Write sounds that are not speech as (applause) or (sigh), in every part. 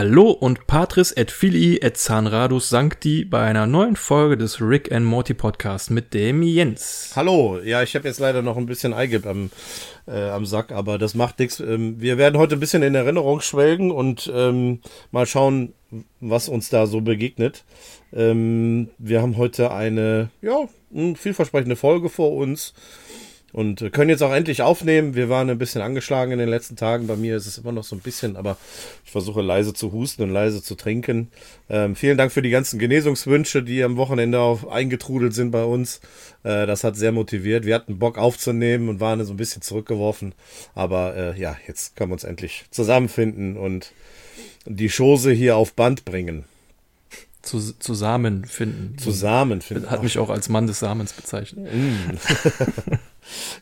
Hallo und Patris et Filii et Zahnradus Sancti bei einer neuen Folge des Rick and Morty Podcast mit dem Jens. Hallo, ja, ich habe jetzt leider noch ein bisschen Eigelb am, äh, am Sack, aber das macht nichts. Ähm, wir werden heute ein bisschen in Erinnerung schwelgen und ähm, mal schauen, was uns da so begegnet. Ähm, wir haben heute eine, ja, vielversprechende Folge vor uns. Und können jetzt auch endlich aufnehmen. Wir waren ein bisschen angeschlagen in den letzten Tagen. Bei mir ist es immer noch so ein bisschen, aber ich versuche leise zu husten und leise zu trinken. Ähm, vielen Dank für die ganzen Genesungswünsche, die am Wochenende auf, eingetrudelt sind bei uns. Äh, das hat sehr motiviert. Wir hatten Bock aufzunehmen und waren so ein bisschen zurückgeworfen. Aber äh, ja, jetzt können wir uns endlich zusammenfinden und die Chose hier auf Band bringen. Zu, zusammen finden. Zusammen finden. Hat mich auch als Mann des Samens bezeichnet. Mm. (laughs)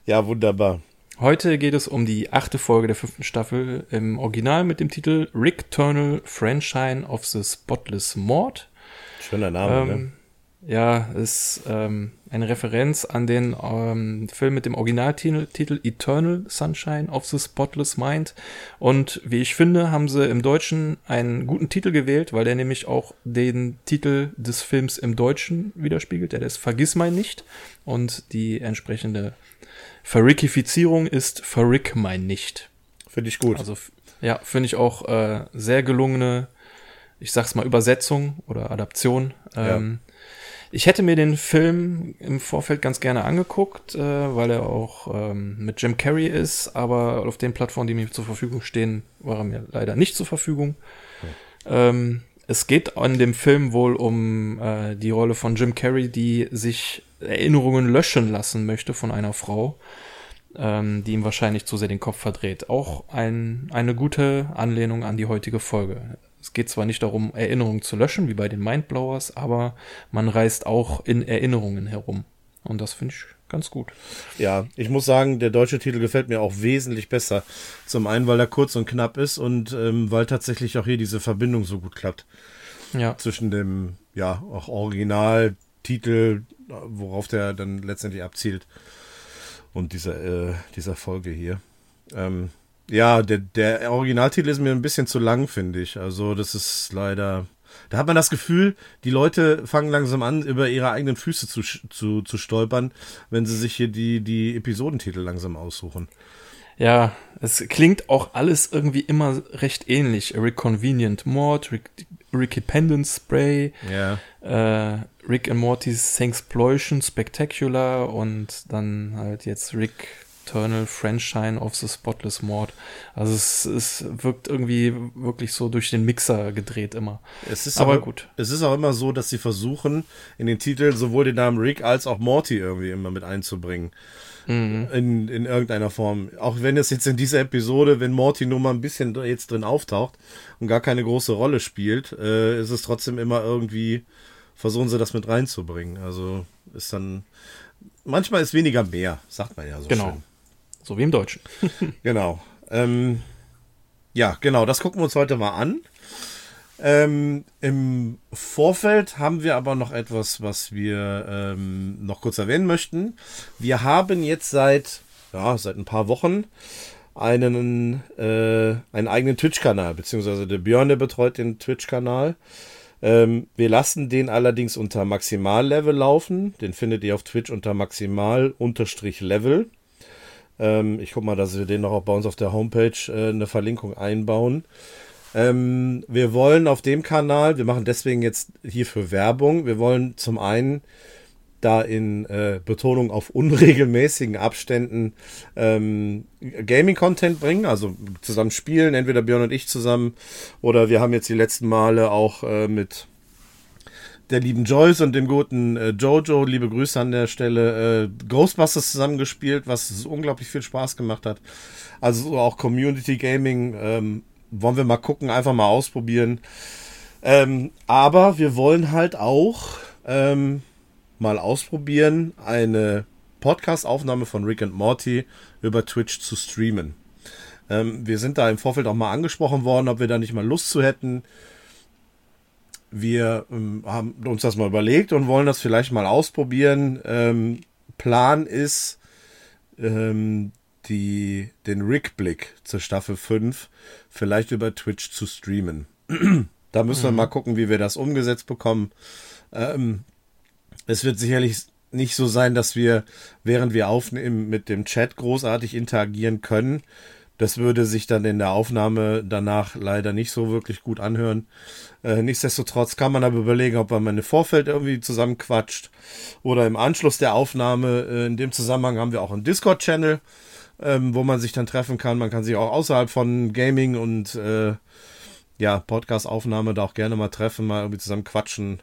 ja, wunderbar. Heute geht es um die achte Folge der fünften Staffel im Original mit dem Titel Rick Turnell Franchise of the Spotless Mord. Schöner Name, ähm, ne? Ja, ist ähm, eine Referenz an den ähm, Film mit dem Originaltitel Eternal Sunshine of the Spotless Mind. Und wie ich finde, haben sie im Deutschen einen guten Titel gewählt, weil der nämlich auch den Titel des Films im Deutschen widerspiegelt. Der ist Vergiss mein nicht. Und die entsprechende Verrickifizierung ist Verrick mein nicht. Finde ich gut. Also ja, finde ich auch äh, sehr gelungene, ich sag's mal, Übersetzung oder Adaption. Ähm, ja ich hätte mir den Film im Vorfeld ganz gerne angeguckt, äh, weil er auch ähm, mit Jim Carrey ist, aber auf den Plattformen, die mir zur Verfügung stehen, war er mir leider nicht zur Verfügung. Hm. Ähm, es geht in dem Film wohl um äh, die Rolle von Jim Carrey, die sich Erinnerungen löschen lassen möchte von einer Frau, ähm, die ihm wahrscheinlich zu sehr den Kopf verdreht. Auch ein, eine gute Anlehnung an die heutige Folge. Es geht zwar nicht darum, Erinnerungen zu löschen, wie bei den Mindblowers, aber man reist auch in Erinnerungen herum. Und das finde ich ganz gut. Ja, ich muss sagen, der deutsche Titel gefällt mir auch wesentlich besser. Zum einen, weil er kurz und knapp ist und ähm, weil tatsächlich auch hier diese Verbindung so gut klappt. Ja. Zwischen dem, ja, auch Originaltitel, worauf der dann letztendlich abzielt, und dieser, äh, dieser Folge hier. Ähm, ja, der, der Originaltitel ist mir ein bisschen zu lang, finde ich. Also, das ist leider. Da hat man das Gefühl, die Leute fangen langsam an, über ihre eigenen Füße zu, zu, zu stolpern, wenn sie sich hier die, die Episodentitel langsam aussuchen. Ja, es klingt auch alles irgendwie immer recht ähnlich. A Reconvenient Mord, Rick, Ricky Pendant Spray, ja. äh, Rick and Morty's Thanksploition Spectacular und dann halt jetzt Rick Eternal Franchise of the Spotless Mord. Also es, es wirkt irgendwie wirklich so durch den Mixer gedreht immer. Es ist aber auch, gut. Es ist auch immer so, dass sie versuchen, in den Titel sowohl den Namen Rick als auch Morty irgendwie immer mit einzubringen. Mhm. In, in irgendeiner Form. Auch wenn es jetzt in dieser Episode, wenn Morty nur mal ein bisschen jetzt drin auftaucht und gar keine große Rolle spielt, äh, ist es trotzdem immer irgendwie, versuchen sie das mit reinzubringen. Also ist dann, manchmal ist weniger mehr, sagt man ja so genau. schön. So wie im Deutschen. (laughs) genau. Ähm, ja, genau, das gucken wir uns heute mal an. Ähm, Im Vorfeld haben wir aber noch etwas, was wir ähm, noch kurz erwähnen möchten. Wir haben jetzt seit, ja, seit ein paar Wochen einen, äh, einen eigenen Twitch-Kanal, beziehungsweise der Björn, der betreut den Twitch-Kanal. Ähm, wir lassen den allerdings unter Maximal-Level laufen. Den findet ihr auf Twitch unter Maximal-Level. Ähm, ich gucke mal, dass wir den noch auch bei uns auf der Homepage äh, eine Verlinkung einbauen. Ähm, wir wollen auf dem Kanal, wir machen deswegen jetzt hierfür Werbung, wir wollen zum einen da in äh, Betonung auf unregelmäßigen Abständen ähm, Gaming-Content bringen, also zusammen spielen, entweder Björn und ich zusammen oder wir haben jetzt die letzten Male auch äh, mit der lieben Joyce und dem guten äh, Jojo, liebe Grüße an der Stelle, äh, Ghostbusters zusammengespielt, was unglaublich viel Spaß gemacht hat. Also auch Community Gaming, ähm, wollen wir mal gucken, einfach mal ausprobieren. Ähm, aber wir wollen halt auch ähm, mal ausprobieren, eine Podcast-Aufnahme von Rick and Morty über Twitch zu streamen. Ähm, wir sind da im Vorfeld auch mal angesprochen worden, ob wir da nicht mal Lust zu hätten wir ähm, haben uns das mal überlegt und wollen das vielleicht mal ausprobieren. Ähm, Plan ist, ähm, die, den Rick-Blick zur Staffel 5 vielleicht über Twitch zu streamen. (clears throat) da müssen wir mal gucken, wie wir das umgesetzt bekommen. Ähm, es wird sicherlich nicht so sein, dass wir, während wir aufnehmen, mit dem Chat großartig interagieren können. Das würde sich dann in der Aufnahme danach leider nicht so wirklich gut anhören. Äh, nichtsdestotrotz kann man aber überlegen, ob man im Vorfeld irgendwie zusammenquatscht oder im Anschluss der Aufnahme. Äh, in dem Zusammenhang haben wir auch einen Discord-Channel, ähm, wo man sich dann treffen kann. Man kann sich auch außerhalb von Gaming und äh, ja, Podcast-Aufnahme da auch gerne mal treffen, mal irgendwie zusammen quatschen.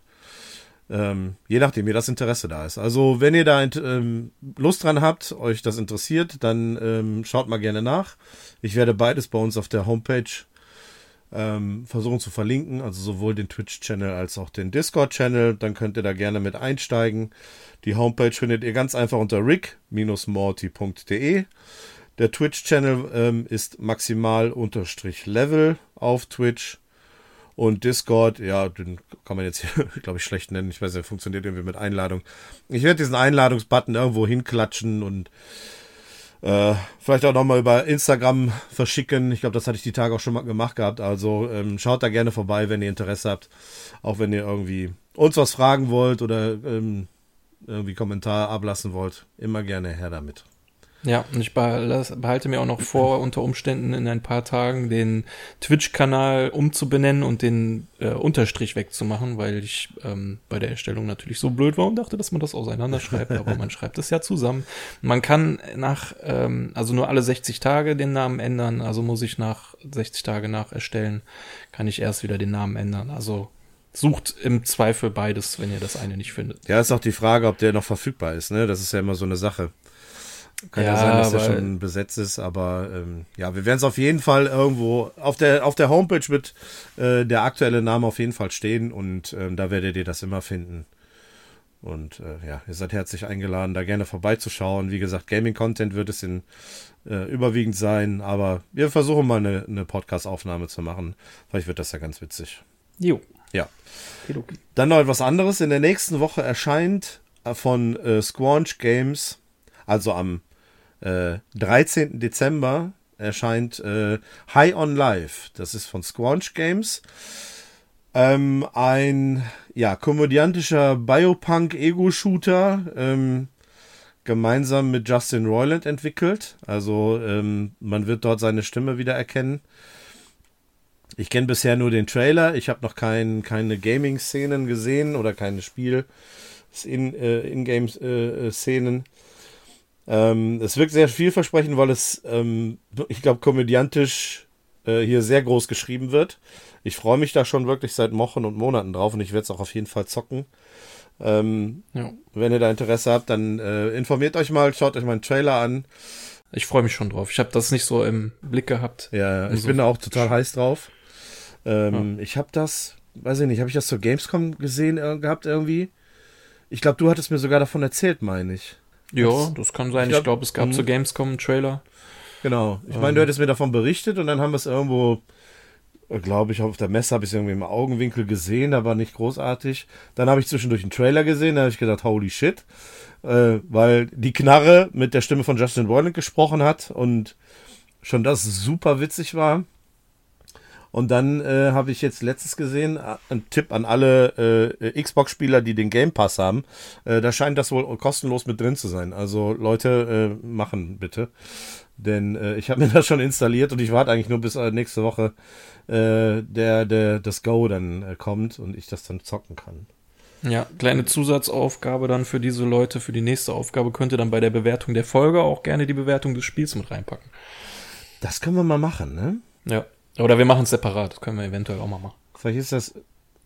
Ähm, je nachdem, wie das Interesse da ist. Also, wenn ihr da ähm, Lust dran habt, euch das interessiert, dann ähm, schaut mal gerne nach. Ich werde beides bei uns auf der Homepage ähm, versuchen zu verlinken, also sowohl den Twitch-Channel als auch den Discord-Channel. Dann könnt ihr da gerne mit einsteigen. Die Homepage findet ihr ganz einfach unter rick-morty.de. Der Twitch-Channel ähm, ist maximal-level auf Twitch. Und Discord, ja, den kann man jetzt hier, (laughs) glaube ich, schlecht nennen. Ich weiß nicht, funktioniert irgendwie mit Einladung. Ich werde diesen Einladungsbutton irgendwo hinklatschen und äh, vielleicht auch nochmal über Instagram verschicken. Ich glaube, das hatte ich die Tage auch schon mal gemacht gehabt. Also ähm, schaut da gerne vorbei, wenn ihr Interesse habt. Auch wenn ihr irgendwie uns was fragen wollt oder ähm, irgendwie Kommentar ablassen wollt. Immer gerne her damit. Ja, und ich behalte mir auch noch vor, (clears throat) unter Umständen in ein paar Tagen den Twitch-Kanal umzubenennen und den äh, Unterstrich wegzumachen, weil ich ähm, bei der Erstellung natürlich so blöd war und dachte, dass man das auseinanderschreibt, aber man (laughs) schreibt es ja zusammen. Man kann nach, ähm, also nur alle 60 Tage den Namen ändern, also muss ich nach 60 Tage nach Erstellen, kann ich erst wieder den Namen ändern. Also sucht im Zweifel beides, wenn ihr das eine nicht findet. Ja, ist auch die Frage, ob der noch verfügbar ist, ne? Das ist ja immer so eine Sache. Kann ja, ja sein, dass er schon besetzt ist, aber ähm, ja, wir werden es auf jeden Fall irgendwo auf der auf der Homepage wird äh, der aktuelle Name auf jeden Fall stehen und ähm, da werdet ihr das immer finden. Und äh, ja, ihr seid herzlich eingeladen, da gerne vorbeizuschauen. Wie gesagt, Gaming-Content wird es in, äh, überwiegend sein, aber wir versuchen mal eine, eine Podcast-Aufnahme zu machen. Vielleicht wird das ja ganz witzig. Jo. Ja. Dann noch etwas anderes. In der nächsten Woche erscheint äh, von äh, Squanch Games, also am äh, 13. Dezember erscheint äh, High on Life. Das ist von Squanch Games. Ähm, ein ja, komödiantischer Biopunk-Ego-Shooter, ähm, gemeinsam mit Justin Roiland entwickelt. Also ähm, man wird dort seine Stimme wieder erkennen. Ich kenne bisher nur den Trailer. Ich habe noch kein, keine Gaming-Szenen gesehen oder keine Spiel-In-Game-Szenen. Äh, ähm, es wirkt sehr vielversprechend, weil es, ähm, ich glaube, komödiantisch äh, hier sehr groß geschrieben wird. Ich freue mich da schon wirklich seit Wochen und Monaten drauf und ich werde es auch auf jeden Fall zocken. Ähm, ja. Wenn ihr da Interesse habt, dann äh, informiert euch mal, schaut euch mal einen Trailer an. Ich freue mich schon drauf. Ich habe das nicht so im Blick gehabt. Ja, ich so bin da auch total heiß drauf. Ähm, ja. Ich habe das, weiß ich nicht, habe ich das zur Gamescom gesehen äh, gehabt irgendwie? Ich glaube, du hattest mir sogar davon erzählt, meine ich. Ja, das kann sein. Ich glaube, glaub, es gab zu Gamescom einen Trailer. Genau. Ich meine, du ähm. hättest mir davon berichtet und dann haben wir es irgendwo, glaube ich, auf der Messe habe ich es irgendwie im Augenwinkel gesehen, aber nicht großartig. Dann habe ich zwischendurch einen Trailer gesehen, da habe ich gedacht, holy shit. Äh, weil die Knarre mit der Stimme von Justin Roiland gesprochen hat und schon das super witzig war. Und dann äh, habe ich jetzt letztes gesehen, äh, ein Tipp an alle äh, Xbox-Spieler, die den Game Pass haben. Äh, da scheint das wohl kostenlos mit drin zu sein. Also Leute, äh, machen bitte. Denn äh, ich habe (laughs) mir das schon installiert und ich warte eigentlich nur bis äh, nächste Woche äh, der, der, das Go dann äh, kommt und ich das dann zocken kann. Ja, kleine Zusatzaufgabe dann für diese Leute, für die nächste Aufgabe könnt ihr dann bei der Bewertung der Folge auch gerne die Bewertung des Spiels mit reinpacken. Das können wir mal machen, ne? Ja. Oder wir machen es separat, das können wir eventuell auch mal machen. Vielleicht ist das,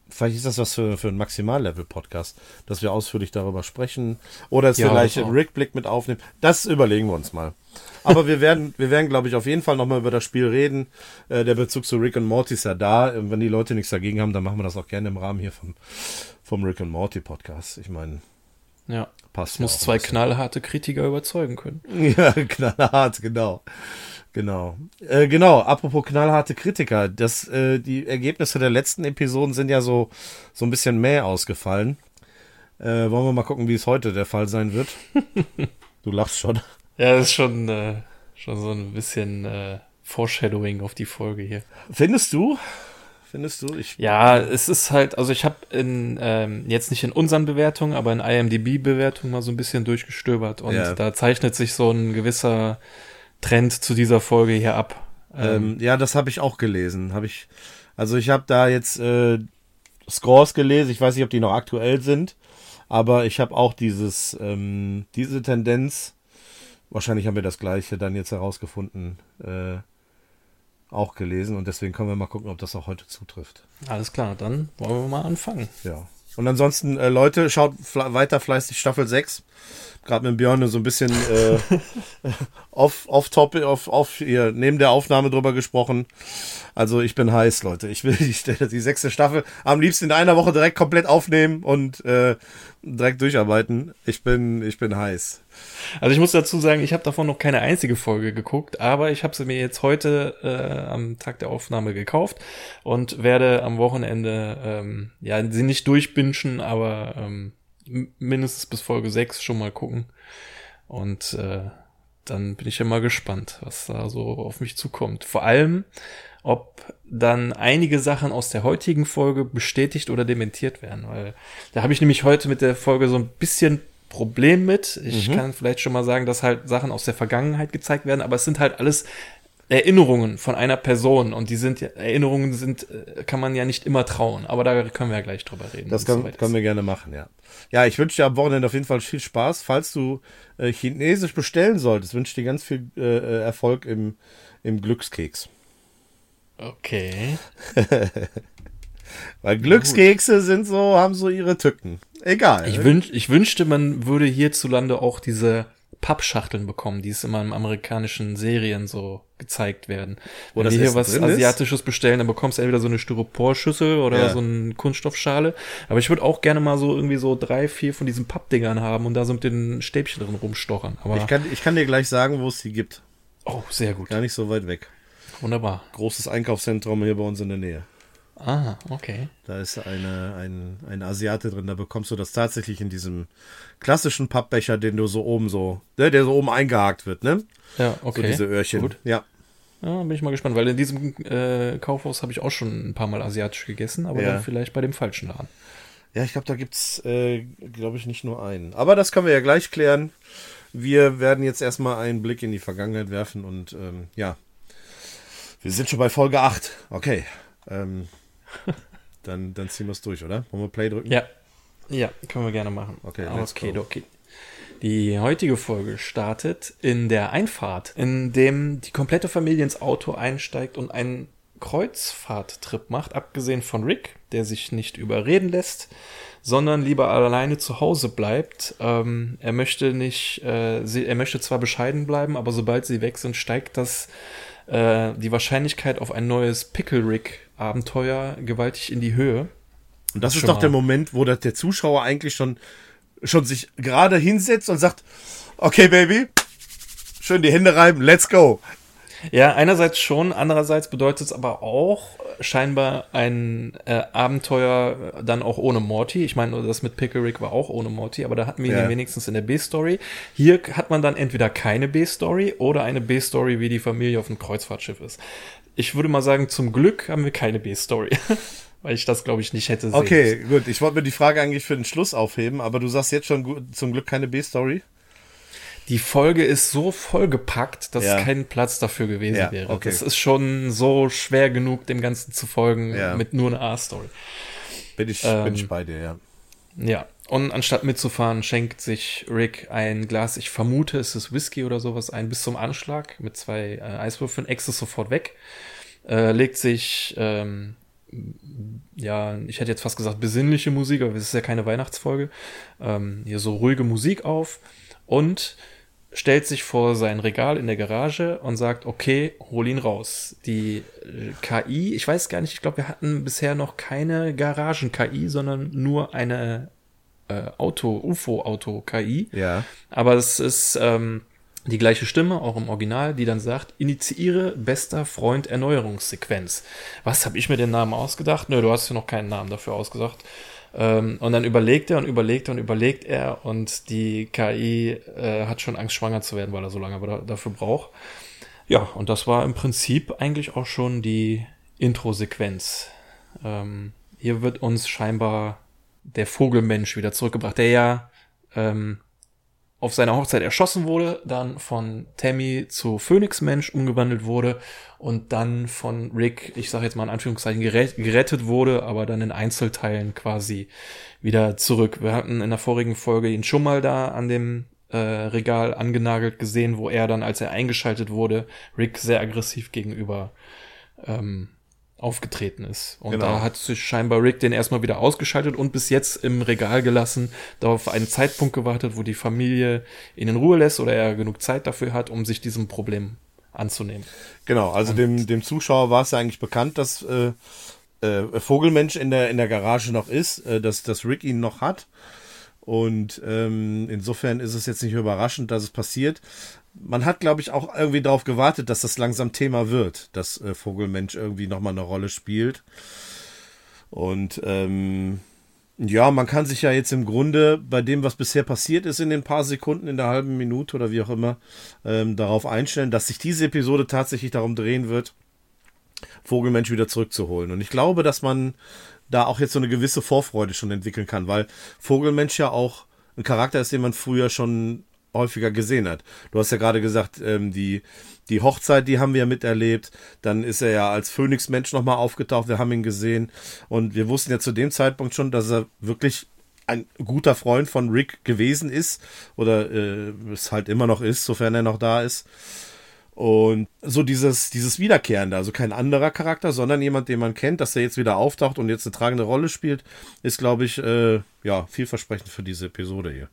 vielleicht ist das was für, für einen Maximallevel-Podcast, dass wir ausführlich darüber sprechen. Oder es ja, vielleicht einen Rickblick mit aufnehmen. Das überlegen wir uns mal. Aber wir werden, (laughs) wir werden, glaube ich, auf jeden Fall nochmal über das Spiel reden. Äh, der Bezug zu Rick und Morty ist ja da. Wenn die Leute nichts dagegen haben, dann machen wir das auch gerne im Rahmen hier vom, vom Rick und Morty Podcast. Ich meine, ja. Passt. Es muss zwei knallharte Kritiker überzeugen können. (laughs) Ja, knallhart, genau. Genau. Äh, genau, apropos knallharte Kritiker, das, äh, die Ergebnisse der letzten Episoden sind ja so, so ein bisschen mehr ausgefallen. Äh, wollen wir mal gucken, wie es heute der Fall sein wird. (laughs) du lachst schon. Ja, das ist schon, äh, schon so ein bisschen äh, Foreshadowing auf die Folge hier. Findest du? findest du? Ich, ja, es ist halt, also ich habe in ähm, jetzt nicht in unseren Bewertungen, aber in IMDb-Bewertungen mal so ein bisschen durchgestöbert und ja. da zeichnet sich so ein gewisser Trend zu dieser Folge hier ab. Ähm, ja, das habe ich auch gelesen. Habe ich, also ich habe da jetzt äh, Scores gelesen. Ich weiß nicht, ob die noch aktuell sind, aber ich habe auch dieses, ähm, diese Tendenz. Wahrscheinlich haben wir das Gleiche dann jetzt herausgefunden. Äh, auch gelesen und deswegen können wir mal gucken, ob das auch heute zutrifft. Alles klar, dann wollen wir mal anfangen. Ja. Und ansonsten, äh, Leute, schaut weiter fleißig Staffel 6 gerade mit Björn so ein bisschen äh, (laughs) off, off topic, off, off hier, neben der Aufnahme drüber gesprochen. Also ich bin heiß, Leute. Ich will (laughs) die, die sechste Staffel am liebsten in einer Woche direkt komplett aufnehmen und äh, direkt durcharbeiten. Ich bin, ich bin heiß. Also ich muss dazu sagen, ich habe davon noch keine einzige Folge geguckt, aber ich habe sie mir jetzt heute äh, am Tag der Aufnahme gekauft und werde am Wochenende ähm, ja sie nicht durchbinschen, aber ähm, mindestens bis Folge 6 schon mal gucken. Und äh, dann bin ich ja mal gespannt, was da so auf mich zukommt. Vor allem, ob dann einige Sachen aus der heutigen Folge bestätigt oder dementiert werden. Weil da habe ich nämlich heute mit der Folge so ein bisschen Problem mit. Ich mhm. kann vielleicht schon mal sagen, dass halt Sachen aus der Vergangenheit gezeigt werden, aber es sind halt alles Erinnerungen von einer Person und die sind Erinnerungen sind äh, kann man ja nicht immer trauen, aber da können wir ja gleich drüber reden. Das kann, können wir gerne machen, ja. Ja, ich wünsche dir am Wochenende auf jeden Fall viel Spaß. Falls du äh, Chinesisch bestellen solltest, wünsche ich dir ganz viel äh, äh Erfolg im, im Glückskeks. Okay. (laughs) Weil Glückskekse sind so, haben so ihre Tücken. Egal. Ich, wünsch, ich wünschte, man würde hierzulande auch diese Pappschachteln bekommen, die es immer in amerikanischen Serien so gezeigt werden. Wenn wir hier was Asiatisches ist? bestellen, dann bekommst du entweder so eine Styroporschüssel oder ja. so eine Kunststoffschale. Aber ich würde auch gerne mal so irgendwie so drei, vier von diesen Pappdingern haben und da so mit den Stäbchen drin rumstochern. Aber ich kann, ich kann dir gleich sagen, wo es die gibt. Oh, sehr gut. Gar nicht so weit weg. Wunderbar. Großes Einkaufszentrum hier bei uns in der Nähe. Ah, okay. Da ist eine, ein, ein Asiate drin, da bekommst du das tatsächlich in diesem klassischen Pappbecher, den du so oben so, ne, der so oben eingehakt wird, ne? Ja, okay. So diese Öhrchen. Gut. Ja. Ja, bin ich mal gespannt, weil in diesem äh, Kaufhaus habe ich auch schon ein paar Mal asiatisch gegessen, aber ja. dann vielleicht bei dem falschen Laden. Ja, ich glaube, da gibt's, äh, glaube ich, nicht nur einen. Aber das können wir ja gleich klären. Wir werden jetzt erstmal einen Blick in die Vergangenheit werfen und ähm, ja, wir sind schon bei Folge 8. Okay. Ähm, (laughs) dann, dann ziehen wir es durch, oder? Wollen wir Play drücken? Ja. Ja, können wir gerne machen. Okay, okay, okay. Die heutige Folge startet in der Einfahrt, in dem die komplette Familie ins Auto einsteigt und einen Kreuzfahrttrip macht, abgesehen von Rick, der sich nicht überreden lässt, sondern lieber alleine zu Hause bleibt. Ähm, er möchte nicht, äh, sie, er möchte zwar bescheiden bleiben, aber sobald sie weg sind, steigt das äh, die Wahrscheinlichkeit auf ein neues Pickle Rick Abenteuer gewaltig in die Höhe. Und das, das ist doch der Moment, wo der Zuschauer eigentlich schon, schon sich gerade hinsetzt und sagt, okay, Baby, schön die Hände reiben, let's go. Ja, einerseits schon, andererseits bedeutet es aber auch scheinbar ein äh, Abenteuer dann auch ohne Morty. Ich meine, das mit Pickerick war auch ohne Morty, aber da hatten wir ja. ihn wenigstens in der B-Story. Hier hat man dann entweder keine B-Story oder eine B-Story, wie die Familie auf dem Kreuzfahrtschiff ist ich würde mal sagen, zum Glück haben wir keine B-Story. (laughs) Weil ich das, glaube ich, nicht hätte sehen Okay, müssen. gut. Ich wollte mir die Frage eigentlich für den Schluss aufheben, aber du sagst jetzt schon zum Glück keine B-Story. Die Folge ist so vollgepackt, dass ja. kein Platz dafür gewesen ja, wäre. Okay. Das ist schon so schwer genug, dem Ganzen zu folgen ja. mit nur einer A-Story. Bin ich, ähm, bin ich bei dir, ja. Ja, und anstatt mitzufahren, schenkt sich Rick ein Glas, ich vermute, es ist Whisky oder sowas, ein bis zum Anschlag mit zwei äh, Eiswürfeln, Ex ist sofort weg, äh, legt sich, ähm, ja, ich hätte jetzt fast gesagt besinnliche Musik, aber es ist ja keine Weihnachtsfolge, ähm, hier so ruhige Musik auf und stellt sich vor sein Regal in der Garage und sagt, okay, hol ihn raus. Die äh, KI, ich weiß gar nicht, ich glaube, wir hatten bisher noch keine Garagen-KI, sondern nur eine äh, Auto, UFO-Auto-KI. Ja. Aber es ist ähm, die gleiche Stimme, auch im Original, die dann sagt, initiiere bester Freund Erneuerungssequenz. Was habe ich mir den Namen ausgedacht? Nö, du hast ja noch keinen Namen dafür ausgesagt. Ähm, und dann überlegt er und überlegt er und überlegt er und die KI äh, hat schon Angst, schwanger zu werden, weil er so lange da, dafür braucht. Ja, und das war im Prinzip eigentlich auch schon die Intro-Sequenz Ähm, hier wird uns scheinbar der Vogelmensch wieder zurückgebracht, der ja ähm, auf seiner Hochzeit erschossen wurde, dann von Tammy zu Phönixmensch umgewandelt wurde und dann von Rick, ich sage jetzt mal in Anführungszeichen, gerettet wurde, aber dann in Einzelteilen quasi wieder zurück. Wir hatten in der vorigen Folge ihn schon mal da an dem äh, Regal angenagelt gesehen, wo er dann, als er eingeschaltet wurde, Rick sehr aggressiv gegenüber ähm, aufgetreten ist. Und genau. da hat sich scheinbar Rick den erstmal wieder ausgeschaltet und bis jetzt im Regal gelassen, darauf einen Zeitpunkt gewartet, wo die Familie ihn in Ruhe lässt oder er genug Zeit dafür hat, um sich diesem Problem anzunehmen. Genau, also dem, dem Zuschauer war es ja eigentlich bekannt, dass äh, äh, Vogelmensch in der, in der Garage noch ist, äh, dass, dass Rick ihn noch hat. Und ähm, insofern ist es jetzt nicht überraschend, dass es passiert man hat, glaube ich, auch irgendwie darauf gewartet, dass das langsam Thema wird, dass äh, Vogelmensch irgendwie nochmal eine Rolle spielt. Und ähm, ja, man kann sich ja jetzt im Grunde bei dem, was bisher passiert ist in den paar Sekunden, in der halben Minute oder wie auch immer, ähm, darauf einstellen, dass sich diese Episode tatsächlich darum drehen wird, Vogelmensch wieder zurückzuholen. Und ich glaube, dass man da auch jetzt so eine gewisse Vorfreude schon entwickeln kann, weil Vogelmensch ja auch ein Charakter ist, den man früher schon häufiger gesehen hat. Du hast ja gerade gesagt, ähm, die, die Hochzeit, die haben wir miterlebt. Dann ist er ja als Phönixmensch nochmal aufgetaucht. Wir haben ihn gesehen. Und wir wussten ja zu dem Zeitpunkt schon, dass er wirklich ein guter Freund von Rick gewesen ist. Oder äh, es halt immer noch ist, sofern er noch da ist. Und so dieses, dieses Wiederkehrende, also kein anderer Charakter, sondern jemand, den man kennt, dass er jetzt wieder auftaucht und jetzt eine tragende Rolle spielt, ist, glaube ich, äh, ja, vielversprechend für diese Episode hier.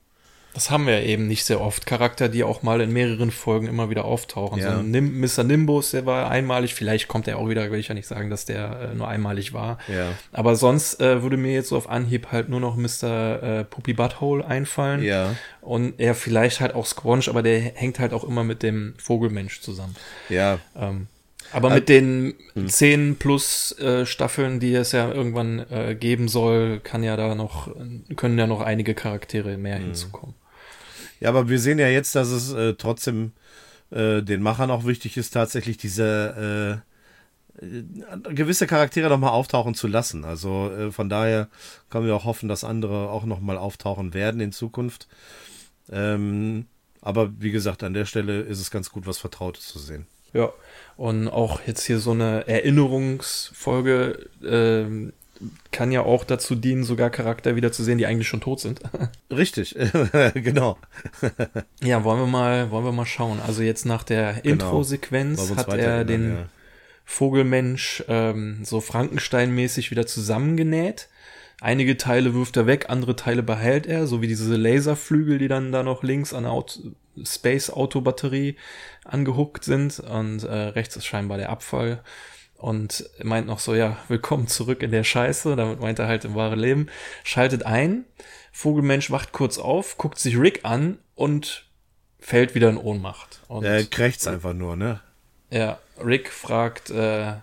Das haben wir eben nicht sehr oft. Charakter, die auch mal in mehreren Folgen immer wieder auftauchen. Ja. So Nim Mr. Nimbus, der war einmalig. Vielleicht kommt er auch wieder, will ich ja nicht sagen, dass der äh, nur einmalig war. Ja. Aber sonst äh, würde mir jetzt so auf Anhieb halt nur noch Mr. Äh, Poopy Butthole einfallen. Ja. Und er vielleicht halt auch Squanch, aber der hängt halt auch immer mit dem Vogelmensch zusammen. Ja. Ähm, aber mit den hm. zehn plus äh, Staffeln, die es ja irgendwann äh, geben soll, kann ja da noch, können ja noch einige Charaktere mehr hm. hinzukommen. Ja, aber wir sehen ja jetzt, dass es äh, trotzdem äh, den Machern auch wichtig ist, tatsächlich diese äh, äh gewisse Charaktere nochmal auftauchen zu lassen. Also äh, von daher können wir auch hoffen, dass andere auch nochmal auftauchen werden in Zukunft. Ähm, aber wie gesagt, an der Stelle ist es ganz gut, was Vertrautes zu sehen. Ja, und auch jetzt hier so eine Erinnerungsfolge ähm, kann ja auch dazu dienen, sogar Charakter wieder zu sehen, die eigentlich schon tot sind. (laughs) Richtig, (laughs) genau. ja, wollen wir mal, wollen wir mal schauen. Also jetzt nach der genau. Intro-Sequenz hat er den ja. Vogelmensch ähm, so Frankenstein-mäßig wieder zusammengenäht. Einige Teile wirft er weg, andere Teile behält er, so wie diese Laserflügel, die dann da noch links an der Auto Space Auto Batterie angehuckt sind und äh, rechts ist scheinbar der Abfall und meint noch so, ja, willkommen zurück in der Scheiße, damit meint er halt im wahren Leben, schaltet ein, Vogelmensch wacht kurz auf, guckt sich Rick an und fällt wieder in Ohnmacht. Und, er krächzt einfach nur, ne? Ja, Rick fragt äh,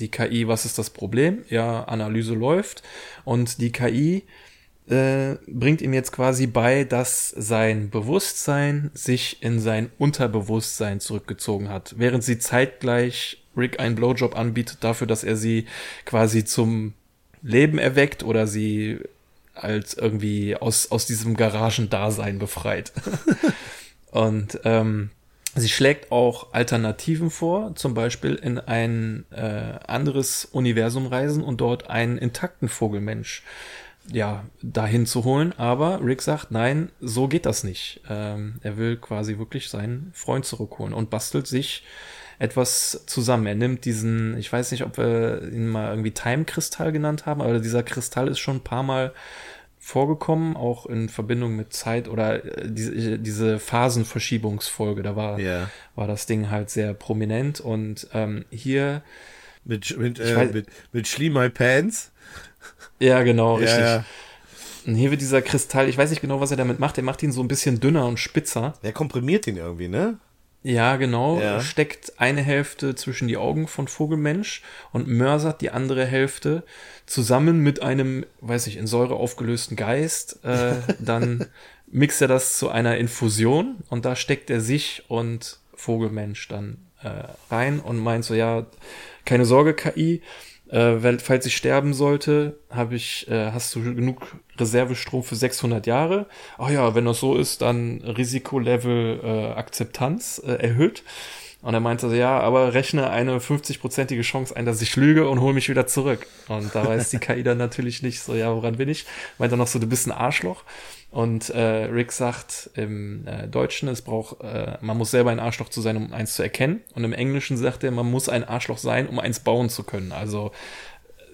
die KI, was ist das Problem? Ja, Analyse läuft und die KI äh, bringt ihm jetzt quasi bei, dass sein Bewusstsein sich in sein Unterbewusstsein zurückgezogen hat, während sie zeitgleich Rick einen Blowjob anbietet dafür, dass er sie quasi zum Leben erweckt oder sie als irgendwie aus, aus diesem Garagendasein befreit. (laughs) Und ähm, sie schlägt auch Alternativen vor, zum Beispiel in ein äh, anderes Universum reisen und dort einen intakten Vogelmensch ja, dahin zu holen. Aber Rick sagt, nein, so geht das nicht. Ähm, er will quasi wirklich seinen Freund zurückholen und bastelt sich etwas zusammen. Er nimmt diesen, ich weiß nicht, ob wir ihn mal irgendwie Time-Kristall genannt haben, aber dieser Kristall ist schon ein paar Mal vorgekommen, auch in Verbindung mit Zeit oder äh, diese, diese Phasenverschiebungsfolge, da war, yeah. war das Ding halt sehr prominent und ähm, hier mit, mit, äh, weiß, mit, mit Schlie My Pants. Ja, genau, richtig. Ja, ja. Und hier wird dieser Kristall, ich weiß nicht genau, was er damit macht, er macht ihn so ein bisschen dünner und spitzer. Er komprimiert ihn irgendwie, ne? Ja, genau. Ja. Steckt eine Hälfte zwischen die Augen von Vogelmensch und mörsert die andere Hälfte zusammen mit einem, weiß ich, in Säure aufgelösten Geist. Äh, (laughs) dann mixt er das zu einer Infusion und da steckt er sich und Vogelmensch dann äh, rein und meint so, ja, keine Sorge, KI, Äh, falls ich sterben sollte, habe ich, äh, hast du genug Reservestrom für 600 Jahre. Ach ja, wenn das so ist, dann Risikolevel äh, Akzeptanz äh, erhöht. Und er meinte so, ja, aber rechne eine 50-prozentige Chance ein, dass ich lüge und hol mich wieder zurück. Und da weiß die (laughs) KI dann natürlich nicht so, ja, woran bin ich? Meint er noch so, du bist ein Arschloch. Und äh, Rick sagt im äh, Deutschen, es braucht, äh, man muss selber ein Arschloch zu sein, um eins zu erkennen. Und im Englischen sagt er, man muss ein Arschloch sein, um eins bauen zu können. Also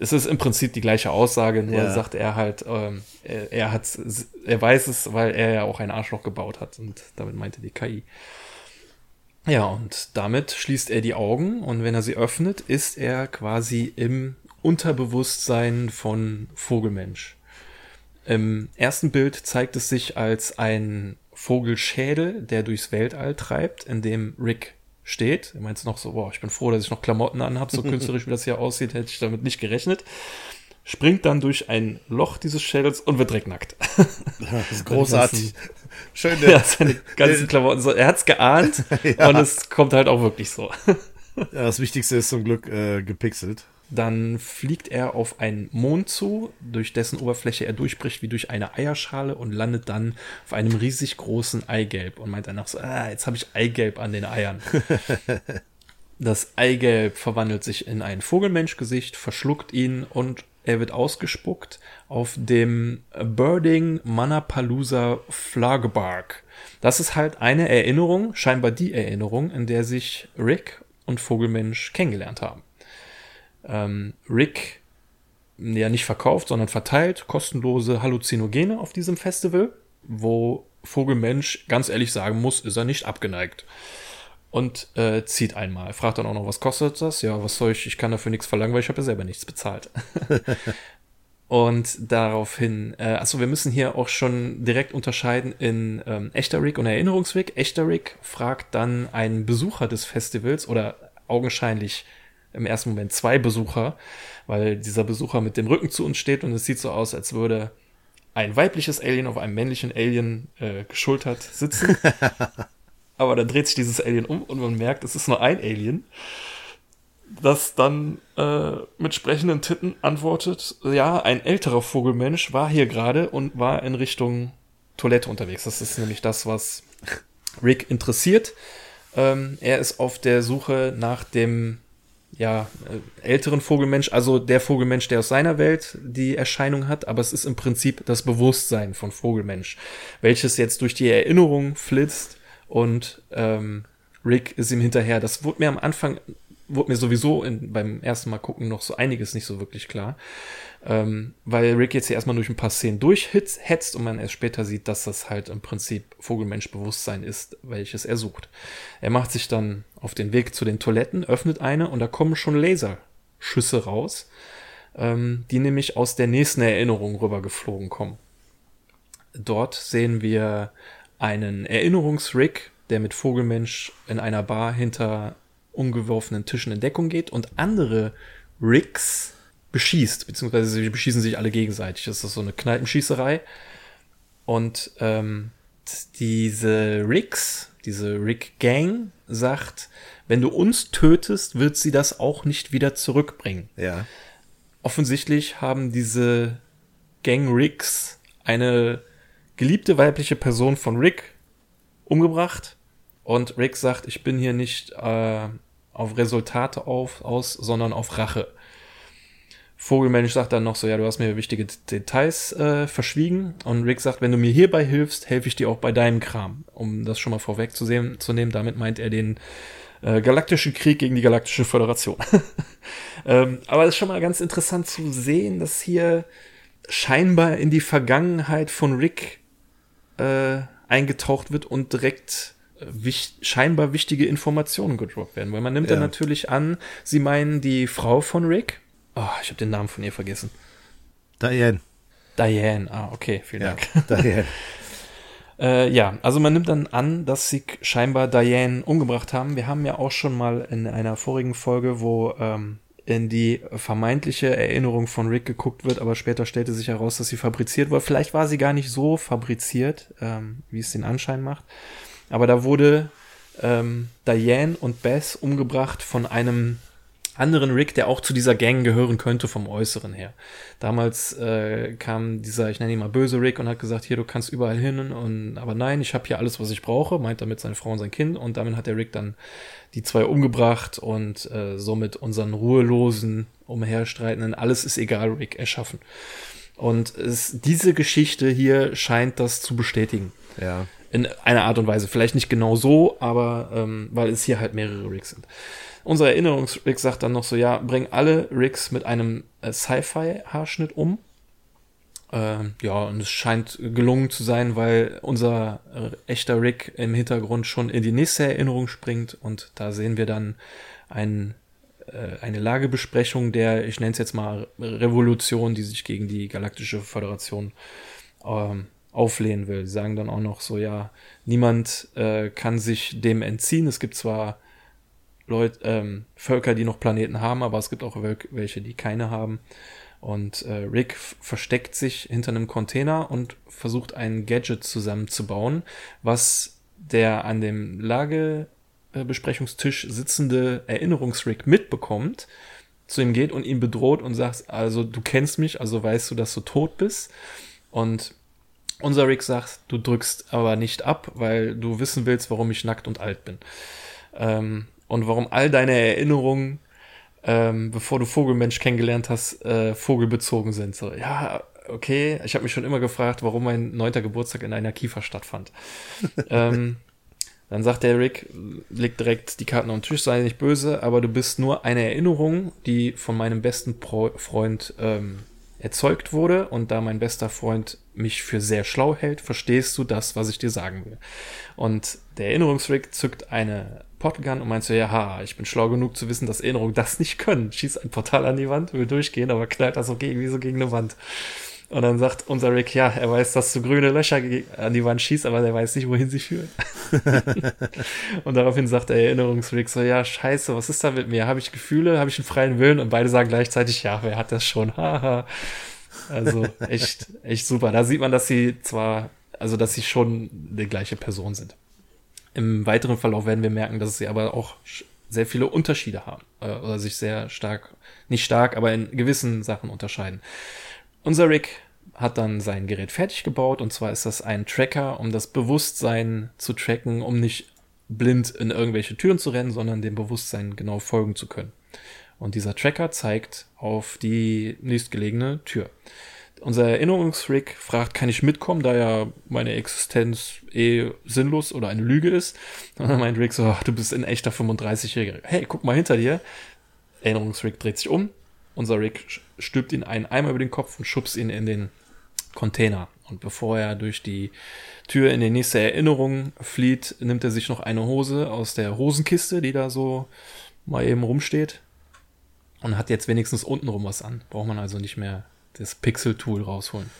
es ist im Prinzip die gleiche Aussage, nur ja. sagt er halt, ähm, er, er hat, er weiß es, weil er ja auch ein Arschloch gebaut hat. Und damit meinte die KI. Ja, und damit schließt er die Augen und wenn er sie öffnet, ist er quasi im Unterbewusstsein von Vogelmensch. Im ersten Bild zeigt es sich als ein Vogelschädel, der durchs Weltall treibt, in dem Rick steht. Er meint noch so, boah, ich bin froh, dass ich noch Klamotten anhabe, so künstlerisch wie das hier aussieht, hätte ich damit nicht gerechnet springt dann durch ein Loch dieses Schädels und wird direkt nackt. (laughs) Das ist großartig. (laughs) Schön. Ja, seine ganzen Klamotten. So, er hat's geahnt (laughs) ja. und es kommt halt auch wirklich so. Ja, das Wichtigste ist zum Glück äh, gepixelt. Dann fliegt er auf einen Mond zu, durch dessen Oberfläche er durchbricht wie durch eine Eierschale und landet dann auf einem riesig großen Eigelb und meint danach so, ah, jetzt habe ich Eigelb an den Eiern. (laughs) das Eigelb verwandelt sich in ein Vogelmenschgesicht, verschluckt ihn und er wird ausgespuckt auf dem Birding Manapalooza Flagbark. Das ist halt eine Erinnerung, scheinbar die Erinnerung, in der sich Rick und Vogelmensch kennengelernt haben. Ähm, Rick ja nicht verkauft, sondern verteilt kostenlose Halluzinogene auf diesem Festival, wo Vogelmensch ganz ehrlich sagen muss, ist er nicht abgeneigt und äh, zieht einmal. Fragt dann auch noch, was kostet das? Ja, was soll ich? Ich kann dafür nichts verlangen, weil ich habe ja selber nichts bezahlt. (laughs) und daraufhin, äh, achso, wir müssen hier auch schon direkt unterscheiden in ähm, echter Rick und Erinnerungsrick. Echter Rick fragt dann einen Besucher des Festivals oder augenscheinlich im ersten Moment zwei Besucher, weil dieser Besucher mit dem Rücken zu uns steht und es sieht so aus, als würde ein weibliches Alien auf einem männlichen Alien äh, geschultert sitzen. (laughs) aber dann dreht sich dieses Alien um und man merkt, es ist nur ein Alien, das dann äh, mit sprechenden Titten antwortet, ja, ein älterer Vogelmensch war hier gerade und war in Richtung Toilette unterwegs. Das ist nämlich das, was Rick interessiert. Ähm, er ist auf der Suche nach dem ja, äh, älteren Vogelmensch, also der Vogelmensch, der aus seiner Welt die Erscheinung hat, aber es ist im Prinzip das Bewusstsein von Vogelmensch, welches jetzt durch die Erinnerung flitzt und ähm, Rick ist ihm hinterher. Das wurde mir am Anfang, wurde mir sowieso in, beim ersten Mal gucken noch so einiges nicht so wirklich klar. Ähm, weil Rick jetzt hier erstmal durch ein paar Szenen durchhetzt und man erst später sieht, dass das halt im Prinzip Vogelmensch-Bewusstsein ist, welches er sucht. Er macht sich dann auf den Weg zu den Toiletten, öffnet eine und da kommen schon Laserschüsse raus, ähm, die nämlich aus der nächsten Erinnerung rübergeflogen kommen. Dort sehen wir einen Erinnerungsrick, der mit Vogelmensch in einer Bar hinter umgeworfenen Tischen in Deckung geht und andere Ricks beschießt, beziehungsweise sie beschießen sich alle gegenseitig. Das ist so eine Kneipenschießerei. Und ähm, diese Ricks, diese Rick-Gang sagt, wenn du uns tötest, wird sie das auch nicht wieder zurückbringen. Ja. Offensichtlich haben diese Gang Ricks eine geliebte weibliche Person von Rick umgebracht. Und Rick sagt, ich bin hier nicht äh, auf Resultate auf, aus, sondern auf Rache. Vogelmensch sagt dann noch so, ja, du hast mir wichtige Details äh, verschwiegen. Und Rick sagt, wenn du mir hierbei hilfst, helfe ich dir auch bei deinem Kram. Um das schon mal vorweg zu, sehen, zu nehmen, damit meint er den äh, galaktischen Krieg gegen die galaktische Föderation. (laughs) ähm, aber es ist schon mal ganz interessant zu sehen, dass hier scheinbar in die Vergangenheit von Rick äh, eingetaucht wird und direkt äh, wich scheinbar wichtige Informationen gedroppt werden. Weil man nimmt ja. dann natürlich an, sie meinen die Frau von Rick. Oh, ich habe den Namen von ihr vergessen. Diane. Diane, ah, okay, vielen ja, Dank. Diane. (laughs) äh, ja, also man nimmt dann an, dass sie scheinbar Diane umgebracht haben. Wir haben ja auch schon mal in einer vorigen Folge, wo ähm, in die vermeintliche Erinnerung von Rick geguckt wird, aber später stellte sich heraus, dass sie fabriziert wurde. Vielleicht war sie gar nicht so fabriziert, ähm, wie es den Anschein macht. Aber da wurde ähm, Diane und Bess umgebracht von einem anderen Rick, der auch zu dieser Gang gehören könnte vom Äußeren her. Damals äh, kam dieser, ich nenne ihn mal böse Rick und hat gesagt, hier, du kannst überall hin und aber nein, ich habe hier alles, was ich brauche, meint damit seine Frau und sein Kind und damit hat der Rick dann die zwei umgebracht und äh, somit unseren ruhelosen, umherstreitenden, alles ist egal, Rick erschaffen. Und es, diese Geschichte hier scheint das zu bestätigen. Ja. In einer Art und Weise. Vielleicht nicht genau so, aber ähm, weil es hier halt mehrere Ricks sind. Unser Erinnerungsrick sagt dann noch so, ja, bring alle Ricks mit einem äh, Sci-Fi-Haarschnitt um. Ähm, ja, und es scheint gelungen zu sein, weil unser äh, echter Rick im Hintergrund schon in die nächste Erinnerung springt und da sehen wir dann ein, äh, eine Lagebesprechung der, ich nenne es jetzt mal Revolution, die sich gegen die Galaktische Föderation ähm, auflehnen will. Sie sagen dann auch noch so, ja, niemand äh, kann sich dem entziehen. Es gibt zwar Leute, ähm, Völker, die noch Planeten haben, aber es gibt auch welche, die keine haben. Und äh, Rick versteckt sich hinter einem Container und versucht ein Gadget zusammenzubauen, was der an dem Lagebesprechungstisch sitzende Erinnerungsrick mitbekommt, zu ihm geht und ihn bedroht und sagt, also du kennst mich, also weißt du, dass du tot bist. Und unser Rick sagt, du drückst aber nicht ab, weil du wissen willst, warum ich nackt und alt bin. Ähm, und warum all deine Erinnerungen ähm, bevor du Vogelmensch kennengelernt hast, äh, vogelbezogen sind. So, ja, okay. Ich habe mich schon immer gefragt, warum mein neunter Geburtstag in einer Kiefer stattfand. (laughs) ähm, dann sagt der Rick, legt direkt die Karten auf den Tisch, sei nicht böse, aber du bist nur eine Erinnerung, die von meinem besten Pro Freund ähm, erzeugt wurde. Und da mein bester Freund mich für sehr schlau hält, verstehst du das, was ich dir sagen will. Und der Erinnerungsrick zückt eine Portgun und meinst so, ja, ha, ich bin schlau genug zu wissen, dass Erinnerungen das nicht können. Schießt ein Portal an die Wand, will durchgehen, aber knallt das so gegen, wie so gegen eine Wand. Und dann sagt unser Rick, ja, er weiß, dass du grüne Löcher an die Wand schießt, aber er weiß nicht, wohin sie führen. (laughs) und daraufhin sagt der Erinnerungsrick so, ja, scheiße, was ist da mit mir? Habe ich Gefühle? Habe ich einen freien Willen? Und beide sagen gleichzeitig, ja, wer hat das schon? Haha. also echt, echt super. Da sieht man, dass sie zwar, also dass sie schon die gleiche Person sind. Im weiteren Verlauf werden wir merken, dass sie aber auch sehr viele Unterschiede haben äh, oder sich sehr stark, nicht stark, aber in gewissen Sachen unterscheiden. Unser Rick hat dann sein Gerät fertig gebaut und zwar ist das ein Tracker, um das Bewusstsein zu tracken, um nicht blind in irgendwelche Türen zu rennen, sondern dem Bewusstsein genau folgen zu können. Und dieser Tracker zeigt auf die nächstgelegene Tür unser Erinnerungsrick fragt, kann ich mitkommen, da ja meine Existenz eh sinnlos oder eine Lüge ist. Und dann meint Rick so, du bist ein echter 35-Jähriger. Hey, guck mal hinter dir. Erinnerungsrick dreht sich um. Unser Rick stülpt ihn einen Eimer über den Kopf und schubst ihn in den Container. Und bevor er durch die Tür in die nächste Erinnerung flieht, nimmt er sich noch eine Hose aus der Hosenkiste, die da so mal eben rumsteht. Und hat jetzt wenigstens untenrum was an. Braucht man also nicht mehr das Pixel-Tool rausholen.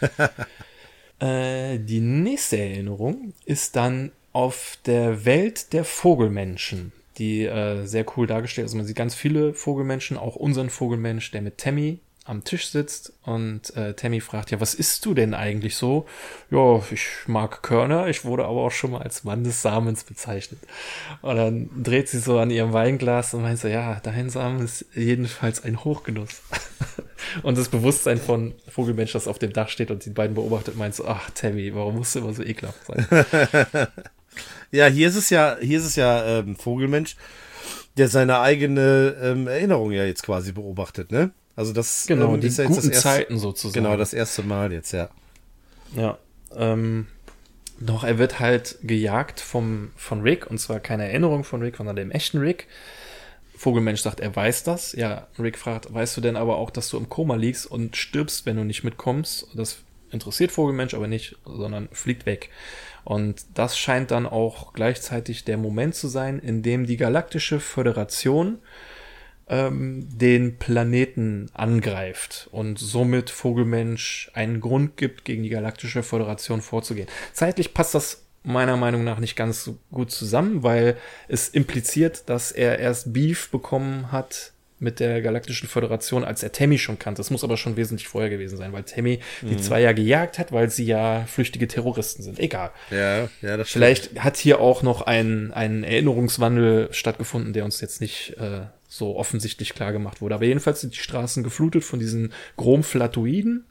(laughs) äh, die nächste Erinnerung ist dann auf der Welt der Vogelmenschen, die äh, sehr cool dargestellt ist. Also man sieht ganz viele Vogelmenschen, auch unseren Vogelmensch, der mit Tammy am Tisch sitzt und äh, Tammy fragt, ja, was isst du denn eigentlich so? Ja, ich mag Körner, ich wurde aber auch schon mal als Mann des Samens bezeichnet. Und dann dreht sie so an ihrem Weinglas und meint so, ja, dein Samen ist jedenfalls ein Hochgenuss. (laughs) und das Bewusstsein von Vogelmensch, das auf dem Dach steht und die beiden beobachtet, meint so, ach, Tammy, warum musst du immer so ekelhaft sein? (laughs) ja, hier ist es ja, hier ist es ja ähm, Vogelmensch, der seine eigene ähm, Erinnerung ja jetzt quasi beobachtet, ne? Also das genau, ähm, die ist ja guten jetzt das erste, Zeiten sozusagen. Genau, das erste Mal jetzt, ja. Ja. Ähm, doch er wird halt gejagt vom, von Rick, und zwar keine Erinnerung von Rick, sondern dem echten Rick. Vogelmensch sagt, er weiß das. Ja, Rick fragt, weißt du denn aber auch, dass du im Koma liegst und stirbst, wenn du nicht mitkommst? Das interessiert Vogelmensch aber nicht, sondern fliegt weg. Und das scheint dann auch gleichzeitig der Moment zu sein, in dem die Galaktische Föderation ähm, den Planeten angreift und somit Vogelmensch einen Grund gibt, gegen die Galaktische Föderation vorzugehen. Zeitlich passt das meiner Meinung nach nicht ganz so gut zusammen, weil es impliziert, dass er erst Beef bekommen hat mit der Galaktischen Föderation, als er Tammy schon kannte. Das muss aber schon wesentlich vorher gewesen sein, weil Tammy mhm. die zwei ja gejagt hat, weil sie ja flüchtige Terroristen sind. Egal. Ja, ja, das Vielleicht stimmt. hat hier auch noch ein, ein Erinnerungswandel stattgefunden, der uns jetzt nicht äh, so offensichtlich klar gemacht wurde. Aber jedenfalls sind die Straßen geflutet von diesen Chromflatoiden,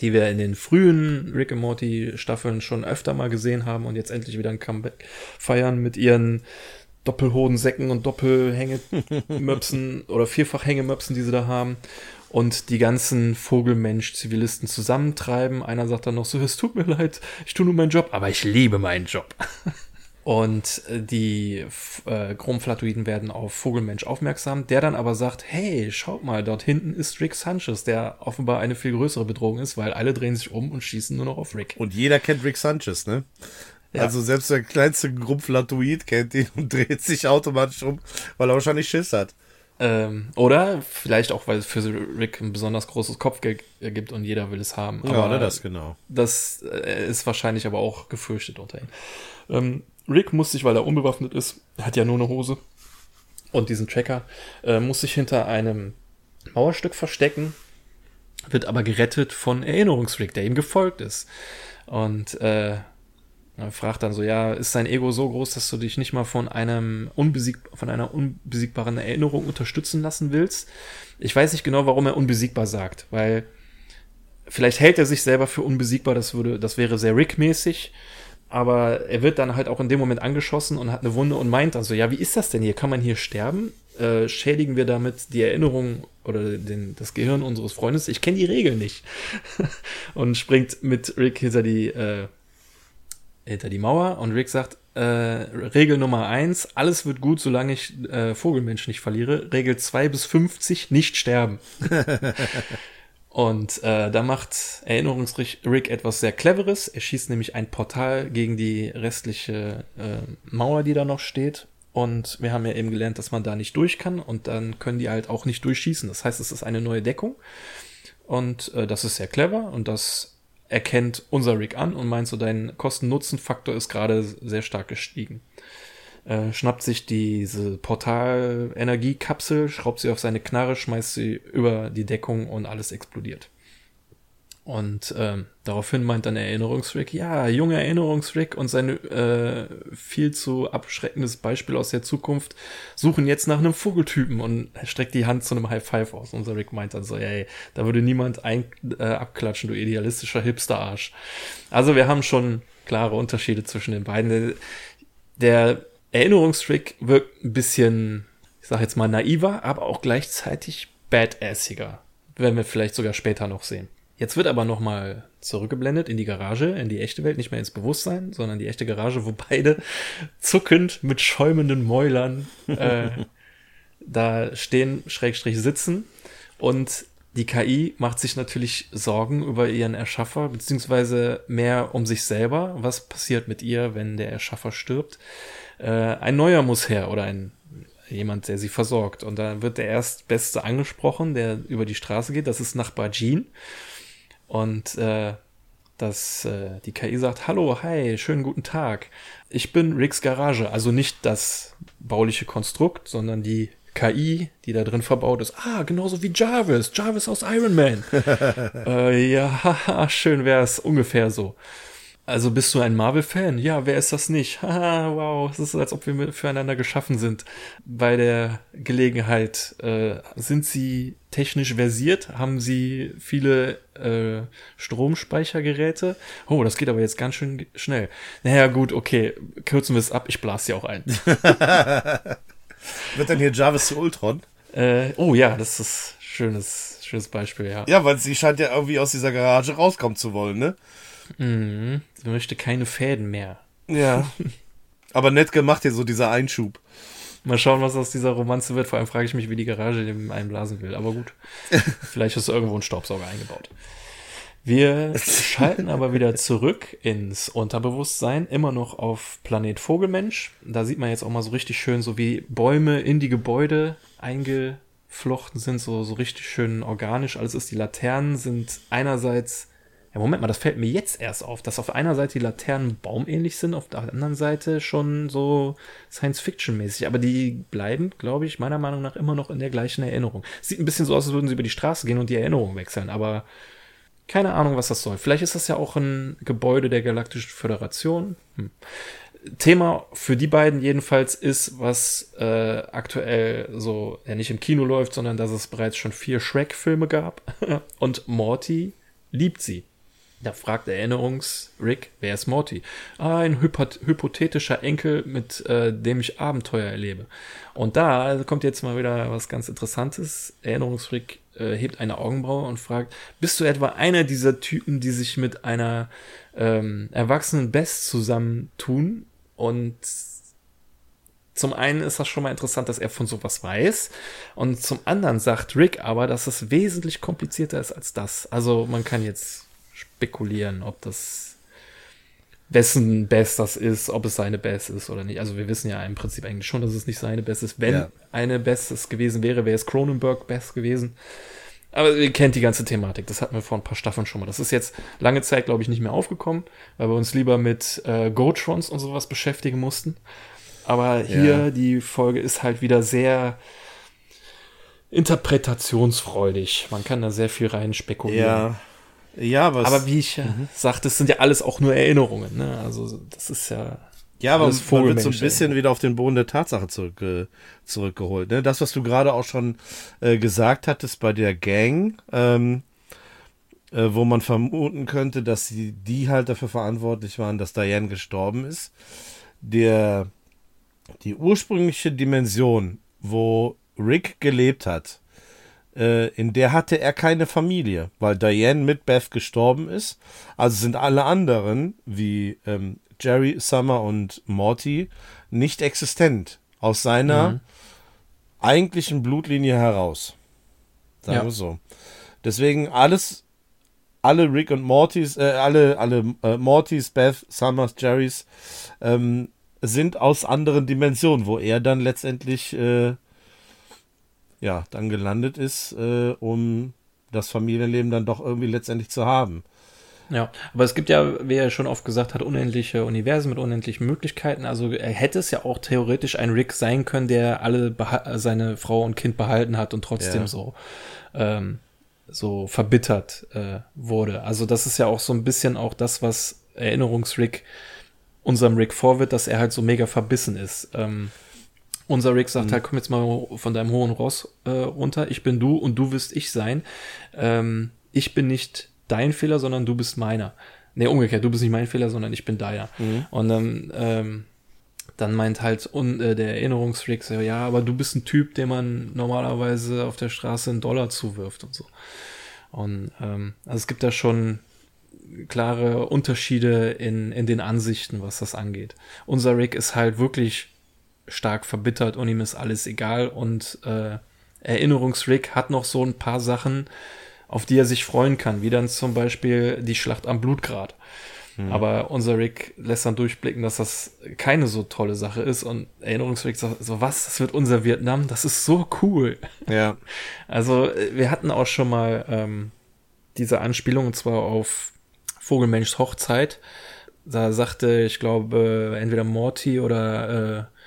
die wir in den frühen Rick and Morty Staffeln schon öfter mal gesehen haben und jetzt endlich wieder ein Comeback feiern mit ihren Doppelhodensäcken und Doppelhängemöpsen (laughs) oder Vierfachhängemöpsen, die sie da haben und die ganzen Vogelmensch-Zivilisten zusammentreiben. Einer sagt dann noch so, es tut mir leid, ich tue nur meinen Job, aber ich liebe meinen Job. (laughs) Und äh, die äh, Chromflatoiden werden auf Vogelmensch aufmerksam, der dann aber sagt, hey, schaut mal, dort hinten ist Rick Sanchez, der offenbar eine viel größere Bedrohung ist, weil alle drehen sich um und schießen nur noch auf Rick. Und jeder kennt Rick Sanchez, ne? Ja. Also selbst der kleinste Chromflatoid kennt ihn und (laughs) dreht sich automatisch um, weil er wahrscheinlich Schiss hat. Ähm, oder vielleicht auch, weil es für Rick ein besonders großes Kopfgeld gibt und jeder will es haben. Aber ja, das genau. Das äh, ist wahrscheinlich aber auch gefürchtet unter ihm. Ähm, Rick muss sich, weil er unbewaffnet ist, hat ja nur eine Hose und diesen Tracker, äh, muss sich hinter einem Mauerstück verstecken, wird aber gerettet von Erinnerungsrick, der ihm gefolgt ist. Und äh, er fragt dann so, ja, ist dein Ego so groß, dass du dich nicht mal von einem unbesieg von einer unbesiegbaren Erinnerung unterstützen lassen willst? Ich weiß nicht genau, warum er unbesiegbar sagt, weil vielleicht hält er sich selber für unbesiegbar, das würde, das wäre sehr Rick-mäßig aber er wird dann halt auch in dem Moment angeschossen und hat eine Wunde und meint dann so, ja, wie ist das denn hier? Kann man hier sterben? Äh, schädigen wir damit die Erinnerung oder den, das Gehirn unseres Freundes? Ich kenne die Regeln nicht. (laughs) und springt mit Rick hinter die, äh, hinter die Mauer und Rick sagt, äh, Regel Nummer eins, alles wird gut, solange ich äh, Vogelmensch nicht verliere. Regel zwei bis fünfzig, nicht sterben. (laughs) Und äh, da macht Erinnerungsrick etwas sehr Cleveres. Er schießt nämlich ein Portal gegen die restliche äh, Mauer, die da noch steht. Und wir haben ja eben gelernt, dass man da nicht durch kann und dann können die halt auch nicht durchschießen. Das heißt, es ist eine neue Deckung. Und äh, das ist sehr clever und das erkennt unser Rick an und meint so, dein Kosten-Nutzen-Faktor ist gerade sehr stark gestiegen äh, schnappt sich diese Portal-Energiekapsel, schraubt sie auf seine Knarre, schmeißt sie über die Deckung und alles explodiert. Und ähm, daraufhin meint dann Erinnerungsrick, ja, junger Erinnerungsrick und sein äh, viel zu abschreckendes Beispiel aus der Zukunft suchen jetzt nach einem Vogeltypen und streckt die Hand zu einem High Five aus. Unser Rick meint dann so, ey, da würde niemand ein, äh, abklatschen, du idealistischer Hipster-Arsch. Also wir haben schon klare Unterschiede zwischen den beiden. Der Erinnerungstrick wirkt ein bisschen, ich sag jetzt mal, naiver, aber auch gleichzeitig badassiger. Werden wir vielleicht sogar später noch sehen. Jetzt wird aber nochmal zurückgeblendet in die Garage, in die echte Welt, nicht mehr ins Bewusstsein, sondern die echte Garage, wo beide zuckend mit schäumenden Mäulern äh, da stehen, Schrägstrich sitzen. Und die KI macht sich natürlich Sorgen über ihren Erschaffer, beziehungsweise mehr um sich selber. Was passiert mit ihr, wenn der Erschaffer stirbt? Äh, ein neuer muss her oder ein jemand, der sie versorgt. Und dann wird der Erstbeste angesprochen, der über die Straße geht. Das ist Nachbar Jean. Und äh, dass äh, die KI sagt, hallo, hi, schönen guten Tag. Ich bin Ricks Garage, also nicht das bauliche Konstrukt, sondern die KI, die da drin verbaut ist. Ah, genauso wie Jarvis, Jarvis aus Iron Man. (laughs) äh, ja, (laughs) schön wäre es ungefähr so. Also bist du ein Marvel-Fan? Ja, wer ist das nicht? (laughs) Haha, wow, es ist, als ob wir füreinander geschaffen sind. Bei der Gelegenheit, äh, sind sie technisch versiert? Haben sie viele äh, Stromspeichergeräte? Oh, das geht aber jetzt ganz schön schnell. Naja, gut, okay, kürzen wir es ab, ich blase sie auch ein. (laughs) Wird dann hier Jarvis zu Ultron? Äh, oh ja, das ist schönes, schönes Beispiel, ja. Ja, weil sie scheint ja irgendwie aus dieser Garage rauskommen zu wollen, ne? Mhm. Sie möchte keine Fäden mehr. Ja. (laughs) Aber nett gemacht hier so dieser Einschub. Mal schauen, was aus dieser Romanze wird. Vor allem frage ich mich, wie die Garage dem einblasen will. Aber gut. (laughs) Vielleicht ist irgendwo ein Staubsauger eingebaut. Wir (laughs) schalten aber wieder zurück ins Unterbewusstsein, immer noch auf Planet Vogelmensch. Da sieht man jetzt auch mal so richtig schön, so wie Bäume in die Gebäude eingeflochten sind, so, so richtig schön organisch. Alles ist, die Laternen sind einerseits ja, Moment mal, das fällt mir jetzt erst auf, dass auf einer Seite die Laternen baumähnlich sind, auf der anderen Seite schon so Science-Fiction-mäßig. Aber die bleiben, glaube ich, meiner Meinung nach immer noch in der gleichen Erinnerung. Sieht ein bisschen so aus, als würden sie über die Straße gehen und die Erinnerung wechseln, aber keine Ahnung, was das soll. Vielleicht ist das ja auch ein Gebäude der Galaktischen Föderation. Hm. Thema für die beiden jedenfalls ist, was äh, aktuell so ja nicht im Kino läuft, sondern dass es bereits schon vier Shrek-Filme gab (laughs) und Morty liebt sie. Da fragt Erinnerungs-Rick, wer ist Morty? Ah, ein hypoth hypothetischer Enkel, mit äh, dem ich Abenteuer erlebe. Und da kommt jetzt mal wieder was ganz Interessantes. Erinnerungs-Rick äh, hebt eine Augenbraue und fragt, bist du etwa einer dieser Typen, die sich mit einer ähm, erwachsenen Best zusammentun? Und zum einen ist das schon mal interessant, dass er von sowas weiß. Und zum anderen sagt Rick aber, dass es wesentlich komplizierter ist als das. Also man kann jetzt spekulieren, ob das wessen Best das ist, ob es seine Best ist oder nicht. Also wir wissen ja im Prinzip eigentlich schon, dass es nicht seine Best ist. Wenn ja. eine Best es gewesen wäre, wäre es Cronenberg Best gewesen. Aber ihr kennt die ganze Thematik. Das hatten wir vor ein paar Staffeln schon mal. Das ist jetzt lange Zeit, glaube ich, nicht mehr aufgekommen, weil wir uns lieber mit äh, Gotrons und sowas beschäftigen mussten. Aber hier ja. die Folge ist halt wieder sehr interpretationsfreudig. Man kann da sehr viel rein spekulieren. Ja, ja, was. Aber wie ich mhm. sagte, es sind ja alles auch nur Erinnerungen, ne? Also, das ist ja. Ja, aber man wird so ein bisschen wieder auf den Boden der Tatsache zurück, äh, zurückgeholt. Ne? Das, was du gerade auch schon äh, gesagt hattest bei der Gang, ähm, äh, wo man vermuten könnte, dass sie, die halt dafür verantwortlich waren, dass Diane gestorben ist. Der, die ursprüngliche Dimension, wo Rick gelebt hat, äh, in der hatte er keine Familie, weil Diane mit Beth gestorben ist. Also sind alle anderen, wie ähm, Jerry, Summer und Morty, nicht existent aus seiner mhm. eigentlichen Blutlinie heraus. Sagen ja. wir so. Deswegen alles, alle Rick und Mortys, äh, alle, alle äh, Mortys, Beth, Summers, Jerrys, ähm, sind aus anderen Dimensionen, wo er dann letztendlich äh, ja, dann gelandet ist, äh, um das Familienleben dann doch irgendwie letztendlich zu haben. Ja, aber es gibt ja, wie er schon oft gesagt hat, unendliche Universen mit unendlichen Möglichkeiten. Also er hätte es ja auch theoretisch ein Rick sein können, der alle seine Frau und Kind behalten hat und trotzdem ja. so ähm, so verbittert äh, wurde. Also das ist ja auch so ein bisschen auch das, was Erinnerungsrick unserem Rick vorwirft, dass er halt so mega verbissen ist. Ähm, unser Rick sagt mhm. halt, komm jetzt mal von deinem hohen Ross äh, runter. Ich bin du und du wirst ich sein. Ähm, ich bin nicht dein Fehler, sondern du bist meiner. Nee, umgekehrt, du bist nicht mein Fehler, sondern ich bin deiner. Mhm. Und dann, ähm, dann meint halt un, äh, der Erinnerungsrick so, ja, aber du bist ein Typ, dem man normalerweise auf der Straße einen Dollar zuwirft und so. Und ähm, also es gibt da schon klare Unterschiede in, in den Ansichten, was das angeht. Unser Rick ist halt wirklich stark verbittert und ihm ist alles egal und äh, Erinnerungsrick hat noch so ein paar Sachen, auf die er sich freuen kann, wie dann zum Beispiel die Schlacht am Blutgrad. Mhm. Aber unser Rick lässt dann durchblicken, dass das keine so tolle Sache ist und Erinnerungsrick sagt so, was, das wird unser Vietnam, das ist so cool. Ja. (laughs) Also wir hatten auch schon mal ähm, diese Anspielung und zwar auf Vogelmenschs Hochzeit. Da sagte, ich glaube, entweder Morty oder äh,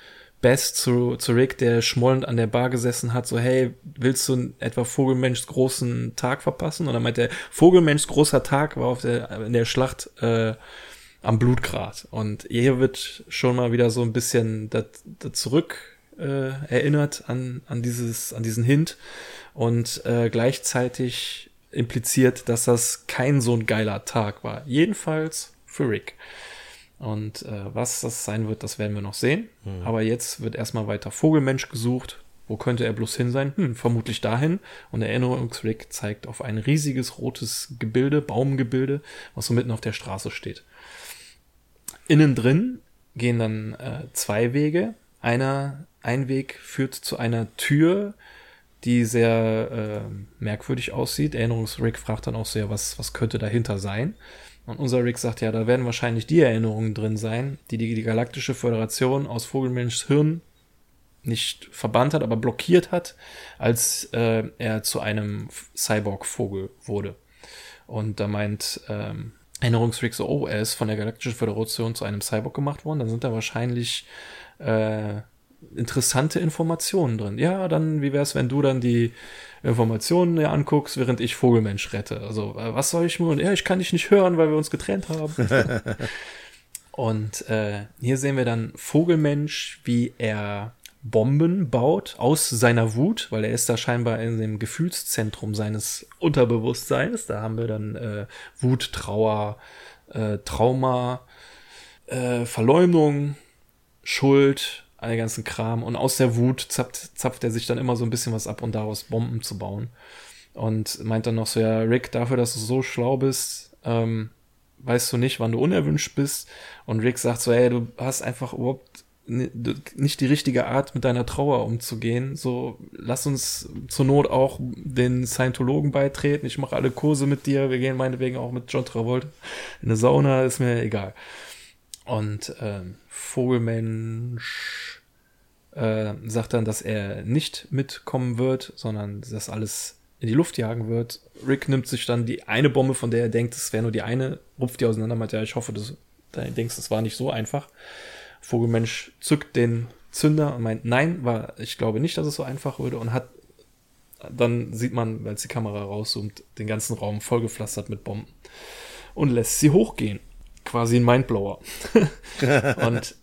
Bess zu, zu Rick, der schmollend an der Bar gesessen hat, so, hey, willst du etwa Vogelmenschs großen Tag verpassen? Und dann meint er, Vogelmenschs großer Tag war auf der, in der Schlacht äh, am Blutgrat. Und hier wird schon mal wieder so ein bisschen da, da zurück äh, erinnert an, an, dieses, an diesen Hint und äh, gleichzeitig impliziert, dass das kein so ein geiler Tag war. Jedenfalls für Rick. Und äh, was das sein wird, das werden wir noch sehen. Mhm. Aber jetzt wird erstmal weiter Vogelmensch gesucht. Wo könnte er bloß hin sein? Hm, vermutlich dahin. Und der Erinnerungsrick zeigt auf ein riesiges rotes Gebilde, Baumgebilde, was so mitten auf der Straße steht. Innen drin gehen dann äh, zwei Wege. Einer, ein Weg führt zu einer Tür, die sehr äh, merkwürdig aussieht. Erinnerungsrick fragt dann auch sehr, was, was könnte dahinter sein? Und unser Rick sagt, ja, da werden wahrscheinlich die Erinnerungen drin sein, die die, die Galaktische Föderation aus Vogelmenschs Hirn nicht verbannt hat, aber blockiert hat, als äh, er zu einem Cyborg-Vogel wurde. Und da meint ähm, Erinnerungsrick so, oh, er ist von der Galaktischen Föderation zu einem Cyborg gemacht worden, dann sind da wahrscheinlich äh, interessante Informationen drin. Ja, dann, wie wär's, wenn du dann die Informationen dir anguckst, während ich Vogelmensch rette? Also, äh, was soll ich nur? Ja, ich kann dich nicht hören, weil wir uns getrennt haben. (laughs) Und äh, hier sehen wir dann Vogelmensch, wie er Bomben baut aus seiner Wut, weil er ist da scheinbar in dem Gefühlszentrum seines Unterbewusstseins. Da haben wir dann äh, Wut, Trauer, äh, Trauma, äh, Verleumdung, Schuld, all den ganzen Kram. Und aus der Wut zapft, zapft er sich dann immer so ein bisschen was ab, um daraus Bomben zu bauen. Und meint dann noch so, ja, Rick, dafür, dass du so schlau bist, ähm, weißt du nicht, wann du unerwünscht bist. Und Rick sagt so, ey, du hast einfach überhaupt nicht die richtige Art, mit deiner Trauer umzugehen. So, lass uns zur Not auch den Scientologen beitreten. Ich mache alle Kurse mit dir. Wir gehen meinetwegen auch mit John Travolta in eine Sauna, ist mir egal. Und ähm, Vogelmensch äh, sagt dann, dass er nicht mitkommen wird, sondern das alles in die Luft jagen wird. Rick nimmt sich dann die eine Bombe, von der er denkt, es wäre nur die eine, rupft die auseinander, meint ja, ich hoffe, du denkst, es war nicht so einfach. Vogelmensch zückt den Zünder und meint, nein, war, ich glaube nicht, dass es so einfach würde und hat, dann sieht man, als die Kamera rauszoomt, den ganzen Raum vollgepflastert mit Bomben und lässt sie hochgehen. Quasi ein Mindblower. (laughs) und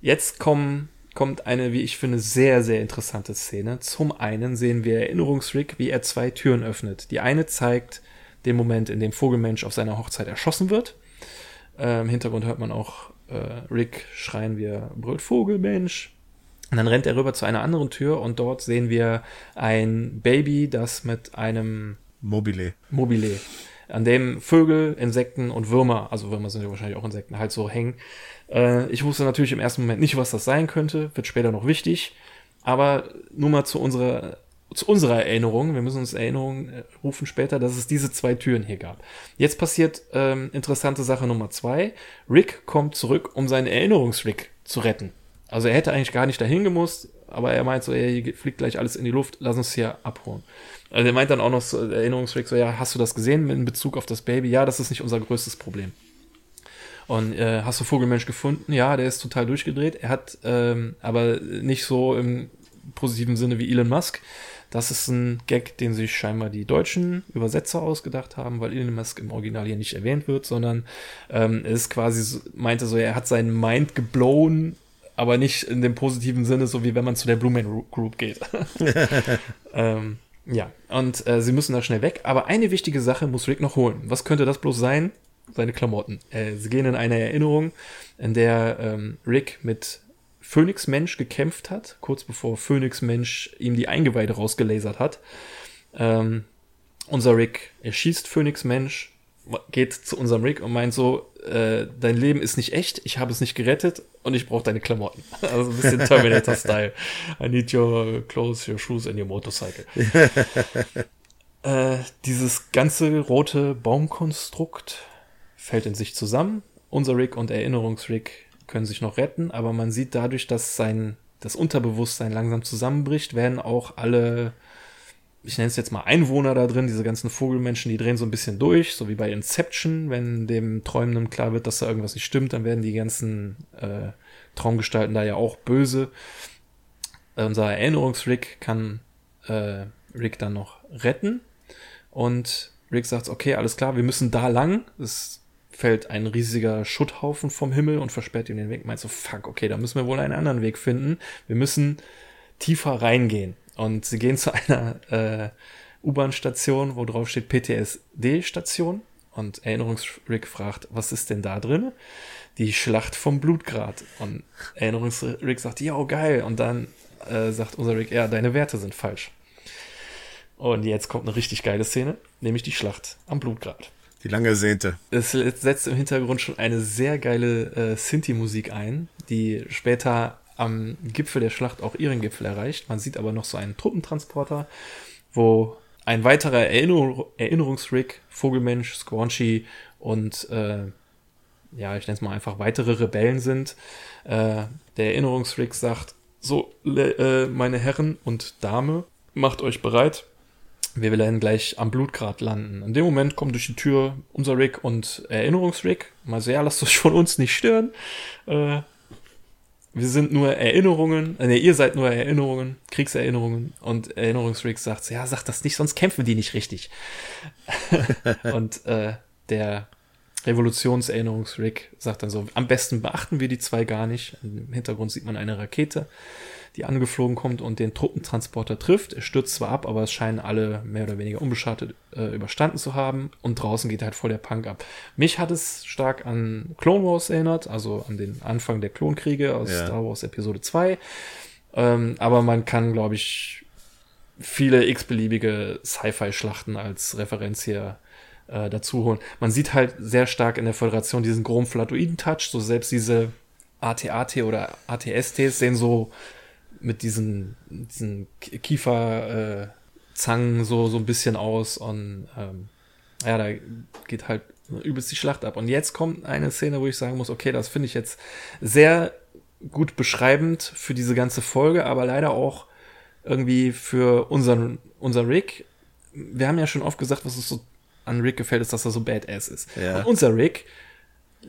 jetzt kommen, kommt eine, wie ich finde, sehr, sehr interessante Szene. Zum einen sehen wir Erinnerungsrick, wie er zwei Türen öffnet. Die eine zeigt den Moment, in dem Vogelmensch auf seiner Hochzeit erschossen wird. Äh, Im Hintergrund hört man auch äh, Rick schreien wir, brüllt Vogelmensch. Und dann rennt er rüber zu einer anderen Tür und dort sehen wir ein Baby, das mit einem Mobile. Mobile, an dem Vögel, Insekten und Würmer, also Würmer sind ja wahrscheinlich auch Insekten, halt so hängen. Äh, ich wusste natürlich im ersten Moment nicht, was das sein könnte, wird später noch wichtig. Aber nur mal zu unserer zu unserer Erinnerung, wir müssen uns Erinnerung äh, rufen später, dass es diese zwei Türen hier gab. Jetzt passiert ähm, interessante Sache Nummer zwei. Rick kommt zurück, um seinen Erinnerungsrick zu retten. Also er hätte eigentlich gar nicht dahin gemusst, aber er meint so, ey, hier fliegt gleich alles in die Luft, lass uns hier abholen. Also er meint dann auch noch so, Erinnerungsrick so, ja, hast du das gesehen in Bezug auf das Baby? Ja, das ist nicht unser größtes Problem. Und äh, hast du Vogelmensch gefunden? Ja, der ist total durchgedreht. Er hat ähm, aber nicht so im positiven Sinne wie Elon Musk. Das ist ein Gag, den sich scheinbar die deutschen Übersetzer ausgedacht haben, weil Elon Musk im Original hier nicht erwähnt wird, sondern ähm, ist quasi, meinte so, er hat seinen Mind geblown, aber nicht in dem positiven Sinne, so wie wenn man zu der Blue Man Group geht. (laughs) (laughs) ähm, ja, und äh, sie müssen da schnell weg. Aber eine wichtige Sache muss Rick noch holen. Was könnte das bloß sein? Seine Klamotten. Äh, sie gehen in eine Erinnerung, in der ähm, Rick mit Phoenix Mensch gekämpft hat, kurz bevor Phoenix Mensch ihm die Eingeweide rausgelasert hat. Ähm, unser Rick erschießt Phoenix Mensch, geht zu unserem Rick und meint so, äh, dein Leben ist nicht echt, ich habe es nicht gerettet und ich brauche deine Klamotten. (laughs) Also ein bisschen Terminator-Style. I need your clothes, your shoes and your motorcycle. (laughs) äh, dieses ganze rote Baumkonstrukt fällt in sich zusammen. Unser Rick und Erinnerungsrick können sich noch retten, aber man sieht dadurch, dass sein das Unterbewusstsein langsam zusammenbricht, werden auch alle, ich nenne es jetzt mal Einwohner da drin, diese ganzen Vogelmenschen, die drehen so ein bisschen durch, so wie bei Inception, wenn dem Träumenden klar wird, dass da irgendwas nicht stimmt, dann werden die ganzen äh, Traumgestalten da ja auch böse. Unser Erinnerungsrick kann äh, Rick dann noch retten und Rick sagt, okay, alles klar, wir müssen da lang. Das fällt ein riesiger Schutthaufen vom Himmel und versperrt ihm den Weg. Meint so, fuck, okay, da müssen wir wohl einen anderen Weg finden. Wir müssen tiefer reingehen. Und sie gehen (laughs) zu einer äh, U-Bahn-Station, wo drauf steht PTSD-Station. Und Erinnerungsrick fragt, was ist denn da drin? Die Schlacht vom Blutgrad. Und Erinnerungsrick sagt, ja, oh, geil. Und dann äh, sagt unser Rick, ja, deine Werte sind falsch. Und jetzt kommt eine richtig geile Szene, nämlich die Schlacht am Blutgrad. Die lange ersehnte. Es setzt im Hintergrund schon eine sehr geile äh, Sinti-Musik ein, die später am Gipfel der Schlacht auch ihren Gipfel erreicht. Man sieht aber noch so einen Truppentransporter, wo ein weiterer Erinner Erinnerungsrig, Vogelmensch, Squanchy und äh, ja, ich nenne es mal einfach weitere Rebellen sind. Äh, der Erinnerungsrig sagt, so, äh, meine Herren und Dame, macht euch bereit wir werden gleich am Blutgrad landen. In dem Moment kommen durch die Tür unser Rick und Erinnerungsrick. Mal ja, lasst euch von uns nicht stören. Äh, wir sind nur Erinnerungen, nee, ihr seid nur Erinnerungen, Kriegserinnerungen. Und Erinnerungsrick sagt, ja, sag das nicht, sonst kämpfen die nicht richtig. (laughs) und äh, der Revolutionserinnerungs-Rick sagt dann so, am besten beachten wir die zwei gar nicht. Im Hintergrund sieht man eine Rakete, die angeflogen kommt und den Truppentransporter trifft. Er stürzt zwar ab, aber es scheinen alle mehr oder weniger unbeschadet äh, überstanden zu haben und draußen geht halt voll der Punk ab. Mich hat es stark an Clone Wars erinnert, also an den Anfang der Klonkriege aus ja. Star Wars Episode 2. Ähm, aber man kann, glaube ich, viele x-beliebige Sci-Fi-Schlachten als Referenz hier äh, dazu holen. Man sieht halt sehr stark in der Föderation diesen Chrom-Flatoiden-Touch, so selbst diese AT-AT oder ATSTs sehen so mit diesen, diesen Kieferzangen äh, so, so ein bisschen aus und ähm, ja, da geht halt übelst die Schlacht ab. Und jetzt kommt eine Szene, wo ich sagen muss, okay, das finde ich jetzt sehr gut beschreibend für diese ganze Folge, aber leider auch irgendwie für unseren, unser Rick. Wir haben ja schon oft gesagt, was uns so an Rick gefällt, ist, dass er so badass ist. Ja. Und unser Rick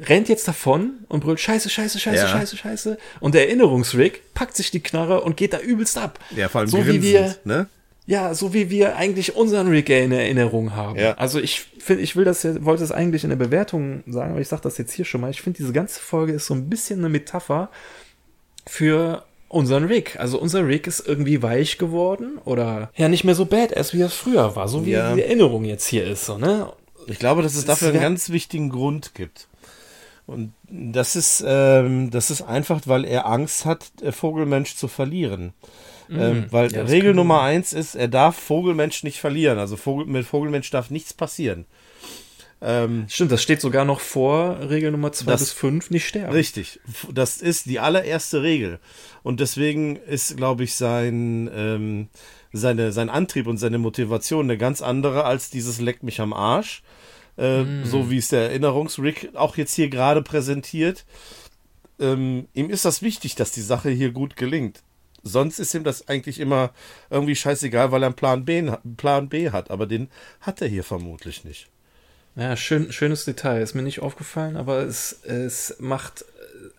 rennt jetzt davon und brüllt Scheiße, Scheiße, Scheiße, ja. Scheiße, Scheiße. Und der Erinnerungsrick packt sich die Knarre und geht da übelst ab. Ja, vor allem so wie wir, ne? Ja, so wie wir eigentlich unseren Rick in Erinnerung haben. Ja. Also ich finde, ich will das, wollte es eigentlich in der Bewertung sagen, aber ich sage das jetzt hier schon mal. Ich finde, diese ganze Folge ist so ein bisschen eine Metapher für unseren Rick. Also unser Rick ist irgendwie weich geworden oder ja nicht mehr so badass, wie er es früher war, so wie ja. die Erinnerung jetzt hier ist. So, ne? Ich glaube, dass es dafür einen ganz wichtigen Grund gibt. Und das ist, ähm, das ist einfach, weil er Angst hat, äh, Vogelmensch zu verlieren. Mhm. Ähm, weil ja, Regel Nummer eins ist, er darf Vogelmensch nicht verlieren. Also Vogel, mit Vogelmensch darf nichts passieren. Ähm, Stimmt, das steht sogar noch vor Regel Nummer 2 bis 5, nicht sterben. Richtig, das ist die allererste Regel. Und deswegen ist, glaube ich, sein, ähm, seine, sein Antrieb und seine Motivation eine ganz andere als dieses Leck mich am Arsch. Äh, mm. So wie es der Erinnerungsrick auch jetzt hier gerade präsentiert. Ähm, ihm ist das wichtig, dass die Sache hier gut gelingt. Sonst ist ihm das eigentlich immer irgendwie scheißegal, weil er einen Plan B, Plan B hat. Aber den hat er hier vermutlich nicht. Ja, schön, schönes Detail. Ist mir nicht aufgefallen, aber es, es macht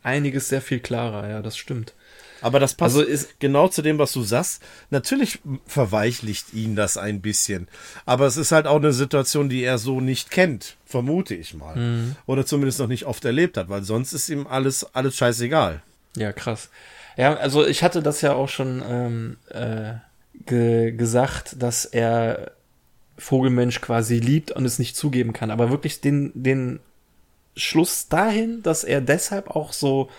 einiges sehr viel klarer. Ja, das stimmt. Aber das passt also ist genau zu dem, was du sagst. Natürlich verweichlicht ihn das ein bisschen. Aber es ist halt auch eine Situation, die er so nicht kennt, vermute ich mal. Mhm. Oder zumindest noch nicht oft erlebt hat, weil sonst ist ihm alles, alles scheißegal. Ja, krass. Ja, also ich hatte das ja auch schon ähm, äh, ge gesagt, dass er Vogelmensch quasi liebt und es nicht zugeben kann. Aber wirklich den, den Schluss dahin, dass er deshalb auch so,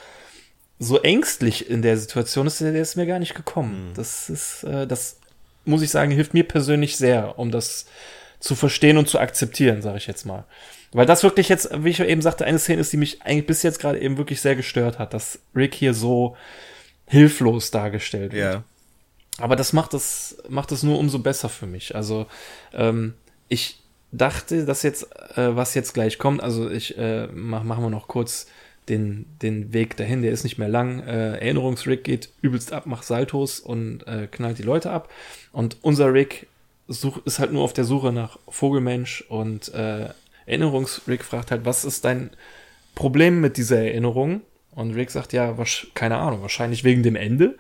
so ängstlich in der Situation ist, der ist mir gar nicht gekommen. Mhm. Das ist, äh, das muss ich sagen, hilft mir persönlich sehr, um das zu verstehen und zu akzeptieren, sage ich jetzt mal. Weil das wirklich jetzt, wie ich eben sagte, eine Szene ist, die mich eigentlich bis jetzt gerade eben wirklich sehr gestört hat, dass Rick hier so hilflos dargestellt wird. Ja. Aber das macht es macht es nur umso besser für mich. Also ähm, ich dachte, dass jetzt äh, was jetzt gleich kommt. Also ich äh, mach, machen wir noch kurz den den Weg dahin. Der ist nicht mehr lang. Äh, Erinnerungsrick geht übelst ab, macht Saltos und äh, knallt die Leute ab. Und unser Rick such, ist halt nur auf der Suche nach Vogelmensch und äh, Erinnerungsrick fragt halt, was ist dein Problem mit dieser Erinnerung? Und Rick sagt ja, keine Ahnung, wahrscheinlich wegen dem Ende.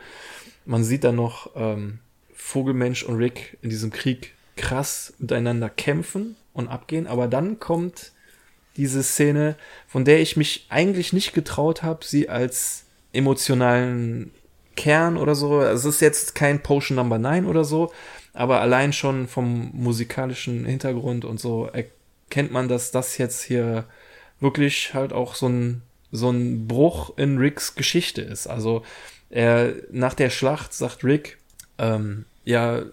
Man sieht dann noch ähm, Vogelmensch und Rick in diesem Krieg krass miteinander kämpfen und abgehen, aber dann kommt diese Szene, von der ich mich eigentlich nicht getraut habe, sie als emotionalen Kern oder so. Es ist jetzt kein Potion Number 9 oder so, aber allein schon vom musikalischen Hintergrund und so erkennt man, dass das jetzt hier wirklich halt auch so ein, so ein Bruch in Ricks Geschichte ist. Also er, nach der Schlacht sagt Rick, ähm, ja,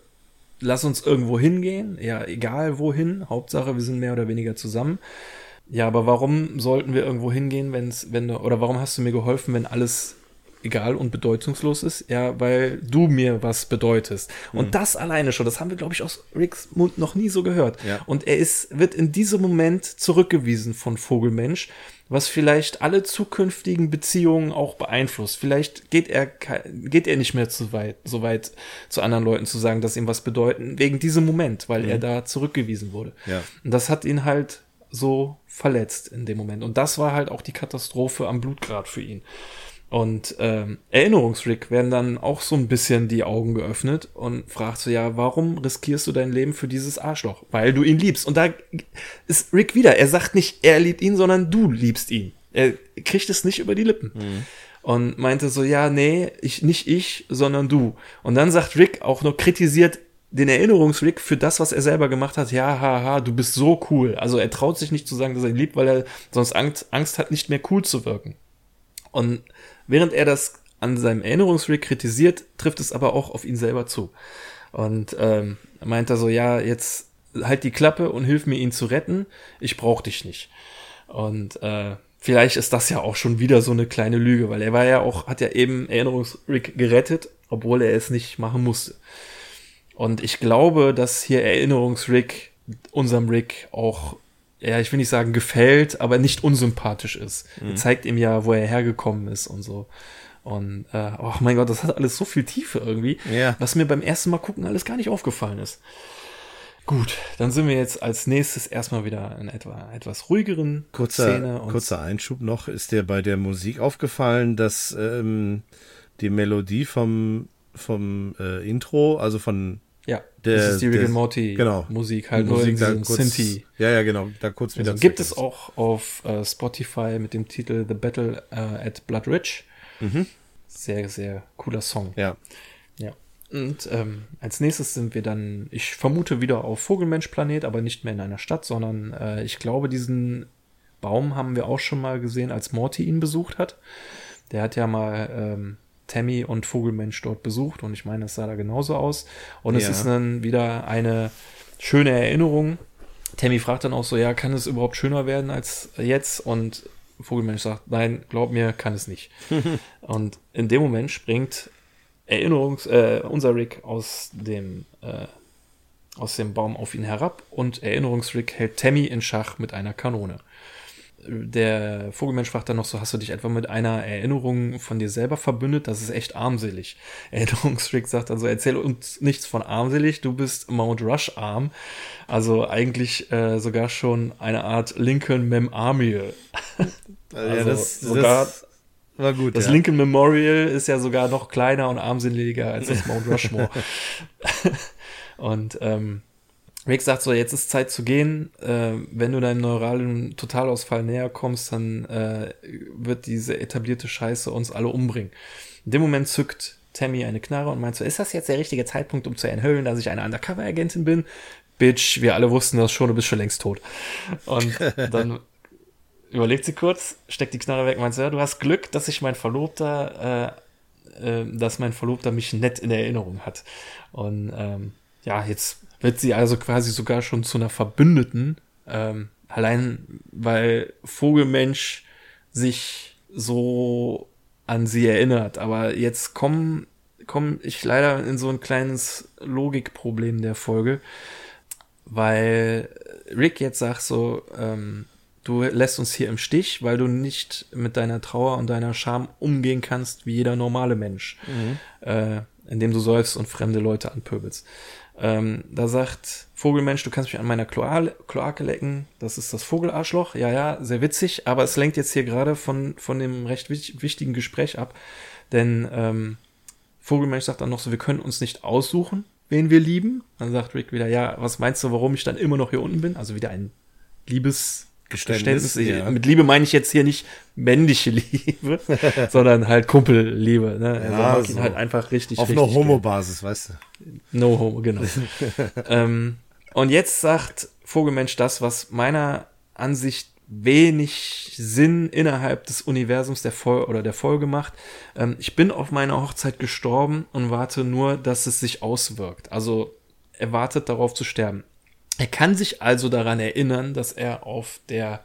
lass uns irgendwo hingehen, ja, egal wohin, Hauptsache wir sind mehr oder weniger zusammen. Ja, aber warum sollten wir irgendwo hingehen, wenn's, wenn du, oder warum hast du mir geholfen, wenn alles egal und bedeutungslos ist? Ja, weil du mir was bedeutest. Und mhm. das alleine schon, das haben wir, glaube ich, aus Ricks Mund noch nie so gehört. Ja. Und er ist, wird in diesem Moment zurückgewiesen von Vogelmensch, was vielleicht alle zukünftigen Beziehungen auch beeinflusst. Vielleicht geht er, geht er nicht mehr zu weit, so weit zu anderen Leuten zu sagen, dass ihm was bedeuten, wegen diesem Moment, weil mhm. er da zurückgewiesen wurde. Ja. Und das hat ihn halt so verletzt in dem Moment. Und das war halt auch die Katastrophe am Blutgrad für ihn. Und ähm, Erinnerungsrick werden dann auch so ein bisschen die Augen geöffnet und fragt so, ja, warum riskierst du dein Leben für dieses Arschloch? Weil du ihn liebst. Und da ist Rick wieder. Er sagt nicht, er liebt ihn, sondern du liebst ihn. Er kriegt es nicht über die Lippen. Mhm. Und meinte so, ja, nee, ich, nicht ich, sondern du. Und dann sagt Rick auch noch, kritisiert den Erinnerungsrick für das, was er selber gemacht hat. Ja, haha, du bist so cool. Also er traut sich nicht zu sagen, dass er ihn liebt, weil er sonst Angst, Angst hat, nicht mehr cool zu wirken. Und während er das an seinem Erinnerungsrick kritisiert, trifft es aber auch auf ihn selber zu. Und ähm, meint er so, ja, jetzt halt die Klappe und hilf mir, ihn zu retten. Ich brauch dich nicht. Und äh, vielleicht ist das ja auch schon wieder so eine kleine Lüge, weil er war ja auch, hat ja eben Erinnerungsrick gerettet, obwohl er es nicht machen musste. Und ich glaube, dass hier Erinnerungsrick unserem Rick auch, ja, ich will nicht sagen gefällt, aber nicht unsympathisch ist. Mhm. Er zeigt ihm ja, wo er hergekommen ist und so. Und, äh, oh mein Gott, das hat alles so viel Tiefe irgendwie, ja. was mir beim ersten Mal gucken alles gar nicht aufgefallen ist. Gut, dann sind wir jetzt als nächstes erstmal wieder in etwa etwas ruhigeren kurzer, Szene. kurzer Einschub noch, ist dir bei der Musik aufgefallen, dass ähm, die Melodie vom, vom äh, Intro, also von ja, der, das ist die Rick and Morty genau, Musik, halt Musik nur in kurz, Synthi. Ja, ja, genau, da kurz wieder. Also gibt es auch auf äh, Spotify mit dem Titel The Battle äh, at Blood Ridge. Mhm. Sehr, sehr cooler Song. Ja. Und ähm, als nächstes sind wir dann, ich vermute wieder auf Vogelmensch-Planet, aber nicht mehr in einer Stadt, sondern äh, ich glaube, diesen Baum haben wir auch schon mal gesehen, als Morty ihn besucht hat. Der hat ja mal ähm, Tammy und Vogelmensch dort besucht und ich meine, es sah da genauso aus. Und ja. es ist dann wieder eine schöne Erinnerung. Tammy fragt dann auch so, ja, kann es überhaupt schöner werden als jetzt? Und Vogelmensch sagt, nein, glaub mir, kann es nicht. (laughs) und in dem Moment springt Erinnerungs, äh, unser Rick aus dem, äh, aus dem Baum auf ihn herab und Erinnerungsrick hält Tammy in Schach mit einer Kanone. Der Vogelmensch fragt dann noch so, hast du dich etwa mit einer Erinnerung von dir selber verbündet? Das ist echt armselig. (laughs) Erinnerungsrick sagt dann so, erzähl uns nichts von armselig, du bist Mount Rush arm. Also eigentlich äh, sogar schon eine Art Lincoln Memorial. (laughs) also ja, das, sogar das war gut. Das ja. Lincoln Memorial ist ja sogar noch kleiner und armseliger als das (laughs) Mount Rushmore. und ähm, Rick sagt so, jetzt ist Zeit zu gehen. Äh, wenn du deinem neuralen Totalausfall näher kommst, dann äh, wird diese etablierte Scheiße uns alle umbringen. In dem Moment zückt Tammy eine Knarre und meint so, ist das jetzt der richtige Zeitpunkt, um zu enthüllen, dass ich eine Undercover-Agentin bin? Bitch, wir alle wussten das schon, du bist schon längst tot. Und (laughs) dann überlegt sie kurz, steckt die Knarre weg, meint, ja, du hast Glück, dass ich mein Verlobter, äh, äh, dass mein Verlobter mich nett in Erinnerung hat. Und ähm, ja, jetzt wird sie also quasi sogar schon zu einer Verbündeten, ähm, allein weil Vogelmensch sich so an sie erinnert. Aber jetzt komme komm ich leider in so ein kleines Logikproblem der Folge, weil Rick jetzt sagt so, ähm, du lässt uns hier im Stich, weil du nicht mit deiner Trauer und deiner Scham umgehen kannst wie jeder normale Mensch, mhm. äh, indem du seufst und fremde Leute anpöbelst. Ähm, da sagt Vogelmensch, du kannst mich an meiner Kloake, Kloake lecken, das ist das Vogelarschloch. Ja, ja, sehr witzig, aber es lenkt jetzt hier gerade von, von dem recht wichtigen Gespräch ab, denn ähm, Vogelmensch sagt dann noch so, wir können uns nicht aussuchen, wen wir lieben. Dann sagt Rick wieder, ja, was meinst du, warum ich dann immer noch hier unten bin? Also wieder ein Liebes Geständnis. Ja. Mit Liebe meine ich jetzt hier nicht männliche Liebe, (laughs) sondern halt Kumpelliebe. Ne? Also ja, mag so. ihn halt einfach richtig. Auf richtig No-Homo-Basis, weißt du. No Homo, genau. (laughs) ähm, und jetzt sagt Vogelmensch das, was meiner Ansicht wenig Sinn innerhalb des Universums der Folge oder der Folge macht. Ähm, ich bin auf meiner Hochzeit gestorben und warte nur, dass es sich auswirkt. Also er wartet darauf zu sterben. Er kann sich also daran erinnern, dass er auf der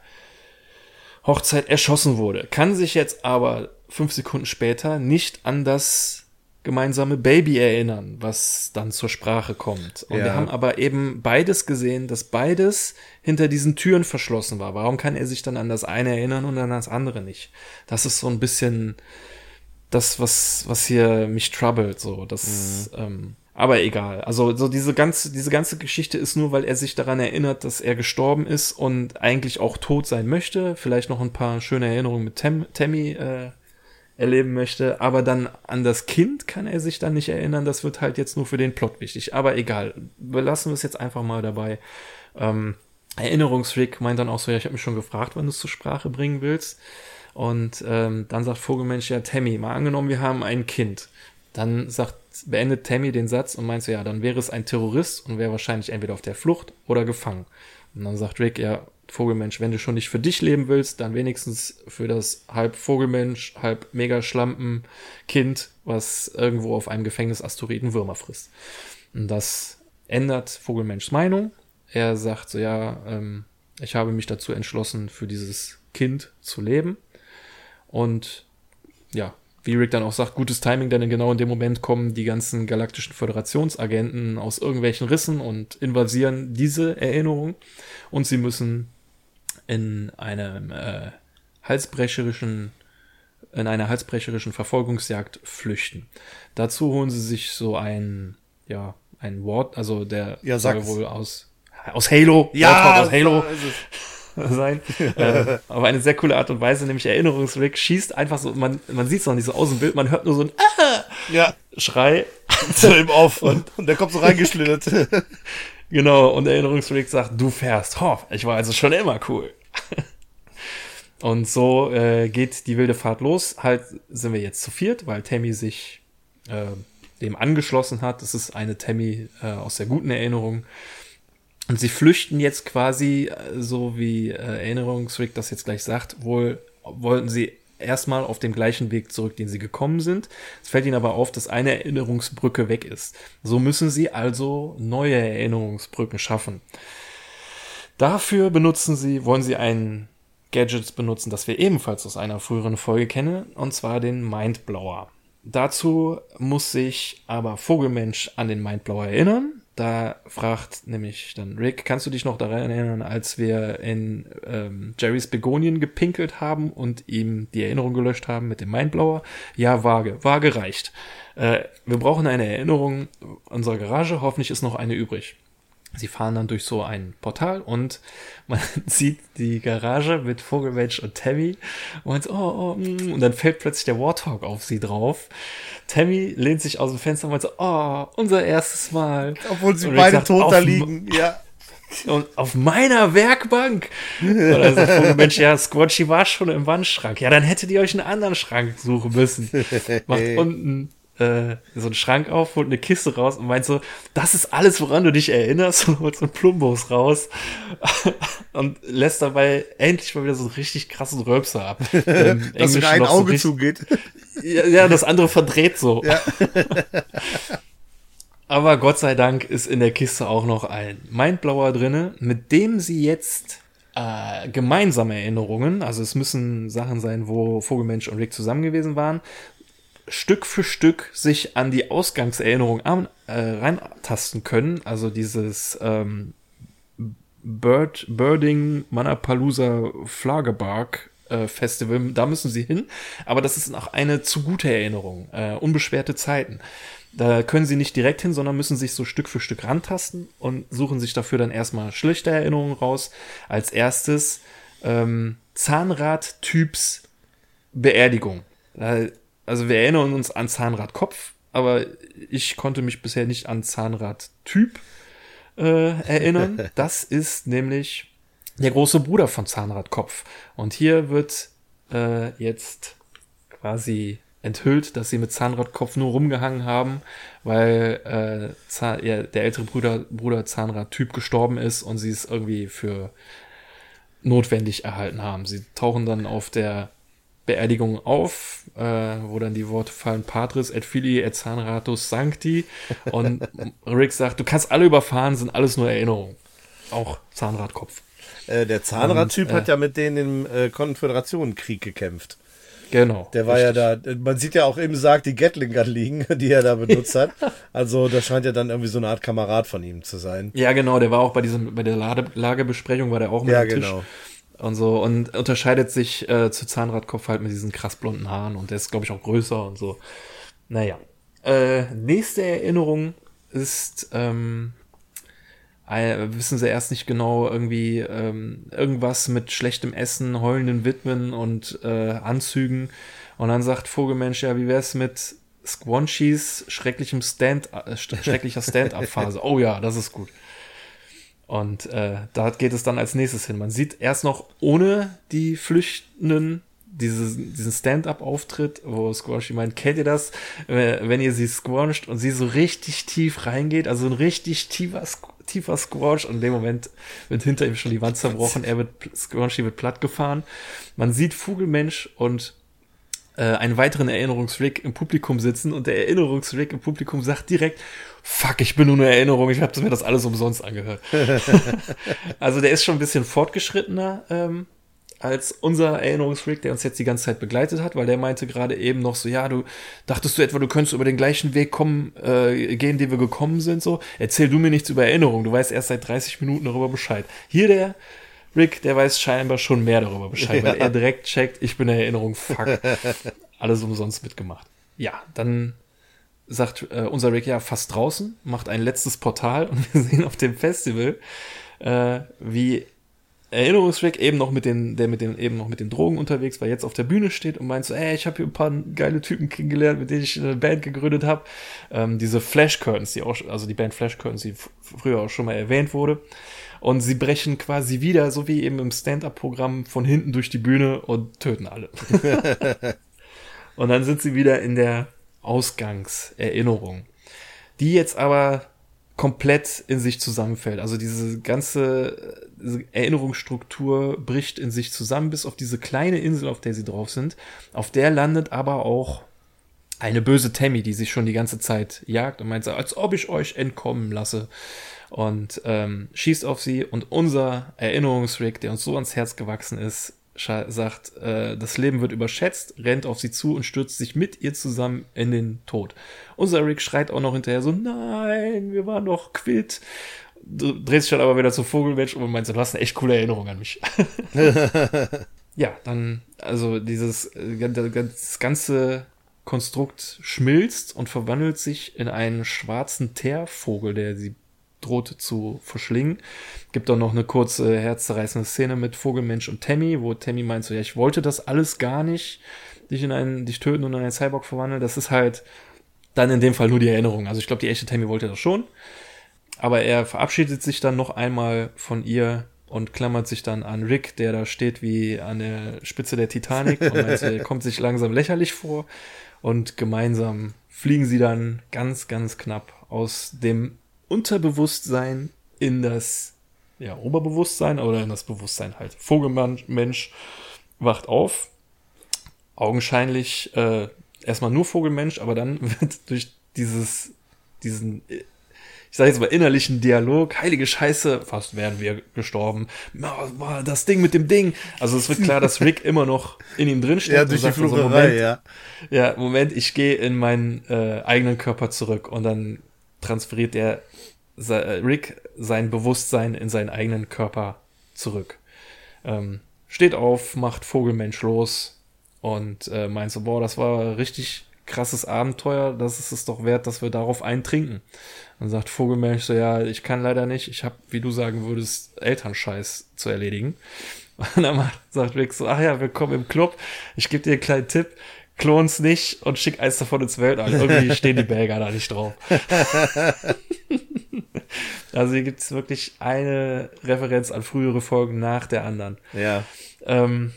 Hochzeit erschossen wurde, kann sich jetzt aber fünf Sekunden später nicht an das gemeinsame Baby erinnern, was dann zur Sprache kommt. Und ja. wir haben aber eben beides gesehen, dass beides hinter diesen Türen verschlossen war. Warum kann er sich dann an das eine erinnern und an das andere nicht? Das ist so ein bisschen das, was, was hier mich troubled, so. Das, mhm. ähm, aber egal. Also so diese ganze, diese ganze Geschichte ist nur, weil er sich daran erinnert, dass er gestorben ist und eigentlich auch tot sein möchte. Vielleicht noch ein paar schöne Erinnerungen mit Tam, Tammy äh, erleben möchte, aber dann an das Kind kann er sich dann nicht erinnern. Das wird halt jetzt nur für den Plot wichtig. Aber egal, wir lassen es jetzt einfach mal dabei. Ähm, Erinnerungsrick meint dann auch so, ja, ich habe mich schon gefragt, wann du es zur Sprache bringen willst. Und ähm, dann sagt Vogelmensch, ja, Tammy, mal angenommen, wir haben ein Kind. Dann sagt, beendet Tammy den Satz und meint so, ja, dann wäre es ein Terrorist und wäre wahrscheinlich entweder auf der Flucht oder gefangen. Und dann sagt Rick, ja, Vogelmensch, wenn du schon nicht für dich leben willst, dann wenigstens für das halb Vogelmensch, halb Megaschlampen-Kind, was irgendwo auf einem Gefängnisasteroiden Würmer frisst. Und das ändert Vogelmenschs Meinung. Er sagt so, ja, ähm, ich habe mich dazu entschlossen, für dieses Kind zu leben. Und ja, wie Rick dann auch sagt, gutes Timing, denn genau in dem Moment kommen die ganzen galaktischen Föderationsagenten aus irgendwelchen Rissen und invasieren diese Erinnerung und sie müssen in einem äh, halsbrecherischen in einer halsbrecherischen Verfolgungsjagd flüchten. Dazu holen sie sich so ein ja ein Wort, also der ja, soll wohl aus aus Halo, ja, aus Halo. (laughs) sein. äh, aber eine sehr coole Art und Weise, nämlich Erinnerungsrick schießt einfach so, man, man sieht es noch nicht so aus dem Bild, man hört nur so ein ah! (laughs) ja. Schrei. (laughs) So im Off und, und der kommt so reingeschlittert. genau, und Erinnerungsrick sagt, du fährst. Ho, ich war also schon immer cool. und so äh, geht die wilde Fahrt los. Halt sind wir jetzt zu viert, weil Tammy sich äh, dem angeschlossen hat. Das ist eine Tammy äh, aus der guten Erinnerung. Und sie flüchten jetzt quasi, äh, so wie äh, Erinnerungsrick das jetzt gleich sagt, wohl wollten sie erstmal auf dem gleichen Weg zurück, den sie gekommen sind. Es fällt ihnen aber auf, dass eine Erinnerungsbrücke weg ist. So müssen sie also neue Erinnerungsbrücken schaffen. Dafür benutzen sie, wollen sie ein Gadget benutzen, das wir ebenfalls aus einer früheren Folge kennen, und zwar den Mindblower. Dazu muss sich aber Vogelmensch an den Mindblower erinnern, da fragt nämlich dann Rick, kannst du dich noch daran erinnern, als wir in ähm, Jerrys Begonien gepinkelt haben und ihm die Erinnerung gelöscht haben mit dem Mindblower? Ja, vage. Vage reicht. Äh, wir brauchen eine Erinnerung unserer Garage. Hoffentlich ist noch eine übrig. Sie fahren dann durch so ein Portal und (laughs) man sieht die Garage mit Vogelmensch und Tammy und, so, oh, oh, mm, und dann fällt plötzlich der Warthog auf sie drauf. Tammy lehnt sich aus dem Fenster und meint so, oh, unser erstes Mal. Obwohl sie beide sagt, tot da liegen, ja. (laughs) Und auf meiner Werkbank. Oder sagt Vogelmensch, ja, Squatchy war schon im Wandschrank. Ja, dann hättet ihr euch einen anderen Schrank suchen müssen. Macht unten äh, so einen Schrank auf, holt eine Kiste raus und meint so, das ist alles, woran du dich erinnerst (laughs) und holt so einen Plumbus raus (laughs) und lässt dabei endlich mal wieder so einen richtig krassen Röpser ab. (laughs) Dass sogar ein Auge so zugeht. Ja, ja, das andere verdreht so. Ja. Aber Gott sei Dank ist in der Kiste auch noch ein Mindblower drinne, mit dem sie jetzt äh, gemeinsame Erinnerungen, also es müssen Sachen sein, wo Vogelmensch und Rick zusammen gewesen waren, Stück für Stück sich an die Ausgangserinnerung an, äh, reintasten können. Also dieses ähm, Bird, Birding Manapalooza Flagebark äh, Festival, da müssen sie hin. Aber das ist auch eine zu gute Erinnerung, äh, unbeschwerte Zeiten. Da können sie nicht direkt hin, sondern müssen sich so Stück für Stück rantasten und suchen sich dafür dann erstmal schlechte Erinnerungen raus. Als erstes ähm, Zahnrad-Typs Beerdigung. Also wir erinnern uns an Zahnradkopf, aber ich konnte mich bisher nicht an Zahnradtyp äh, erinnern. (laughs) Das ist nämlich der große Bruder von Zahnradkopf. Und hier wird äh, jetzt quasi enthüllt, dass sie mit Zahnradkopf nur rumgehangen haben, weil äh, ja, der ältere Bruder, Bruder Zahnradtyp gestorben ist und sie es irgendwie für notwendig erhalten haben. Sie tauchen dann auf der Beerdigung auf, äh, wo dann die Worte fallen, Patris et Fili et Zahnratus Sancti. Und (laughs) Rick sagt, du kannst alle überfahren, sind alles nur Erinnerungen. Auch Zahnradkopf. Äh, der Zahnradtyp äh, hat ja mit denen im äh, Konföderationenkrieg gekämpft. Genau. Der war richtig. ja da, man sieht ja auch im Sarg die Gatling Gun liegen, (laughs) die er da benutzt hat. (laughs) Also das scheint ja dann irgendwie so eine Art Kamerad von ihm zu sein. Ja, genau, der war auch bei diesem, bei der Lade, Lagebesprechung war der auch mit ja, genau. Tisch und so und unterscheidet sich äh, zu Zahnradkopf halt mit diesen krass blonden Haaren und der ist, glaube ich, auch größer und so. Naja. Äh, nächste Erinnerung ist, ähm, äh, wissen sie erst nicht genau, irgendwie ähm, irgendwas mit schlechtem Essen, heulenden Widmen und äh, Anzügen. Und dann sagt Vogelmensch, ja, wie wär's mit Squanchies schrecklichem Stand, äh, schrecklicher (laughs) Stand-up-Phase? oh ja, das ist gut. Und äh, da geht es dann als nächstes hin. Man sieht erst noch ohne die Flüchtenden diese, diesen Stand-up-Auftritt, wo Squanchy meint, kennt ihr das, wenn ihr sie squanscht und sie so richtig tief reingeht, also ein richtig tiefer, tiefer Squash und in dem Moment wird hinter ihm schon die Wand zerbrochen, er wird, Squanchy wird platt gefahren. Man sieht Fugelmensch und äh, einen weiteren Erinnerungsrick im Publikum sitzen und der Erinnerungsrick im Publikum sagt direkt, fuck, ich bin nur eine Erinnerung, ich habe mir das alles umsonst angehört. (laughs) also der ist schon ein bisschen fortgeschrittener, ähm, als unser Erinnerungsfreak, der uns jetzt die ganze Zeit begleitet hat, weil der meinte gerade eben noch so, ja, du dachtest du etwa, du könntest über den gleichen Weg kommen, äh, gehen, den wir gekommen sind, so. Erzähl du mir nichts über Erinnerung, du weißt erst seit 30 Minuten darüber Bescheid. Hier der Rick, der weiß scheinbar schon mehr darüber Bescheid, ja. weil er direkt checkt, ich bin der Erinnerung, fuck. (laughs) Alles umsonst mitgemacht. Ja, dann sagt äh, unser Rick ja fast draußen, macht ein letztes Portal und (laughs) wir sehen auf dem Festival, äh, wie Erinnerungsrick eben noch mit den, der mit den eben noch mit den Drogen unterwegs war, jetzt auf der Bühne steht und meint so, ey, ich habe hier ein paar geile Typen kennengelernt, mit denen ich eine Band gegründet habe. Ähm, diese Flash Curtains, die auch, also die Band Flash Curtains, die früher auch schon mal erwähnt wurde. Und sie brechen quasi wieder, so wie eben im Stand-up-Programm, von hinten durch die Bühne und töten alle. (laughs) und dann sind sie wieder in der Ausgangserinnerung, die jetzt aber komplett in sich zusammenfällt. Also diese ganze Erinnerungsstruktur bricht in sich zusammen, bis auf diese kleine Insel, auf der sie drauf sind. Auf der landet aber auch eine böse Tammy, die sich schon die ganze Zeit jagt und meint, als ob ich euch entkommen lasse. Und ähm, schießt auf sie und unser Erinnerungsrick, der uns so ans Herz gewachsen ist, sagt, äh, das Leben wird überschätzt, rennt auf sie zu und stürzt sich mit ihr zusammen in den Tod. Unser Rick schreit auch noch hinterher so, nein, wir waren doch quitt. Du drehst dich dann aber wieder zu Vogelmensch und meinst, du hast eine echt coole Erinnerung an mich. (laughs) ja, dann, also dieses äh, das ganze Konstrukt schmilzt und verwandelt sich in einen schwarzen Teervogel, der sie droht zu verschlingen. Gibt auch noch eine kurze herzzerreißende Szene mit Vogelmensch und Tammy, wo Tammy meint so, ja, ich wollte das alles gar nicht, dich in einen, dich töten und in einen Cyborg verwandeln. Das ist halt dann in dem Fall nur die Erinnerung. Also ich glaube, die echte Tammy wollte das schon. Aber er verabschiedet sich dann noch einmal von ihr und klammert sich dann an Rick, der da steht wie an der Spitze der Titanic und meint, er kommt sich langsam lächerlich vor. Und gemeinsam fliegen sie dann ganz, ganz knapp aus dem Unterbewusstsein in das ja, Oberbewusstsein oder in das Bewusstsein halt. Vogelmensch wacht auf. Augenscheinlich äh, erstmal nur Vogelmensch, aber dann (laughs) wird durch dieses, diesen, ich sage jetzt mal innerlichen Dialog, heilige Scheiße, fast wären wir gestorben. Das Ding mit dem Ding. Also es wird klar, dass Rick (laughs) immer noch in ihm drin steht. Ja, durch die Flucherei, so, Moment, ja. Ja, Moment, ich gehe in meinen äh, eigenen Körper zurück und dann transferiert er Rick sein Bewusstsein in seinen eigenen Körper zurück. Ähm, steht auf, macht Vogelmensch los und äh, meint so, boah, das war richtig krasses Abenteuer, das ist es doch wert, dass wir darauf eintrinken. Dann sagt Vogelmensch so, ja, ich kann leider nicht, ich habe, wie du sagen würdest, Elternscheiß zu erledigen. (laughs) Und dann macht, sagt Rick so, ach ja, willkommen im Club, ich gebe dir einen kleinen Tipp, klon's nicht und schick eins davon ins Weltall. Irgendwie (laughs) stehen die Belger da nicht drauf. (laughs) (laughs) also hier gibt's wirklich eine Referenz an frühere Folgen nach der anderen. Ja. Ähm,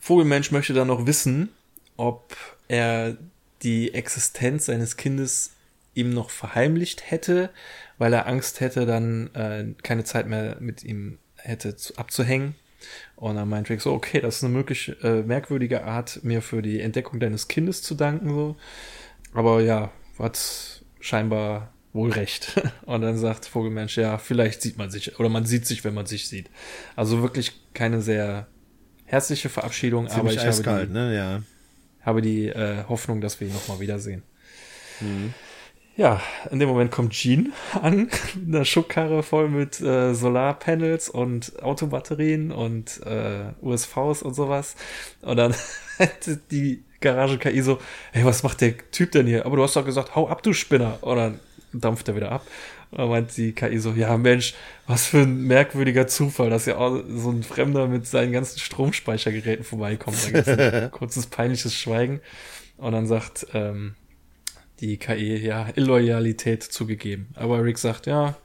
Vogelmensch möchte dann noch wissen, ob er die Existenz seines Kindes ihm noch verheimlicht hätte, weil er Angst hätte, dann äh, keine Zeit mehr mit ihm hätte zu, abzuhängen. Und dann meint Rick so, okay, das ist eine möglich äh, merkwürdige Art, mir für die Entdeckung deines Kindes zu danken, so. Aber ja, hat scheinbar wohl recht. (laughs) Und dann sagt Vogelmensch, ja, vielleicht sieht man sich, oder man sieht sich, wenn man sich sieht. Also wirklich keine sehr herzliche Verabschiedung, Ziemlich aber ich habe die, ne? ja. habe die äh, Hoffnung, dass wir ihn nochmal wiedersehen. Mhm. Ja, in dem Moment kommt Jean an, (laughs) mit einer Schubkarre voll mit äh, Solarpanels und Autobatterien und äh, USVs und sowas. Und dann (laughs) die Garage-KI so, hey, was macht der Typ denn hier? Aber du hast doch gesagt, hau ab, du Spinner. Und dann dampft er wieder ab. Und dann meint die KI so, ja Mensch, was für ein merkwürdiger Zufall, dass ja auch so ein Fremder mit seinen ganzen Stromspeichergeräten vorbeikommt. Da gibt's ein (laughs) kurzes peinliches Schweigen. Und dann sagt ähm, die KI, ja, Illoyalität zugegeben. Aber Rick sagt, ja,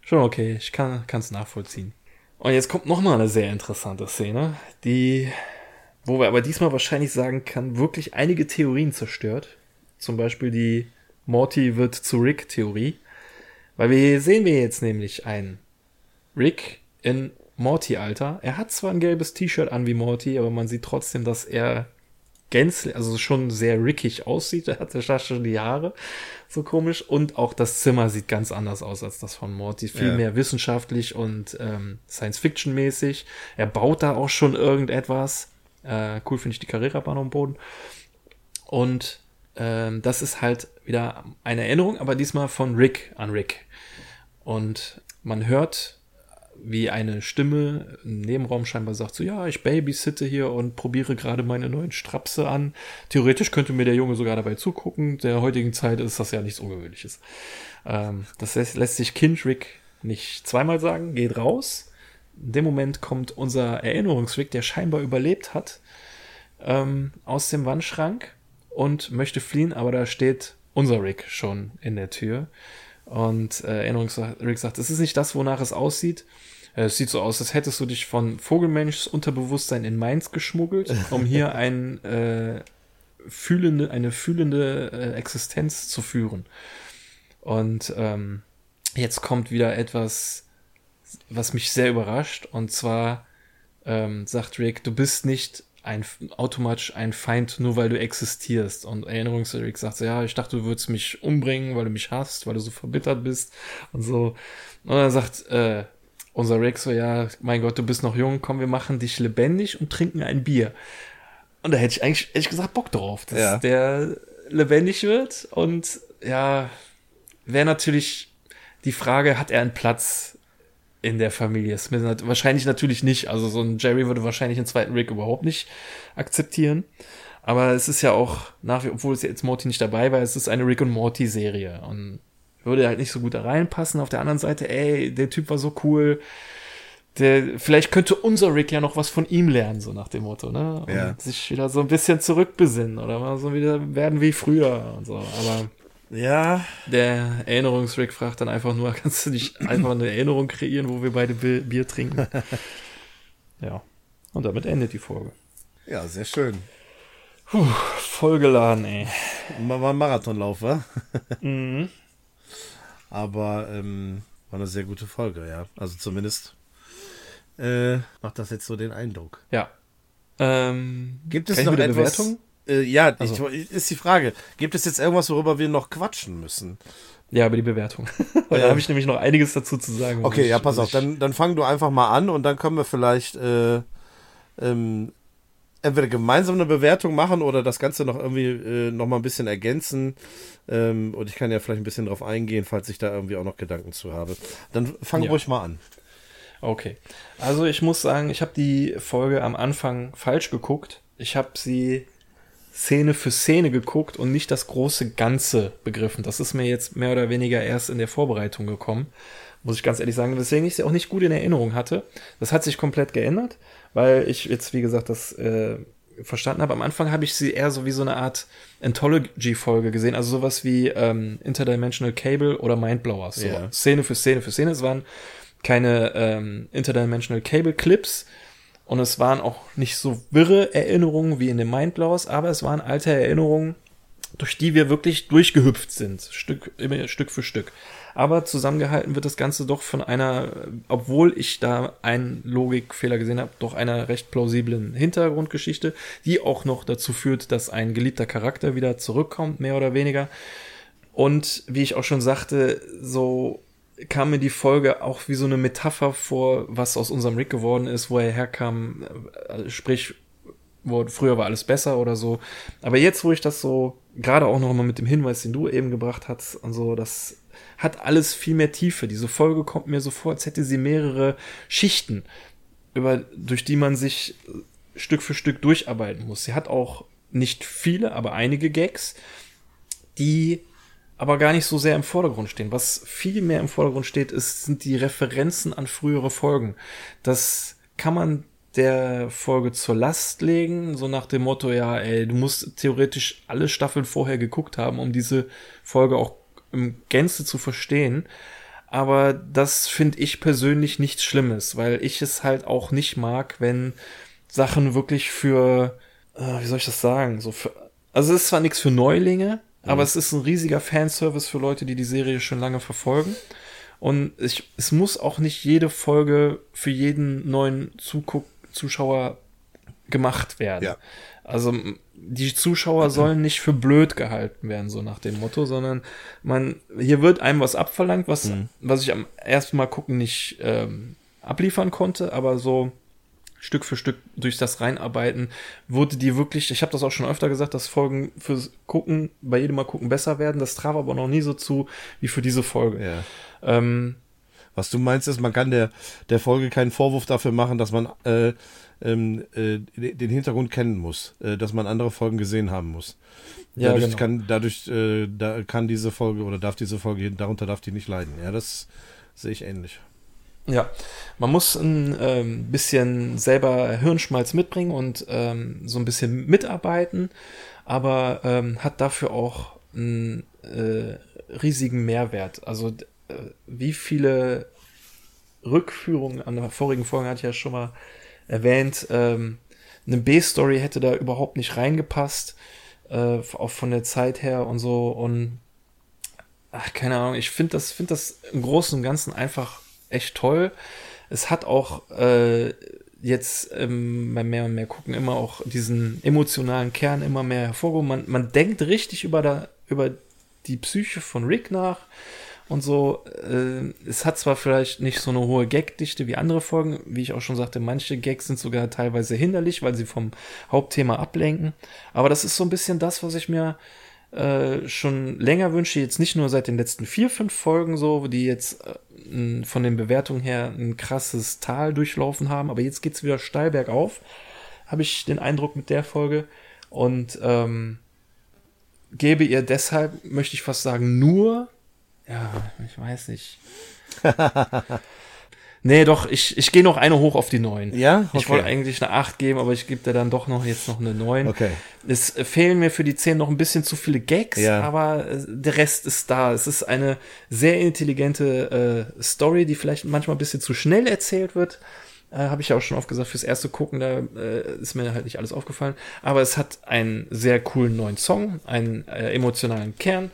schon okay, ich kann es nachvollziehen. Und jetzt kommt noch mal eine sehr interessante Szene, die, wo wir aber diesmal wahrscheinlich sagen kann, wirklich einige Theorien zerstört. Zum Beispiel die Morty wird zu Rick-Theorie. Weil wir sehen wir jetzt nämlich einen Rick in Morty-Alter. Er hat zwar ein gelbes T-Shirt an wie Morty, aber man sieht trotzdem, dass er gänzlich, also schon sehr rickig aussieht. (laughs) Er hat ja schon die Haare so komisch und auch das Zimmer sieht ganz anders aus als das von Morty. Viel ja. mehr wissenschaftlich und ähm, Science-Fiction-mäßig. Er baut da auch schon irgendetwas. Äh, cool finde ich die Carrera-Bahn am Boden. Und ähm, das ist halt wieder eine Erinnerung, aber diesmal von Rick an Rick. Und man hört wie eine Stimme im Nebenraum scheinbar sagt, so ja, ich babysitte hier und probiere gerade meine neuen Strapse an. Theoretisch könnte mir der Junge sogar dabei zugucken. Der heutigen Zeit ist das ja nichts Ungewöhnliches. Ähm, das lässt, lässt sich Kindrick nicht zweimal sagen, geht raus. In dem Moment kommt unser Erinnerungsrick, der scheinbar überlebt hat, ähm, aus dem Wandschrank und möchte fliehen, aber da steht unser Rick schon in der Tür. Und äh, Erinnerungsrick sagt, es ist nicht das, wonach es aussieht. Äh, es sieht so aus, als hättest du dich von Vogelmenschs Unterbewusstsein in Mainz geschmuggelt, um hier (laughs) ein, äh, fühlende, eine fühlende äh, Existenz zu führen. Und ähm, jetzt kommt wieder etwas, was mich sehr überrascht. Und zwar ähm, sagt Rick, du bist nicht ein, automatisch ein Feind, nur weil du existierst. Und Erinnerungsrick sagt so, ja, ich dachte, du würdest mich umbringen, weil du mich hasst, weil du so verbittert bist und so. Und er sagt, äh, unser Rick so, ja, mein Gott, du bist noch jung, komm, wir machen dich lebendig und trinken ein Bier. Und da hätte ich eigentlich, ehrlich gesagt, Bock drauf, dass ja. der lebendig wird. Und ja, wäre natürlich die Frage, hat er einen Platz in der Familie Smith? Wahrscheinlich natürlich nicht. Also so ein Jerry würde wahrscheinlich einen zweiten Rick überhaupt nicht akzeptieren. Aber es ist ja auch nach wie, obwohl es jetzt Morty nicht dabei war, es ist eine Rick und Morty Serie. Und würde halt nicht so gut da reinpassen. Auf der anderen Seite, ey, der Typ war so cool. Der, vielleicht könnte unser Rick ja noch was von ihm lernen, so nach dem Motto, ne? Und ja. sich wieder so ein bisschen zurückbesinnen oder mal so wieder werden wie früher und so. Aber ja. Der Erinnerungsrick fragt dann einfach nur, (laughs) kannst du nicht einfach eine Erinnerung kreieren, wo wir beide Bier trinken? (laughs) ja. Und damit endet die Folge. Ja, sehr schön. Puh, vollgeladen, ey. War ein Marathonlauf, wa? (laughs) mhm. Aber ähm, war eine sehr gute Folge, ja. Also zumindest äh, macht das jetzt so den Eindruck. Ja. Ähm, Gibt es noch eine Bewertung? Äh, ja, also. ich, ist die Frage. Gibt es jetzt irgendwas, worüber wir noch quatschen müssen? Ja, über die Bewertung. (laughs) da habe ich nämlich noch einiges dazu zu sagen. Okay, ja, pass auf. Dann, dann fang du einfach mal an und dann können wir vielleicht äh, ähm, entweder gemeinsam eine Bewertung machen oder das Ganze noch irgendwie äh, noch mal ein bisschen ergänzen. Ähm, und ich kann ja vielleicht ein bisschen drauf eingehen, falls ich da irgendwie auch noch Gedanken zu habe. Dann fang ja. ruhig mal an. Okay. Also ich muss sagen, ich habe die Folge am Anfang falsch geguckt. Ich habe sie Szene für Szene geguckt und nicht das große Ganze begriffen. Das ist mir jetzt mehr oder weniger erst in der Vorbereitung gekommen, muss ich ganz ehrlich sagen. Deswegen ich sie auch nicht gut in Erinnerung hatte. Das hat sich komplett geändert weil ich jetzt, wie gesagt, das äh, verstanden habe. Am Anfang habe ich sie eher so wie so eine Art Anthology-Folge gesehen, also sowas wie ähm, Interdimensional Cable oder Mindblowers. So yeah. Szene für Szene für Szene. Es waren keine ähm, Interdimensional Cable Clips und es waren auch nicht so wirre Erinnerungen wie in den Mindblowers, aber es waren alte Erinnerungen, durch die wir wirklich durchgehüpft sind, Stück, immer Stück für Stück. Aber zusammengehalten wird das Ganze doch von einer, obwohl ich da einen Logikfehler gesehen habe, doch einer recht plausiblen Hintergrundgeschichte, die auch noch dazu führt, dass ein geliebter Charakter wieder zurückkommt, mehr oder weniger. Und wie ich auch schon sagte, so kam mir die Folge auch wie so eine Metapher vor, was aus unserem Rick geworden ist, wo er herkam, äh, sprich, wo früher war alles besser oder so. Aber jetzt, wo ich das so, gerade auch noch mal mit dem Hinweis, den du eben gebracht hast und so, das hat alles viel mehr Tiefe. Diese Folge kommt mir so vor, als hätte sie mehrere Schichten, über, durch die man sich Stück für Stück durcharbeiten muss. Sie hat auch nicht viele, aber einige Gags, die aber gar nicht so sehr im Vordergrund stehen. Was viel mehr im Vordergrund steht, ist, sind die Referenzen an frühere Folgen. Das kann man der Folge zur Last legen, so nach dem Motto, ja, ey, du musst theoretisch alle Staffeln vorher geguckt haben, um diese Folge auch im Gänze zu verstehen. Aber das finde ich persönlich nichts Schlimmes, weil ich es halt auch nicht mag, wenn Sachen wirklich für, äh, wie soll ich das sagen, so für, also es ist zwar nichts für Neulinge, mhm. aber es ist ein riesiger Fanservice für Leute, die die Serie schon lange verfolgen. Und ich, es muss auch nicht jede Folge für jeden neuen Zuguck Zuschauer gemacht werden. Ja. Also die Zuschauer sollen nicht für blöd gehalten werden, so nach dem Motto, sondern man, hier wird einem was abverlangt, was, mhm. was ich am ersten Mal gucken nicht ähm, abliefern konnte, aber so Stück für Stück durch das Reinarbeiten wurde die wirklich, ich habe das auch schon öfter gesagt, dass Folgen fürs Gucken, bei jedem Mal gucken besser werden. Das traf aber noch nie so zu wie für diese Folge. Ja. Ähm, was du meinst, ist, man kann der, der Folge keinen Vorwurf dafür machen, dass man äh, ähm, äh, den Hintergrund kennen muss, äh, dass man andere Folgen gesehen haben muss. Dadurch, ja, genau. kann, dadurch äh, da kann diese Folge oder darf diese Folge, darunter darf die nicht leiden. Ja, das sehe ich ähnlich. Ja, man muss ein ähm, bisschen selber Hirnschmalz mitbringen und ähm, so ein bisschen mitarbeiten, aber ähm, hat dafür auch einen äh, riesigen Mehrwert. Also äh, wie viele Rückführungen an der vorigen Folge hatte ich ja schon mal erwähnt. Ähm, eine B-Story hätte da überhaupt nicht reingepasst, äh, auch von der Zeit her und so. Und ach, keine Ahnung, ich finde das, finde das im Großen und Ganzen einfach echt toll. Es hat auch äh, jetzt ähm, beim mehr und mehr gucken immer auch diesen emotionalen Kern immer mehr hervorgehoben. Man, man denkt richtig über, da, über die Psyche von Rick nach und so. Äh, es hat zwar vielleicht nicht so eine hohe Gagdichte wie andere Folgen, wie ich auch schon sagte, manche Gags sind sogar teilweise hinderlich, weil sie vom Hauptthema ablenken. Aber das ist so ein bisschen das, was ich mir äh, schon länger wünsche, jetzt nicht nur seit den letzten vier, fünf Folgen so, die jetzt äh, von den Bewertungen her ein krasses Tal durchlaufen haben, aber jetzt geht's wieder steil bergauf, habe ich den Eindruck mit der Folge. Und ähm, gebe ihr deshalb, möchte ich fast sagen, nur ja, ich weiß nicht. (laughs) nee, doch, ich, ich gehe noch eine hoch auf die 9. Ja? Okay. Ich wollte eigentlich eine 8 geben, aber ich gebe dir dann doch noch jetzt noch eine 9. Okay. Es fehlen mir für die 10 noch ein bisschen zu viele Gags, ja. aber äh, der Rest ist da. Es ist eine sehr intelligente äh, Story, die vielleicht manchmal ein bisschen zu schnell erzählt wird. Äh, Habe ich ja auch schon oft gesagt, fürs erste Gucken, da äh, ist mir halt nicht alles aufgefallen. Aber es hat einen sehr coolen neuen Song, einen äh, emotionalen Kern.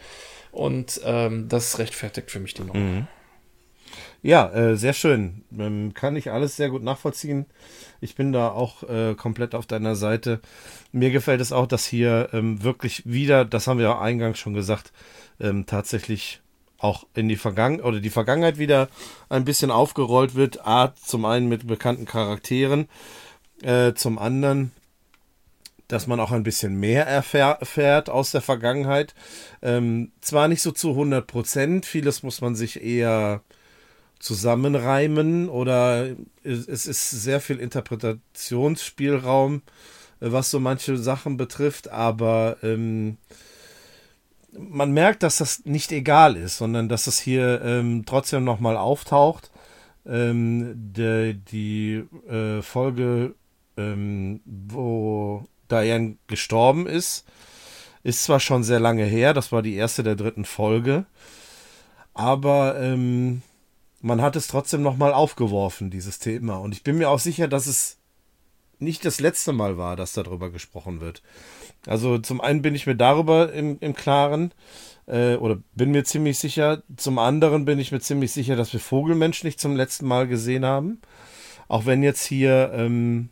Und ähm, das rechtfertigt für mich die Nummer. Mhm. Ja, äh, sehr schön. Ähm, kann ich alles sehr gut nachvollziehen. Ich bin da auch äh, komplett auf deiner Seite. Mir gefällt es auch, dass hier ähm, wirklich wieder, das haben wir ja eingangs schon gesagt, ähm, tatsächlich auch in die Vergangenheit oder die Vergangenheit wieder ein bisschen aufgerollt wird. A, zum einen mit bekannten Charakteren, äh, zum anderen dass man auch ein bisschen mehr erfährt aus der Vergangenheit. Ähm, zwar nicht so zu 100 Prozent, vieles muss man sich eher zusammenreimen oder es ist sehr viel Interpretationsspielraum, äh, was so manche Sachen betrifft, aber ähm, man merkt, dass das nicht egal ist, sondern dass es hier ähm, trotzdem nochmal auftaucht. Ähm, de, die äh, Folge, ähm, wo Diane gestorben ist. Ist zwar schon sehr lange her, das war die erste der dritten Folge, aber ähm, man hat es trotzdem nochmal aufgeworfen, dieses Thema. Und ich bin mir auch sicher, dass es nicht das letzte Mal war, dass darüber gesprochen wird. Also zum einen bin ich mir darüber im, im Klaren, äh, oder bin mir ziemlich sicher. Zum anderen bin ich mir ziemlich sicher, dass wir Vogelmensch nicht zum letzten Mal gesehen haben. Auch wenn jetzt hier ähm,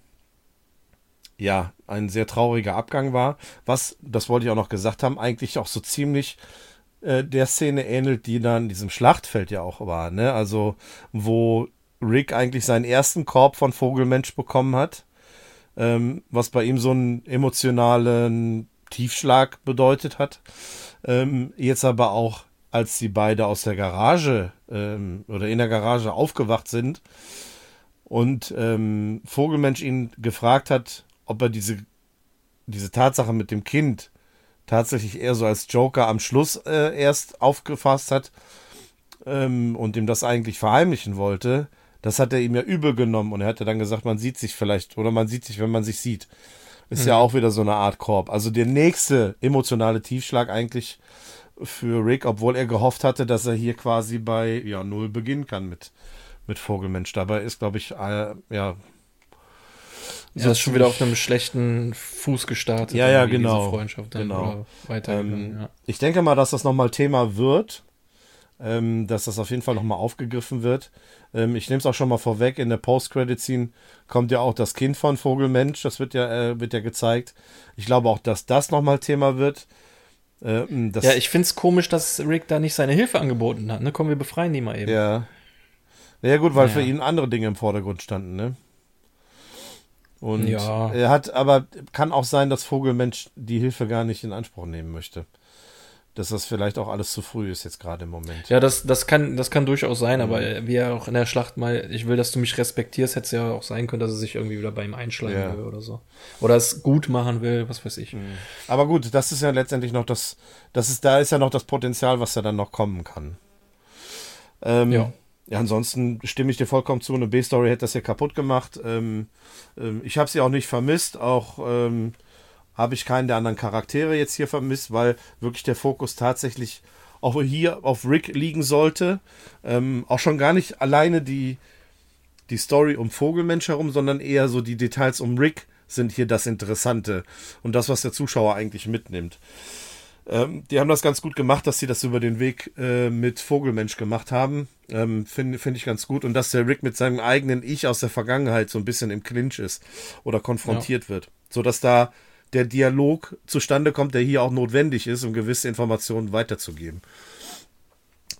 ja, ein sehr trauriger Abgang war, was, das wollte ich auch noch gesagt haben, eigentlich auch so ziemlich äh, der Szene ähnelt, die dann in diesem Schlachtfeld ja auch war, ne? Also, wo Rick eigentlich seinen ersten Korb von Vogelmensch bekommen hat, ähm, was bei ihm so einen emotionalen Tiefschlag bedeutet hat. Ähm, jetzt aber auch, als sie beide aus der Garage ähm, oder in der Garage aufgewacht sind und ähm, Vogelmensch ihn gefragt hat, ob er diese, diese Tatsache mit dem Kind tatsächlich eher so als Joker am Schluss äh, erst aufgefasst hat ähm, und ihm das eigentlich verheimlichen wollte, das hat er ihm ja übel genommen und er hatte dann gesagt, man sieht sich vielleicht oder man sieht sich, wenn man sich sieht. Ist mhm. ja auch wieder so eine Art Korb. Also der nächste emotionale Tiefschlag eigentlich für Rick, obwohl er gehofft hatte, dass er hier quasi bei ja, Null beginnen kann mit, mit Vogelmensch. Dabei ist, glaube ich, äh, ja. Ist schon wieder auf einem schlechten Fuß gestartet. Ja, ja, genau. Freundschaft dann genau. Ähm, ja. Ich denke mal, dass das nochmal Thema wird, ähm, dass das auf jeden Fall nochmal aufgegriffen wird. Ähm, ich nehme es auch schon mal vorweg, in der Post-Credit-Scene kommt ja auch das Kind von Vogelmensch, das wird ja, äh, wird ja gezeigt. Ich glaube auch, dass das nochmal Thema wird. Äh, ja, ich finde es komisch, dass Rick da nicht seine Hilfe angeboten hat. Ne? Komm, wir befreien die mal eben. Ja. Ja, gut, weil ja. für ihn andere Dinge im Vordergrund standen, ne? Und ja. er hat, aber kann auch sein, dass Vogelmensch die Hilfe gar nicht in Anspruch nehmen möchte dass das vielleicht auch alles zu früh ist jetzt gerade im Moment. Ja, das, das, kann, das kann durchaus sein, mhm. aber wie er auch in der Schlacht mal, ich will, dass du mich respektierst, hätte es ja auch sein können, dass er sich irgendwie wieder bei ihm einschlagen ja. will oder so. Oder es gut machen will, was weiß ich. Mhm. Aber gut, das ist ja letztendlich noch das, das ist, da ist ja noch das Potenzial, was ja dann noch kommen kann. Ähm, ja. Ja, ansonsten stimme ich dir vollkommen zu. Eine B-Story hätte das ja kaputt gemacht. Ähm, ähm, ich habe sie auch nicht vermisst. Auch ähm, habe ich keinen der anderen Charaktere jetzt hier vermisst, weil wirklich der Fokus tatsächlich auch hier auf Rick liegen sollte. Ähm, auch schon gar nicht alleine die, die Story um Vogelmensch herum, sondern eher so die Details um Rick sind hier das Interessante und das, was der Zuschauer eigentlich mitnimmt. Ähm, die haben das ganz gut gemacht, dass sie das über den Weg äh, mit Vogelmensch gemacht haben. Ähm, Finde find ich ganz gut. Und dass der Rick mit seinem eigenen Ich aus der Vergangenheit so ein bisschen im Clinch ist oder konfrontiert ja. wird. So dass da der Dialog zustande kommt, der hier auch notwendig ist, um gewisse Informationen weiterzugeben.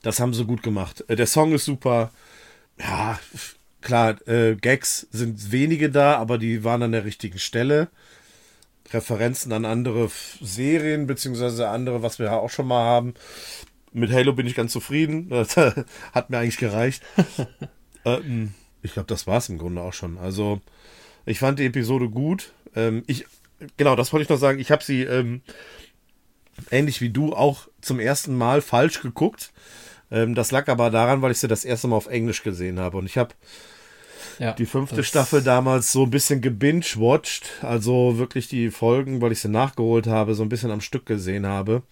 Das haben sie gut gemacht. Äh, der Song ist super. Ja, klar, äh, Gags sind wenige da, aber die waren an der richtigen Stelle. Referenzen an andere Serien, beziehungsweise andere, was wir auch schon mal haben. Mit Halo bin ich ganz zufrieden. (laughs) Das hat mir eigentlich gereicht. (laughs) ähm, ich glaube, das war es im Grunde auch schon. Also, ich fand die Episode gut. Ähm, ich genau, das wollte ich noch sagen. Ich habe sie ähm, ähnlich wie du auch zum ersten Mal falsch geguckt. Ähm, das lag aber daran, weil ich sie das erste Mal auf Englisch gesehen habe. Und ich habe ja, die fünfte Staffel damals so ein bisschen gebingewatcht. Also wirklich die Folgen, weil ich sie nachgeholt habe, so ein bisschen am Stück gesehen habe.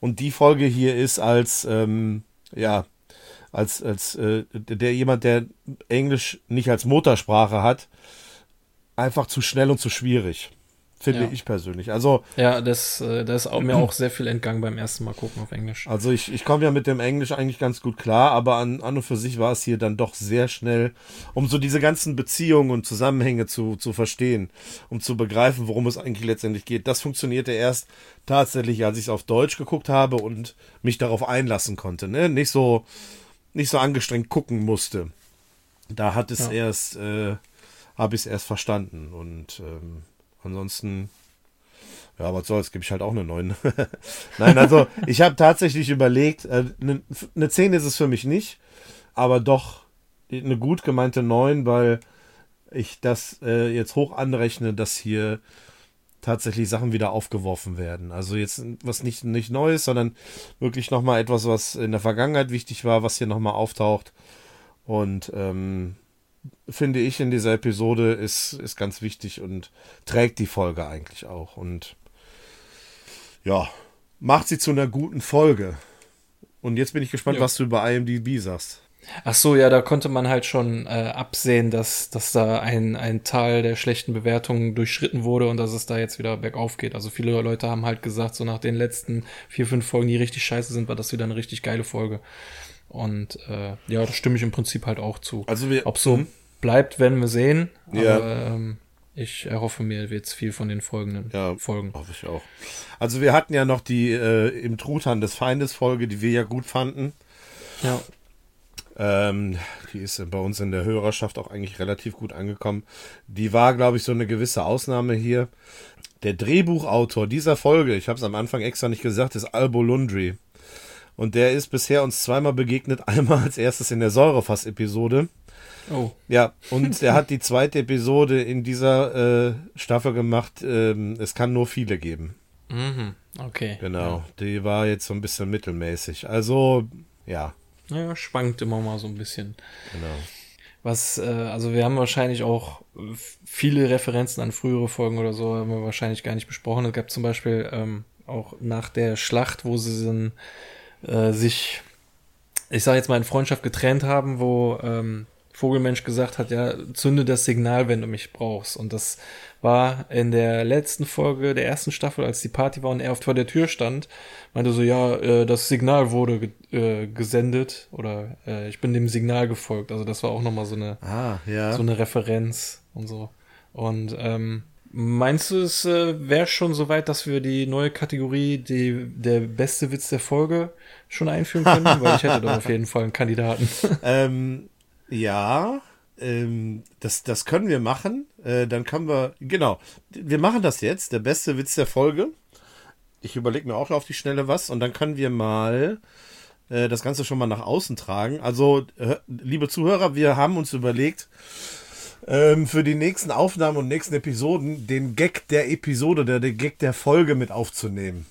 Und die Folge hier ist als, ähm, ja, als, als äh, der jemand, der Englisch nicht als Muttersprache hat, einfach zu schnell und zu schwierig. Finde ja. ich persönlich. Also. Ja, das, äh, das ist mir (clears throat) auch sehr viel entgangen beim ersten Mal gucken auf Englisch. Also ich, ich komme ja mit dem Englisch eigentlich ganz gut klar, aber an, an und für sich war es hier dann doch sehr schnell, um so diese ganzen Beziehungen und Zusammenhänge zu, zu verstehen, um zu begreifen, worum es eigentlich letztendlich geht. Das funktionierte erst tatsächlich, als ich es auf Deutsch geguckt habe und mich darauf einlassen konnte. Ne? Nicht so, nicht so angestrengt gucken musste. Da hat es ja. erst, äh, habe ich es erst verstanden und ähm, Ansonsten, ja, was soll's, gebe ich halt auch eine 9. (laughs) Nein, also ich habe tatsächlich überlegt, eine äh, ne 10 ist es für mich nicht, aber doch eine gut gemeinte 9, weil ich das äh, jetzt hoch anrechne, dass hier tatsächlich Sachen wieder aufgeworfen werden. Also jetzt was nicht, nicht Neues, sondern wirklich nochmal etwas, was in der Vergangenheit wichtig war, was hier nochmal auftaucht. Und ähm, finde ich, in dieser Episode ist, ist ganz wichtig und trägt die Folge eigentlich auch. Und ja, macht sie zu einer guten Folge. Und jetzt bin ich gespannt, ja. was du über IMDb sagst. Ach so, ja, da konnte man halt schon äh, absehen, dass, dass da ein, ein Teil der schlechten Bewertungen durchschritten wurde und dass es da jetzt wieder bergauf geht. Also viele Leute haben halt gesagt, so nach den letzten vier, fünf Folgen, die richtig scheiße sind, war das wieder eine richtig geile Folge. Und äh, ja, da stimme ich im Prinzip halt auch zu. Also wir, Ob so hm? Bleibt, werden wir sehen. Ja. Aber ähm, ich erhoffe mir jetzt viel von den folgenden ja, Folgen. Hoffe ich auch. Also wir hatten ja noch die äh, im Truthahn des Feindes Folge, die wir ja gut fanden. Ja. Ähm, die ist bei uns in der Hörerschaft auch eigentlich relativ gut angekommen. Die war, glaube ich, so eine gewisse Ausnahme hier. Der Drehbuchautor dieser Folge, ich habe es am Anfang extra nicht gesagt, ist Albo Lundry. Und der ist bisher uns zweimal begegnet. (laughs) Einmal als erstes in der Säurefass-Episode. Oh. Ja, und er hat die zweite Episode in dieser äh, Staffel gemacht. Ähm, es kann nur viele geben. Mhm, okay. Genau, die war jetzt so ein bisschen mittelmäßig. Also, ja. Ja, schwankt immer mal so ein bisschen. Genau. Was, äh, also wir haben wahrscheinlich auch viele Referenzen an frühere Folgen oder so, haben wir wahrscheinlich gar nicht besprochen. Es gab zum Beispiel ähm, auch nach der Schlacht, wo sie dann, äh, sich, ich sage jetzt mal, in Freundschaft getrennt haben, wo ähm, Vogelmensch gesagt hat, ja, zünde das Signal, wenn du mich brauchst. Und das war in der letzten Folge der ersten Staffel, als die Party war und er oft vor der Tür stand, meinte so, ja, äh, das Signal wurde ge äh, gesendet oder äh, ich bin dem Signal gefolgt. Also das war auch nochmal so eine, ah, ja. so eine Referenz und so. Und ähm, meinst du, es äh, wäre schon soweit, dass wir die neue Kategorie, die, der beste Witz der Folge, schon einführen können? Weil ich hätte da auf jeden Fall einen Kandidaten. (laughs) ähm, ja, ähm, das, das können wir machen. Äh, dann können wir, genau, wir machen das jetzt, der beste Witz der Folge. Ich überlege mir auch auf die Schnelle was und dann können wir mal äh, das Ganze schon mal nach außen tragen. Also, äh, liebe Zuhörer, wir haben uns überlegt, ähm, für die nächsten Aufnahmen und nächsten Episoden den Gag der Episode, der, der Gag der Folge mit aufzunehmen.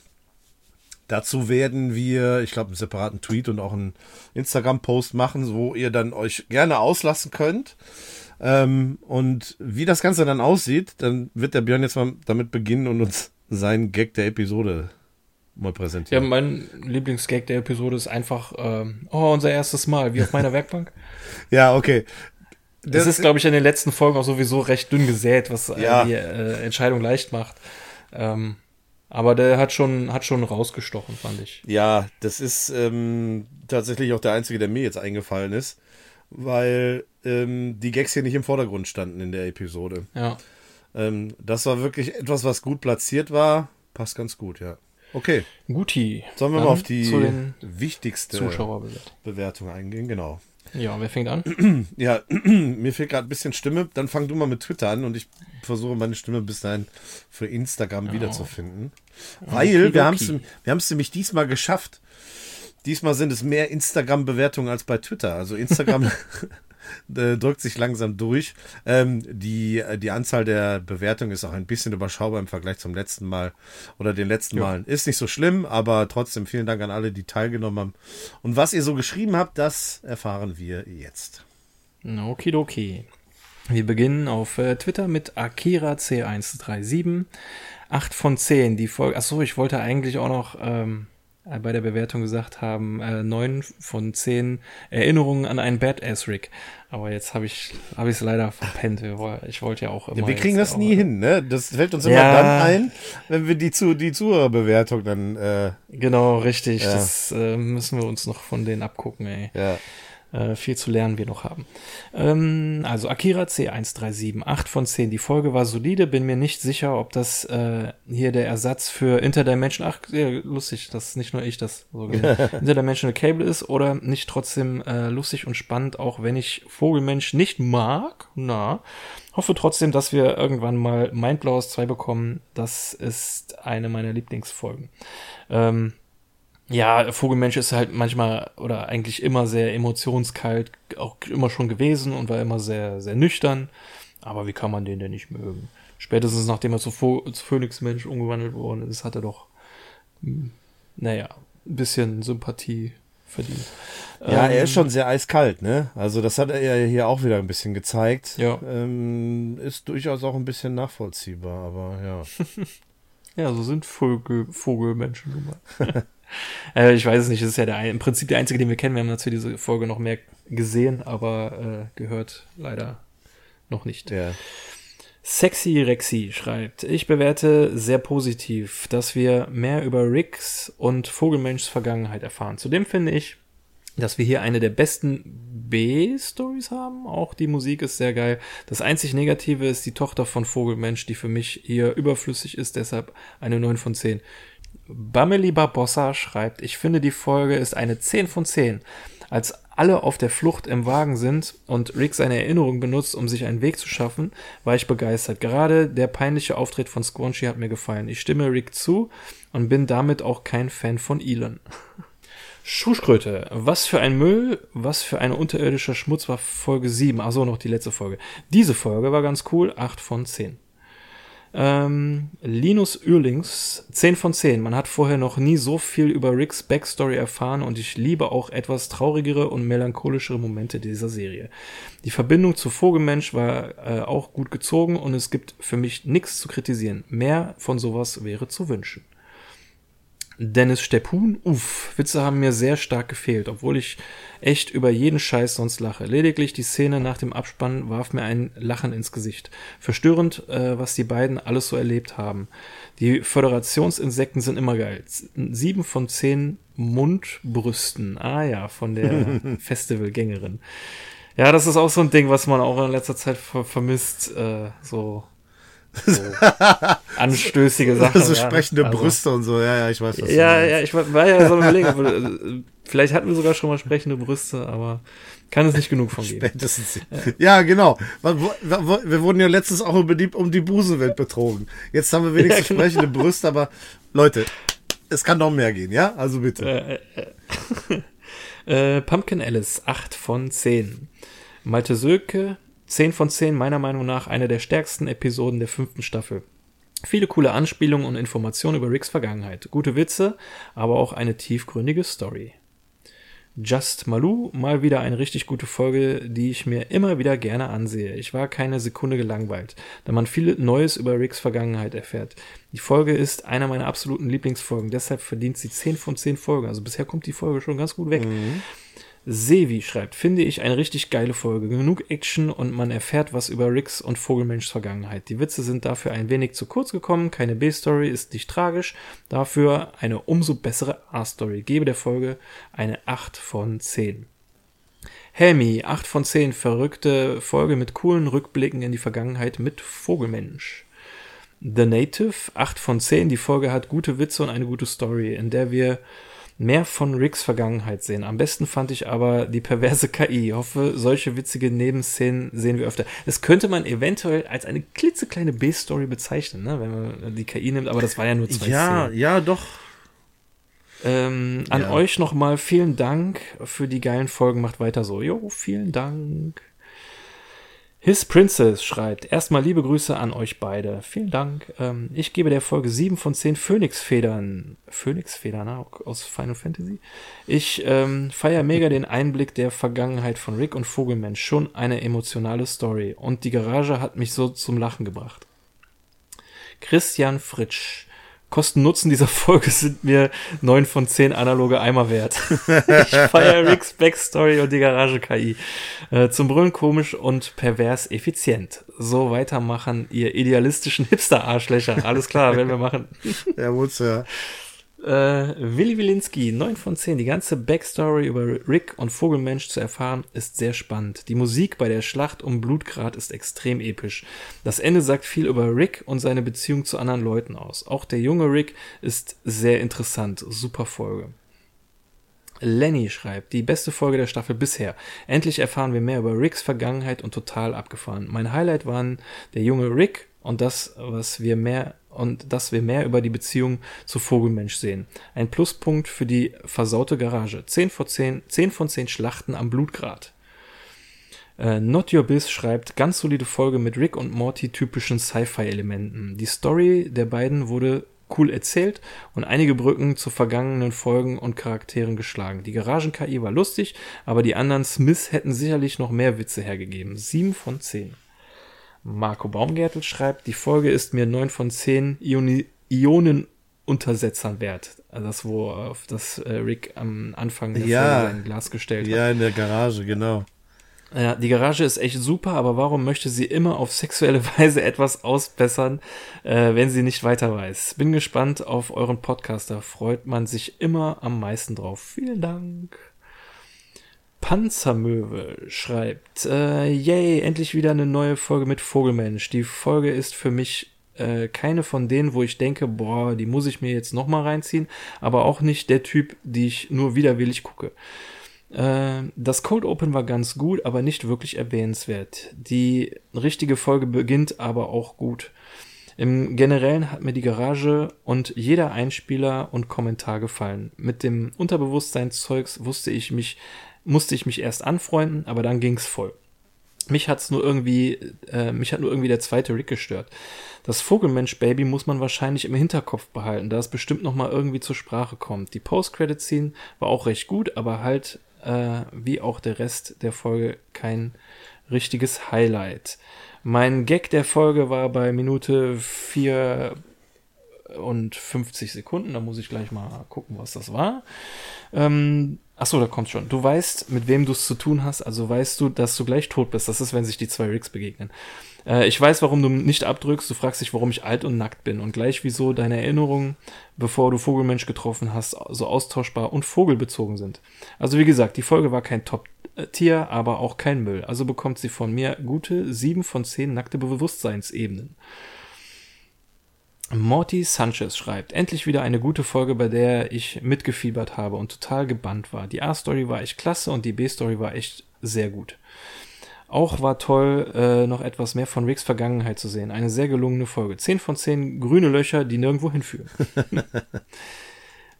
Dazu werden wir, ich glaube, einen separaten Tweet und auch einen Instagram-Post machen, wo ihr dann euch gerne auslassen könnt. Ähm, und wie das Ganze dann aussieht, dann wird der Björn jetzt mal damit beginnen und uns seinen Gag der Episode mal präsentieren. Ja, mein Lieblingsgag der Episode ist einfach, ähm, oh, unser erstes Mal, wie auf meiner (laughs) Werkbank. ja, okay. Das, das ist, glaube ich, in den letzten Folgen auch sowieso recht dünn gesät, was ja. die äh, Entscheidung leicht macht. Ähm, aber der hat schon, hat schon rausgestochen, fand ich. Ja, das ist ähm, tatsächlich auch der einzige, der mir jetzt eingefallen ist, weil ähm, die Gags hier nicht im Vordergrund standen in der Episode. Ja. Ähm, das war wirklich etwas, was gut platziert war. Passt ganz gut, ja. Okay. Guti. Sollen wir mal auf die wichtigste Bewertung eingehen? Genau. Ja, wer fängt an? (clears throat) ja, (clears throat) mir fehlt gerade ein bisschen Stimme. Dann fang du mal mit Twitter an und ich versuche meine Stimme bis dahin für Instagram oh. wiederzufinden. Weil wir haben es wir haben's nämlich diesmal geschafft. Diesmal sind es mehr Instagram-Bewertungen als bei Twitter. Also Instagram (laughs) (laughs) äh, drückt sich langsam durch. Ähm, die, die Anzahl der Bewertungen ist auch ein bisschen überschaubar im Vergleich zum letzten Mal oder den letzten jo. Malen. Ist nicht so schlimm, aber trotzdem vielen Dank an alle, die teilgenommen haben. Und was ihr so geschrieben habt, das erfahren wir jetzt. Okidoki. Wir beginnen auf äh, Twitter mit Akira C137. 8 von 10. Die Folge. Achso, ich wollte eigentlich auch noch ähm, äh, bei der Bewertung gesagt haben, äh, 9 von 10 Erinnerungen an einen Badass Rick. Aber jetzt habe ich habe ich es leider verpennt. Ich wollte ja auch immer. Ja, wir kriegen das nie hin, ne? Das fällt uns immer ja, dann ein, wenn wir die zu die Zuhörerbewertung dann. Äh, genau, richtig. Ja. Das äh, müssen wir uns noch von denen abgucken, ey. Ja. Äh, viel zu lernen wir noch haben. Ähm, also Akira C137, 8 von 10. Die Folge war solide, bin mir nicht sicher, ob das äh, hier der Ersatz für Interdimension, ach, sehr lustig, dass nicht nur ich das so (laughs) Interdimensional Cable ist oder nicht trotzdem äh, lustig und spannend, auch wenn ich Vogelmensch nicht mag. Na, hoffe trotzdem, dass wir irgendwann mal Mindblowers 2 bekommen. Das ist eine meiner Lieblingsfolgen. Ähm, ja, Vogelmensch ist halt manchmal oder eigentlich immer sehr emotionskalt, auch immer schon gewesen und war immer sehr, sehr nüchtern. Aber wie kann man den denn nicht mögen? Spätestens nachdem er zu, Vo zu Phönixmensch umgewandelt worden ist, hat er doch, hm, naja, ein bisschen Sympathie verdient. Ja, ähm, er ist schon sehr eiskalt, ne? Also das hat er ja hier auch wieder ein bisschen gezeigt. Ja. Ähm, ist durchaus auch ein bisschen nachvollziehbar, aber ja. (laughs) ja, so sind Vogel, Vogelmenschen nun mal. (laughs) äh, ich weiß es nicht, es ist ja der, im Prinzip der einzige, den wir kennen. Wir haben natürlich diese Folge noch mehr gesehen, aber äh, gehört leider noch nicht. Ja. Sexy Rexy schreibt, ich bewerte sehr positiv, dass wir mehr über Ricks und Vogelmenschs Vergangenheit erfahren. Zudem finde ich, dass wir hier eine der besten B-Stories haben. Auch die Musik ist sehr geil. Das einzig Negative ist die Tochter von Vogelmensch, die für mich hier überflüssig ist, deshalb eine 9 von 10. Bameli Barbossa schreibt, ich finde die Folge ist eine 10 von 10. Als alle auf der Flucht im Wagen sind und Rick seine Erinnerung benutzt, um sich einen Weg zu schaffen, war ich begeistert. Gerade der peinliche Auftritt von Squanchy hat mir gefallen. Ich stimme Rick zu und bin damit auch kein Fan von Elon. (laughs) Schuschkröte, was für ein Müll, was für ein unterirdischer Schmutz war Folge 7. Achso, noch die letzte Folge. Diese Folge war ganz cool, 8 von 10. Ähm, Linus Uerlings, 10 von 10. Man hat vorher noch nie so viel über Ricks Backstory erfahren und ich liebe auch etwas traurigere und melancholischere Momente dieser Serie. Die Verbindung zu Vogelmensch war äh, auch gut gezogen und es gibt für mich nichts zu kritisieren. Mehr von sowas wäre zu wünschen. Dennis Steppun, uff, Witze haben mir sehr stark gefehlt, obwohl ich echt über jeden Scheiß sonst lache. Lediglich die Szene nach dem Abspann warf mir ein Lachen ins Gesicht. Verstörend, äh, was die beiden alles so erlebt haben. Die Föderationsinsekten sind immer geil. Sieben von zehn Mundbrüsten. Ah ja, von der (laughs) Festivalgängerin. Ja, das ist auch so ein Ding, was man auch in letzter Zeit ver vermisst. Äh, so so anstößige Sachen. So sprechende ja. also, Brüste und so, ja, ja, ich weiß was Ja, ja, ich war, war ja so überlegen, äh, vielleicht hatten wir sogar schon mal sprechende Brüste, aber kann es nicht genug von geben. Spätestens. Ja, genau. Wir wurden ja letztens auch um die, um die Busenwelt betrogen. Jetzt haben wir wenigstens (laughs) ja, genau. sprechende Brüste, aber Leute, es kann noch mehr gehen, ja? Also bitte. Äh, äh, äh. (laughs) Pumpkin Alice, 8 von 10. Malte Söke, 10 von 10 meiner Meinung nach eine der stärksten Episoden der fünften Staffel. Viele coole Anspielungen und Informationen über Ricks Vergangenheit. Gute Witze, aber auch eine tiefgründige Story. Just Malou, mal wieder eine richtig gute Folge, die ich mir immer wieder gerne ansehe. Ich war keine Sekunde gelangweilt, da man viel Neues über Ricks Vergangenheit erfährt. Die Folge ist einer meiner absoluten Lieblingsfolgen, deshalb verdient sie 10 von 10 Folgen. Also bisher kommt die Folge schon ganz gut weg. Mhm. Sevi schreibt, finde ich eine richtig geile Folge. Genug Action und man erfährt was über Ricks und Vogelmenschs Vergangenheit. Die Witze sind dafür ein wenig zu kurz gekommen. Keine B-Story ist nicht tragisch. Dafür eine umso bessere A-Story. Gebe der Folge eine 8 von 10. Helmi, 8 von 10. Verrückte Folge mit coolen Rückblicken in die Vergangenheit mit Vogelmensch. The Native, 8 von 10. Die Folge hat gute Witze und eine gute Story, in der wir mehr von Ricks Vergangenheit sehen. Am besten fand ich aber die perverse (laughs) KI. Ich hoffe, solche witzige Nebenszenen sehen wir öfter. Das könnte man eventuell als eine klitzekleine B-Story bezeichnen, ne? wenn man die KI nimmt, aber das war ja nur zwei ja, Szenen. Ja, doch. Ähm, an ja. euch nochmal vielen Dank für die geilen Folgen. Macht weiter so. Jo, vielen Dank. His Princess schreibt, erstmal liebe Grüße an euch beide. Vielen Dank. Ähm, ich gebe der Folge 7 von 10 Phönixfedern. Phönixfedern aus Final Fantasy. Ich ähm, feiere mega den Einblick der Vergangenheit von Rick und Vogelmensch. Schon eine emotionale Story. Und die Garage hat mich so zum Lachen gebracht. Christian Fritsch. Kosten-Nutzen dieser Folge sind mir neun von zehn analoge Eimer wert. (laughs) ich feiere Ricks Backstory und die Garage-KI. Äh, zum Brüllen komisch und pervers effizient. So weitermachen, ihr idealistischen Hipster-Arschlöcher. Alles klar, werden wir machen. (laughs) ja, muss ja. Äh, Willi Wilinski, 9 von 10. Die ganze Backstory über Rick und Vogelmensch zu erfahren, ist sehr spannend. Die Musik bei der Schlacht um Blutgrad ist extrem episch. Das Ende sagt viel über Rick und seine Beziehung zu anderen Leuten aus. Auch der junge Rick ist sehr interessant. Super Folge. Lenny schreibt, die beste Folge der Staffel bisher. Endlich erfahren wir mehr über Ricks Vergangenheit und total abgefahren. Mein Highlight waren der junge Rick und das, was wir mehr und dass wir mehr über die Beziehung zu Vogelmensch sehen. Ein Pluspunkt für die versaute Garage. 10 von 10, 10 von 10 Schlachten am Blutgrad. Äh, Not Your Biz schreibt, ganz solide Folge mit Rick und Morty typischen Sci-Fi-Elementen. Die Story der beiden wurde cool erzählt und einige Brücken zu vergangenen Folgen und Charakteren geschlagen. Die Garagen-KI war lustig, aber die anderen Smiths hätten sicherlich noch mehr Witze hergegeben. 7 von 10. Marco Baumgärtel schreibt, die Folge ist mir 9 von 10 Ioni Ionenuntersetzern wert. Also das, wo auf das äh, Rick am Anfang der ja, Folge sein Glas gestellt hat. Ja, in der Garage, genau. Ja, die Garage ist echt super, aber warum möchte sie immer auf sexuelle (laughs) Weise etwas ausbessern, äh, wenn sie nicht weiter weiß? Bin gespannt auf euren Podcast, da freut man sich immer am meisten drauf. Vielen Dank. Panzermöwe schreibt, äh, yay, endlich wieder eine neue Folge mit Vogelmensch. Die Folge ist für mich äh, keine von denen, wo ich denke, boah, die muss ich mir jetzt nochmal reinziehen, aber auch nicht der Typ, die ich nur widerwillig gucke. Äh, das Cold Open war ganz gut, aber nicht wirklich erwähnenswert. Die richtige Folge beginnt aber auch gut. Im Generellen hat mir die Garage und jeder Einspieler und Kommentar gefallen. Mit dem Unterbewusstseinszeugs wusste ich mich musste ich mich erst anfreunden, aber dann ging's voll. Mich hat's nur irgendwie, äh, mich hat nur irgendwie der zweite Rick gestört. Das Vogelmensch-Baby muss man wahrscheinlich im Hinterkopf behalten, da es bestimmt noch mal irgendwie zur Sprache kommt. Die Post-Credit-Scene war auch recht gut, aber halt äh, wie auch der Rest der Folge kein richtiges Highlight. Mein Gag der Folge war bei Minute 4 und 50 Sekunden. Da muss ich gleich mal gucken, was das war. Ähm, Achso, da kommt schon. Du weißt, mit wem du es zu tun hast, also weißt du, dass du gleich tot bist. Das ist, wenn sich die zwei Rigs begegnen. Äh, ich weiß, warum du nicht abdrückst. Du fragst dich, warum ich alt und nackt bin. Und gleich wieso deine Erinnerungen, bevor du Vogelmensch getroffen hast, so austauschbar und vogelbezogen sind. Also wie gesagt, die Folge war kein Top-Tier, aber auch kein Müll. Also bekommt sie von mir gute sieben von zehn nackte Bewusstseinsebenen. Morty Sanchez schreibt, endlich wieder eine gute Folge, bei der ich mitgefiebert habe und total gebannt war. Die A-Story war echt klasse und die B-Story war echt sehr gut. Auch war toll, äh, noch etwas mehr von Ricks Vergangenheit zu sehen. Eine sehr gelungene Folge. Zehn von zehn grüne Löcher, die nirgendwo hinführen. (laughs)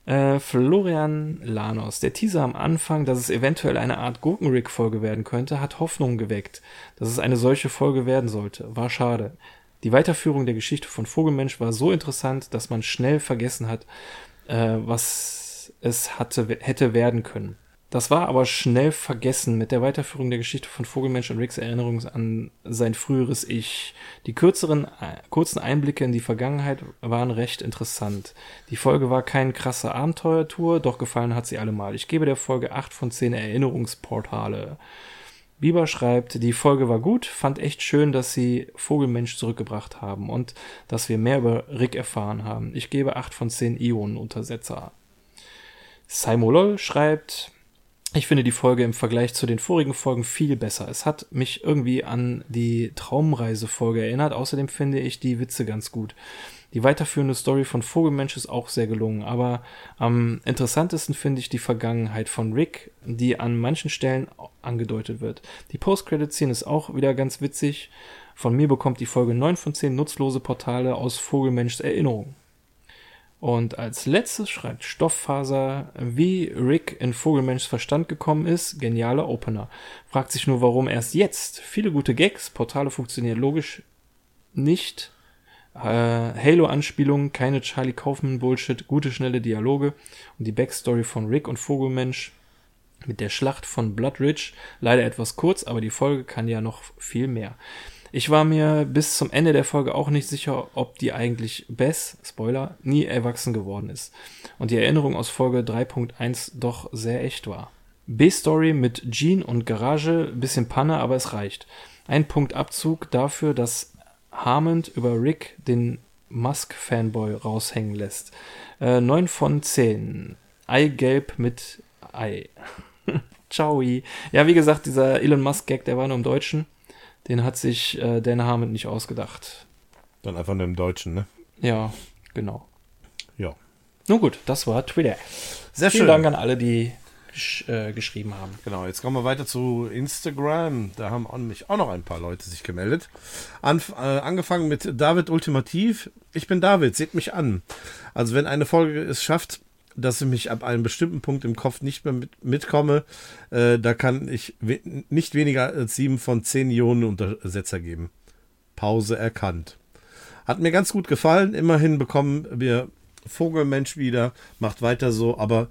äh, Florian Lanos. Der Teaser am Anfang, dass es eventuell eine Art Gurken-Rick-Folge werden könnte, hat Hoffnung geweckt, dass es eine solche Folge werden sollte. War schade. Die Weiterführung der Geschichte von Vogelmensch war so interessant, dass man schnell vergessen hat, äh, was es hatte, hätte werden können. Das war aber schnell vergessen mit der Weiterführung der Geschichte von Vogelmensch und Ricks Erinnerung an sein früheres Ich. Die kürzeren, äh, kurzen Einblicke in die Vergangenheit waren recht interessant. Die Folge war kein krasser Abenteuertour, doch gefallen hat sie allemal. Ich gebe der Folge 8 von 10 Erinnerungsportale. Bieber schreibt, die Folge war gut, fand echt schön, dass sie Vogelmensch zurückgebracht haben und dass wir mehr über Rick erfahren haben. Ich gebe 8 von 10 Ionen-Untersetzer. Simolol schreibt, ich finde die Folge im Vergleich zu den vorigen Folgen viel besser. Es hat mich irgendwie an die Traumreise-Folge erinnert. Außerdem finde ich die Witze ganz gut. Die weiterführende Story von Vogelmensch ist auch sehr gelungen, aber am interessantesten finde ich die Vergangenheit von Rick, die an manchen Stellen angedeutet wird. Die Post-Credit-Scene ist auch wieder ganz witzig. Von mir bekommt die Folge 9 von 10 nutzlose Portale aus Vogelmenschs Erinnerung. Und als letztes schreibt Stofffaser, wie Rick in Vogelmenschs Verstand gekommen ist, genialer Opener. Fragt sich nur, warum erst jetzt. Viele gute Gags, Portale funktionieren logisch nicht Halo-Anspielungen, keine Charlie Kaufman-Bullshit, gute, schnelle Dialoge und die Backstory von Rick und Vogelmensch mit der Schlacht von Blood Ridge. Leider etwas kurz, aber die Folge kann ja noch viel mehr. Ich war mir bis zum Ende der Folge auch nicht sicher, ob die eigentlich Bess, Spoiler, nie erwachsen geworden ist und die Erinnerung aus Folge 3.1 doch sehr echt war. B-Story mit Jean und Garage, bisschen Panne, aber es reicht. Ein Punkt Abzug dafür, dass Harmond über Rick den Musk-Fanboy raushängen lässt. Äh, 9 von 10. Eigelb mit Ei. (laughs) Ciao. Ja, wie gesagt, dieser Elon Musk-Gag, der war nur im Deutschen. Den hat sich äh, Dan Harmond nicht ausgedacht. Dann einfach nur im Deutschen, ne? Ja, genau. Ja. Nun gut, das war Twitter. Sehr Vielen schön. Dank an alle, die gesch äh, geschrieben haben. Genau, jetzt kommen wir weiter zu Instagram. Da haben nämlich auch noch ein paar Leute sich gemeldet. Anf äh, angefangen mit David Ultimativ. Ich bin David, seht mich an. Also wenn eine Folge es schafft, dass ich mich ab einem bestimmten Punkt im Kopf nicht mehr mit, mitkomme, äh, da kann ich we nicht weniger als sieben von zehn Ionen Untersetzer geben. Pause erkannt. Hat mir ganz gut gefallen. Immerhin bekommen wir Vogelmensch wieder. Macht weiter so, aber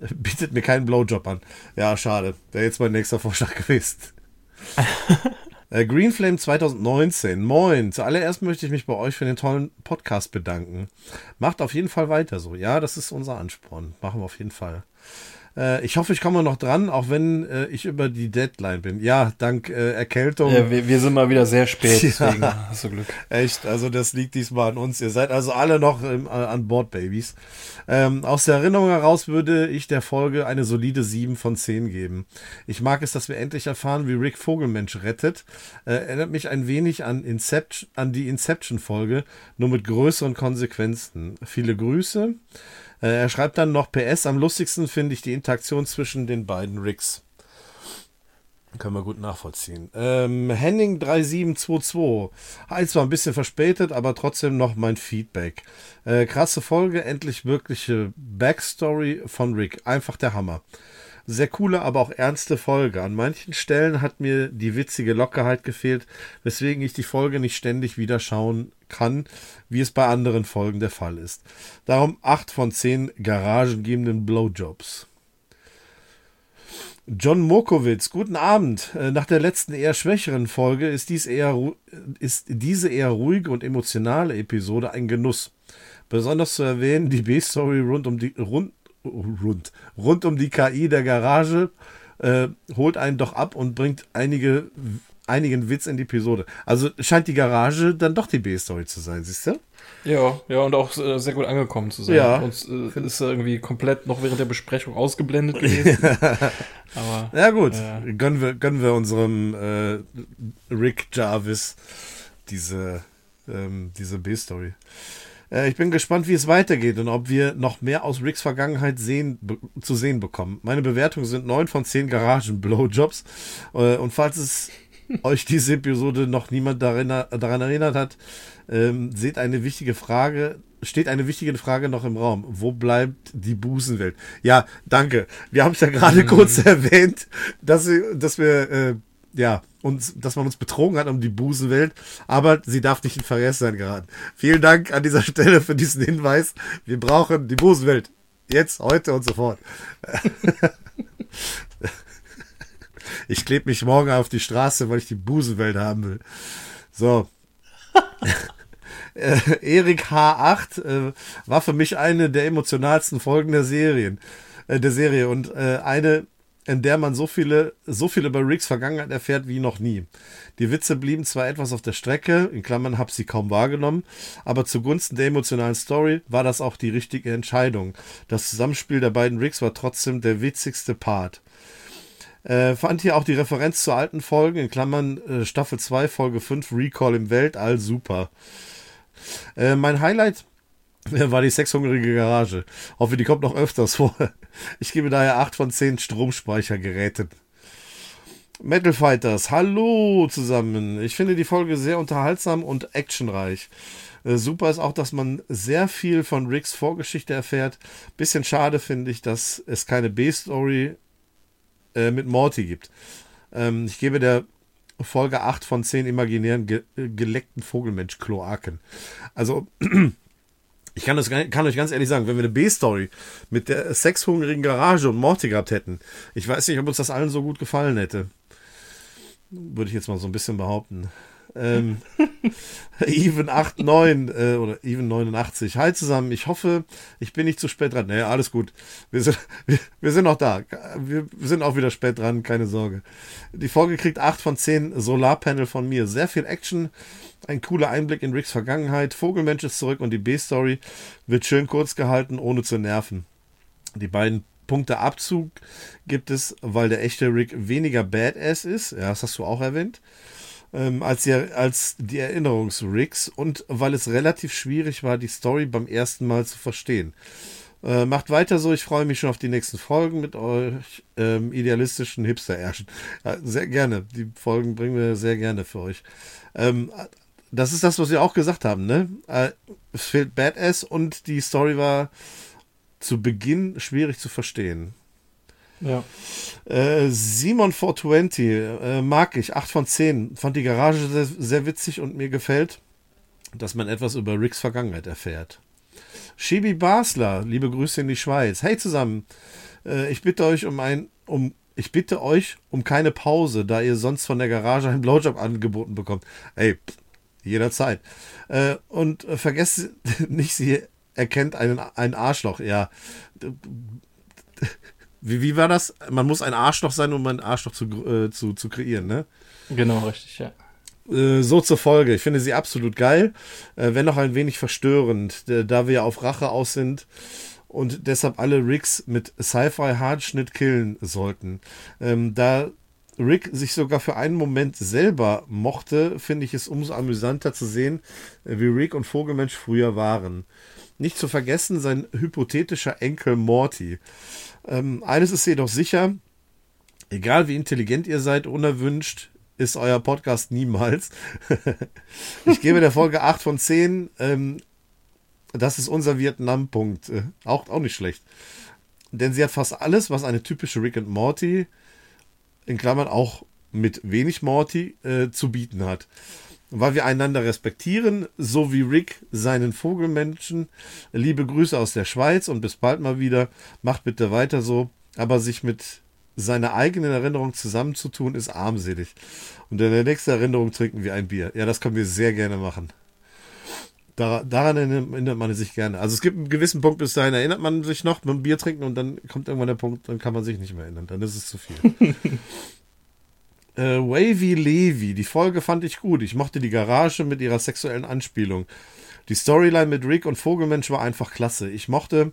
(laughs) bietet mir keinen Blowjob an. Ja, schade. Wäre jetzt mein nächster Vorschlag (laughs) gewesen. (laughs) äh, Greenflame 2019. Moin. Zuallererst möchte ich mich bei euch für den tollen Podcast bedanken. Macht auf jeden Fall weiter so. Ja, das ist unser Ansporn. Machen wir auf jeden Fall. Äh, ich hoffe, ich komme noch dran, auch wenn äh, ich über die Deadline bin. Ja, dank äh, Erkältung. Ja, wir, wir, sind mal wieder sehr spät, (laughs) deswegen ja, hast du Glück. Echt, also das liegt diesmal an uns. Ihr seid also alle noch im, äh, an Bord, Babys. Ähm, aus der Erinnerung heraus würde ich der Folge eine solide 7 von 10 geben. Ich mag es, dass wir endlich erfahren, wie Rick Vogelmensch rettet. Äh, erinnert mich ein wenig an, Inception, an die Inception-Folge, nur mit größeren Konsequenzen. Viele Grüße. Äh, er schreibt dann noch PS, am lustigsten finde ich die Interaktion zwischen den beiden Ricks. Können wir gut nachvollziehen. Ähm, Henning 3722. Halt zwar ein bisschen verspätet, aber trotzdem noch mein Feedback. Äh, krasse Folge, endlich wirkliche Backstory von Rick. Einfach der Hammer. Sehr coole, aber auch ernste Folge. An manchen Stellen hat mir die witzige Lockerheit gefehlt, weswegen ich die Folge nicht ständig wieder schauen kann, wie es bei anderen Folgen der Fall ist. Darum 8 von 10 garagengebenden Blowjobs. John Mokowitz, guten Abend. Äh, nach der letzten eher schwächeren Folge ist, dies eher, ist diese eher ruhige und emotionale Episode ein Genuss. Besonders zu erwähnen die B-Story rund um die rund, rund, rund um die KI der Garage äh, holt einen doch ab und bringt einige einigen Witz in die Episode. Also scheint die Garage dann doch die B-Story zu sein, siehst du? Ja, ja, und auch äh, sehr gut angekommen zu sein. Ja. Uns äh, ist irgendwie komplett noch während der Besprechung ausgeblendet (laughs) gewesen. Aber, ja, gut. Äh, gönnen, wir, gönnen wir unserem äh, Rick Jarvis diese, ähm, diese B-Story. Äh, ich bin gespannt, wie es weitergeht und ob wir noch mehr aus Ricks Vergangenheit sehen, zu sehen bekommen. Meine Bewertungen sind 9 von 10 Garagen-Blowjobs. Äh, und falls es (laughs) euch diese Episode noch niemand daran, daran erinnert hat, ähm, seht eine wichtige Frage, steht eine wichtige Frage noch im Raum. Wo bleibt die Busenwelt? Ja, danke. Wir haben es ja gerade mhm. (laughs) kurz erwähnt, dass, wir, dass wir, äh, ja, uns, dass man uns betrogen hat um die Busenwelt, aber sie darf nicht in Vergessenheit geraten. Vielen Dank an dieser Stelle für diesen Hinweis. Wir brauchen die Busenwelt. Jetzt, heute und sofort. (laughs) Ich klebe mich morgen auf die Straße, weil ich die Busenwelt haben will. So. (laughs) äh, Erik H8 äh, war für mich eine der emotionalsten Folgen der Serien, äh, der Serie und äh, eine, in der man so viele, so viel über Ricks Vergangenheit erfährt wie noch nie. Die Witze blieben zwar etwas auf der Strecke, in Klammern hab sie kaum wahrgenommen, aber zugunsten der emotionalen Story war das auch die richtige Entscheidung. Das Zusammenspiel der beiden Ricks war trotzdem der witzigste Part. Äh, fand hier auch die Referenz zu alten Folgen, in Klammern äh, Staffel 2, Folge 5, Recall im Weltall, super. Äh, mein Highlight (laughs) war die sexhungrige Garage. Hoffe, die kommt noch öfters vor. (laughs) Ich gebe daher 8 von 10 Stromspeichergeräten. Metal Fighters, hallo zusammen. Ich finde die Folge sehr unterhaltsam und actionreich. Äh, super ist auch, dass man sehr viel von Ricks Vorgeschichte erfährt. Bisschen schade finde ich, dass es keine B-Story äh, mit Morty gibt. Ähm, ich gebe der Folge 8 von 10 imaginären ge geleckten Vogelmensch-Kloaken. Also, (clears throat) ich kann, das, kann euch ganz ehrlich sagen, wenn wir eine B-Story mit der sexhungrigen Garage und Morty gehabt hätten, ich weiß nicht, ob uns das allen so gut gefallen hätte. Würde ich jetzt mal so ein bisschen behaupten. Ähm, (laughs) Even 89 äh, oder Even 89. Hi zusammen. Ich hoffe, ich bin nicht zu spät dran. Naja, alles gut. Wir sind, (laughs) wir, wir sind noch da. Wir, sind auch wieder spät dran, keine Sorge. Die Folge kriegt 8 von 10 Solarpanel von mir. Sehr viel Action. Ein cooler Einblick in Ricks Vergangenheit. Vogelmensch ist zurück und die B-Story wird schön kurz gehalten, ohne zu nerven. Die beiden Punkte Abzug gibt es, weil der echte Rick weniger Badass ist. Ja, das hast du auch erwähnt ähm, als, die, als die Erinnerungsrigs und weil es relativ schwierig war, die Story beim ersten Mal zu verstehen. Äh, macht weiter so, ich freue mich schon auf die nächsten Folgen mit euch ähm, idealistischen Hipster-Ärschen. Ja, sehr gerne, die Folgen bringen wir sehr gerne für euch. Ähm, das ist das, was wir auch gesagt haben, ne? Äh, es fehlt Badass und die Story war zu Beginn schwierig zu verstehen. Ja. Äh, Simon 420 äh, mag ich, 8 von 10. Fand die Garage sehr, sehr witzig und mir gefällt, dass man etwas über Ricks Vergangenheit erfährt. Shibi Basler, liebe Grüße in die Schweiz. Hey zusammen, äh, ich bitte euch um ein, um, ich bitte euch um keine Pause, da ihr sonst von der Garage einen Blowjob angeboten bekommt. Ey, jederzeit. Äh, und äh, vergesst (laughs) nicht, sie erkennt einen, einen Arschloch. Ja, wie, wie war das? Man muss ein Arschloch sein, um ein Arschloch zu, äh, zu, zu kreieren, ne? Genau, richtig, ja. Äh, so zur Folge. Ich finde sie absolut geil, äh, wenn auch ein wenig verstörend, da wir ja auf Rache aus sind und deshalb alle Ricks mit Sci-Fi-Hardschnitt killen sollten. Ähm, da Rick sich sogar für einen Moment selber mochte, finde ich es umso amüsanter zu sehen, äh, wie Rick und Vogelmensch früher waren. Nicht zu vergessen sein hypothetischer Enkel Morty. Ähm, eines ist jedoch sicher, egal wie intelligent ihr seid, unerwünscht ist euer Podcast niemals. (laughs) ich gebe der Folge 8 von 10. Ähm, das ist unser Vietnam-Punkt. Äh, auch, auch nicht schlecht. denn sie hat fast alles, was eine typische Rick and Morty, in Klammern auch mit wenig Morty, äh, zu bieten hat. Weil wir einander respektieren, so wie Rick seinen Vogelmenschen. Liebe Grüße aus der Schweiz und bis bald mal wieder. Macht bitte weiter so. Aber sich mit seiner eigenen Erinnerung zusammenzutun, ist armselig. Und in der nächsten Erinnerung trinken wir ein Bier. Ja, das können wir sehr gerne machen. daran erinnert man sich gerne. Also es gibt einen gewissen Punkt, bis dahin erinnert man sich noch dem Bier trinken und dann kommt irgendwann der Punkt, dann kann man sich nicht mehr erinnern. Dann ist es zu viel. (laughs) äh, Wavy Levy, die Folge fand ich gut. Ich mochte die Garage mit ihrer sexuellen Anspielung. Die Storyline mit Rick und Vogelmensch war einfach klasse. Ich mochte,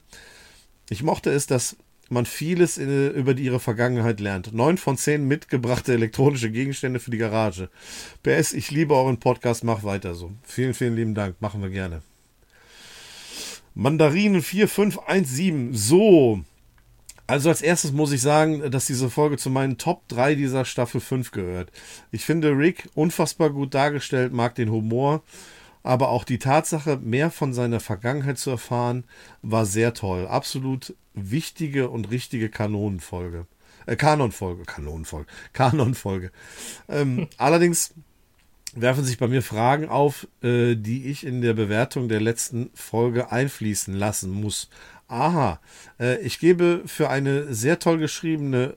ich mochte es, dass man vieles in, über die, ihre Vergangenheit lernt. Neun von zehn mitgebrachte elektronische Gegenstände für die Garage. PS, ich liebe euren Podcast, mach weiter so. Vielen, vielen lieben Dank, machen wir gerne. Mandarinen 4517, so. Also als erstes muss ich sagen, dass diese Folge zu meinen Top 3 dieser Staffel 5 gehört. Ich finde Rick unfassbar gut dargestellt, mag den Humor, aber auch die Tatsache, mehr von seiner Vergangenheit zu erfahren, war sehr toll. Absolut wichtige und richtige Kanonenfolge. Äh, Kanonfolge, Kanonenfolge, (laughs) Kanonfolge. Ähm, (laughs) allerdings werfen sich bei mir Fragen auf, äh, die ich in der Bewertung der letzten Folge einfließen lassen muss. Aha, äh, ich gebe für eine sehr toll geschriebene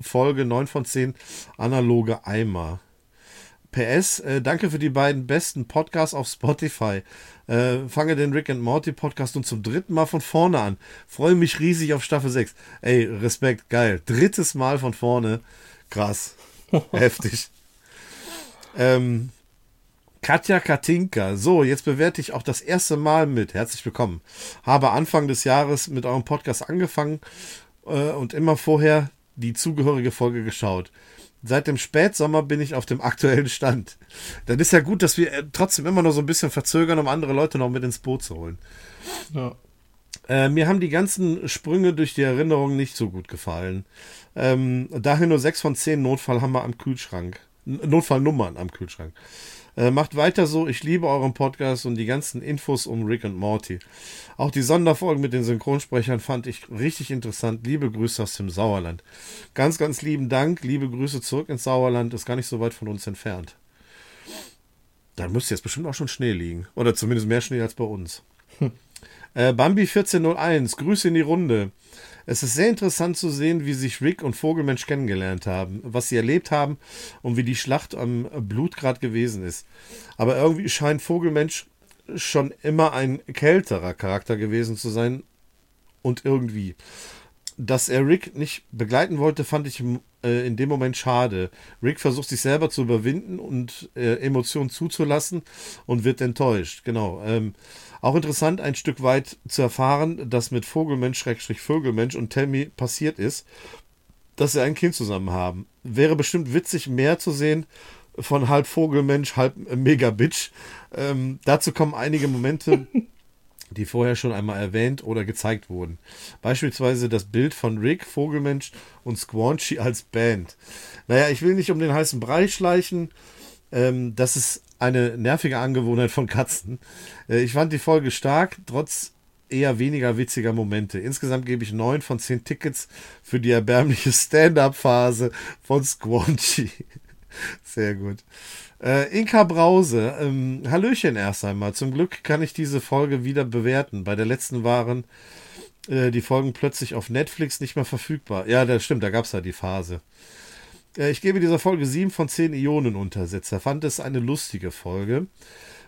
Folge 9 von 10 analoge Eimer. PS, äh, danke für die beiden besten Podcasts auf Spotify. Äh, fange den Rick and Morty Podcast nun zum dritten Mal von vorne an. Freue mich riesig auf Staffel 6. Ey, Respekt, geil. Drittes Mal von vorne. Krass. (laughs) Heftig. Ähm, Katja Katinka. So, jetzt bewerte ich auch das erste Mal mit. Herzlich willkommen. Habe Anfang des Jahres mit eurem Podcast angefangen äh, und immer vorher die zugehörige Folge geschaut. Seit dem Spätsommer bin ich auf dem aktuellen Stand. Dann ist ja gut, dass wir äh, trotzdem immer noch so ein bisschen verzögern, um andere Leute noch mit ins Boot zu holen. Ja. Äh, mir haben die ganzen Sprünge durch die Erinnerung nicht so gut gefallen. Ähm, daher nur 6 von 10 Notfallhammer am Kühlschrank. Notfallnummern am Kühlschrank. Äh, macht weiter so. Ich liebe euren Podcast und die ganzen Infos um Rick und Morty. Auch die Sonderfolgen mit den Synchronsprechern fand ich richtig interessant. Liebe Grüße aus dem Sauerland. Ganz, ganz lieben Dank. Liebe Grüße zurück ins Sauerland. Ist gar nicht so weit von uns entfernt. Da müsste jetzt bestimmt auch schon Schnee liegen. Oder zumindest mehr Schnee als bei uns. Hm. Äh, Bambi 1401, Grüße in die Runde. Es ist sehr interessant zu sehen, wie sich Rick und Vogelmensch kennengelernt haben, was sie erlebt haben und wie die Schlacht am Blutgrad gewesen ist. Aber irgendwie scheint Vogelmensch schon immer ein kälterer Charakter gewesen zu sein und irgendwie. Dass er Rick nicht begleiten wollte, fand ich äh, in dem Moment schade. Rick versucht sich selber zu überwinden und äh, Emotionen zuzulassen und wird enttäuscht. Genau. Ähm, auch interessant, ein Stück weit zu erfahren, dass mit Vogelmensch, Schrägstrich Vögelmensch und Tammy passiert ist, dass sie ein Kind zusammen haben. Wäre bestimmt witzig, mehr zu sehen von halb Vogelmensch, halb Megabitch. Ähm, dazu kommen einige Momente, (laughs) die vorher schon einmal erwähnt oder gezeigt wurden. Beispielsweise das Bild von Rick, Vogelmensch und Squanchy als Band. Naja, ich will nicht um den heißen Brei schleichen. Ähm, das ist eine nervige Angewohnheit von Katzen. Äh, ich fand die Folge stark, trotz eher weniger witziger Momente. Insgesamt gebe ich 9 von 10 Tickets für die erbärmliche Stand-up-Phase von Squanchy. (laughs) Sehr gut. Äh, Inka Brause, ähm, Hallöchen erst einmal. Zum Glück kann ich diese Folge wieder bewerten. Bei der letzten waren äh, die Folgen plötzlich auf Netflix nicht mehr verfügbar. Ja, das stimmt, da gab es ja die Phase. Äh, ich gebe dieser Folge 7 von 10 Ionenuntersetzer. Fand es eine lustige Folge.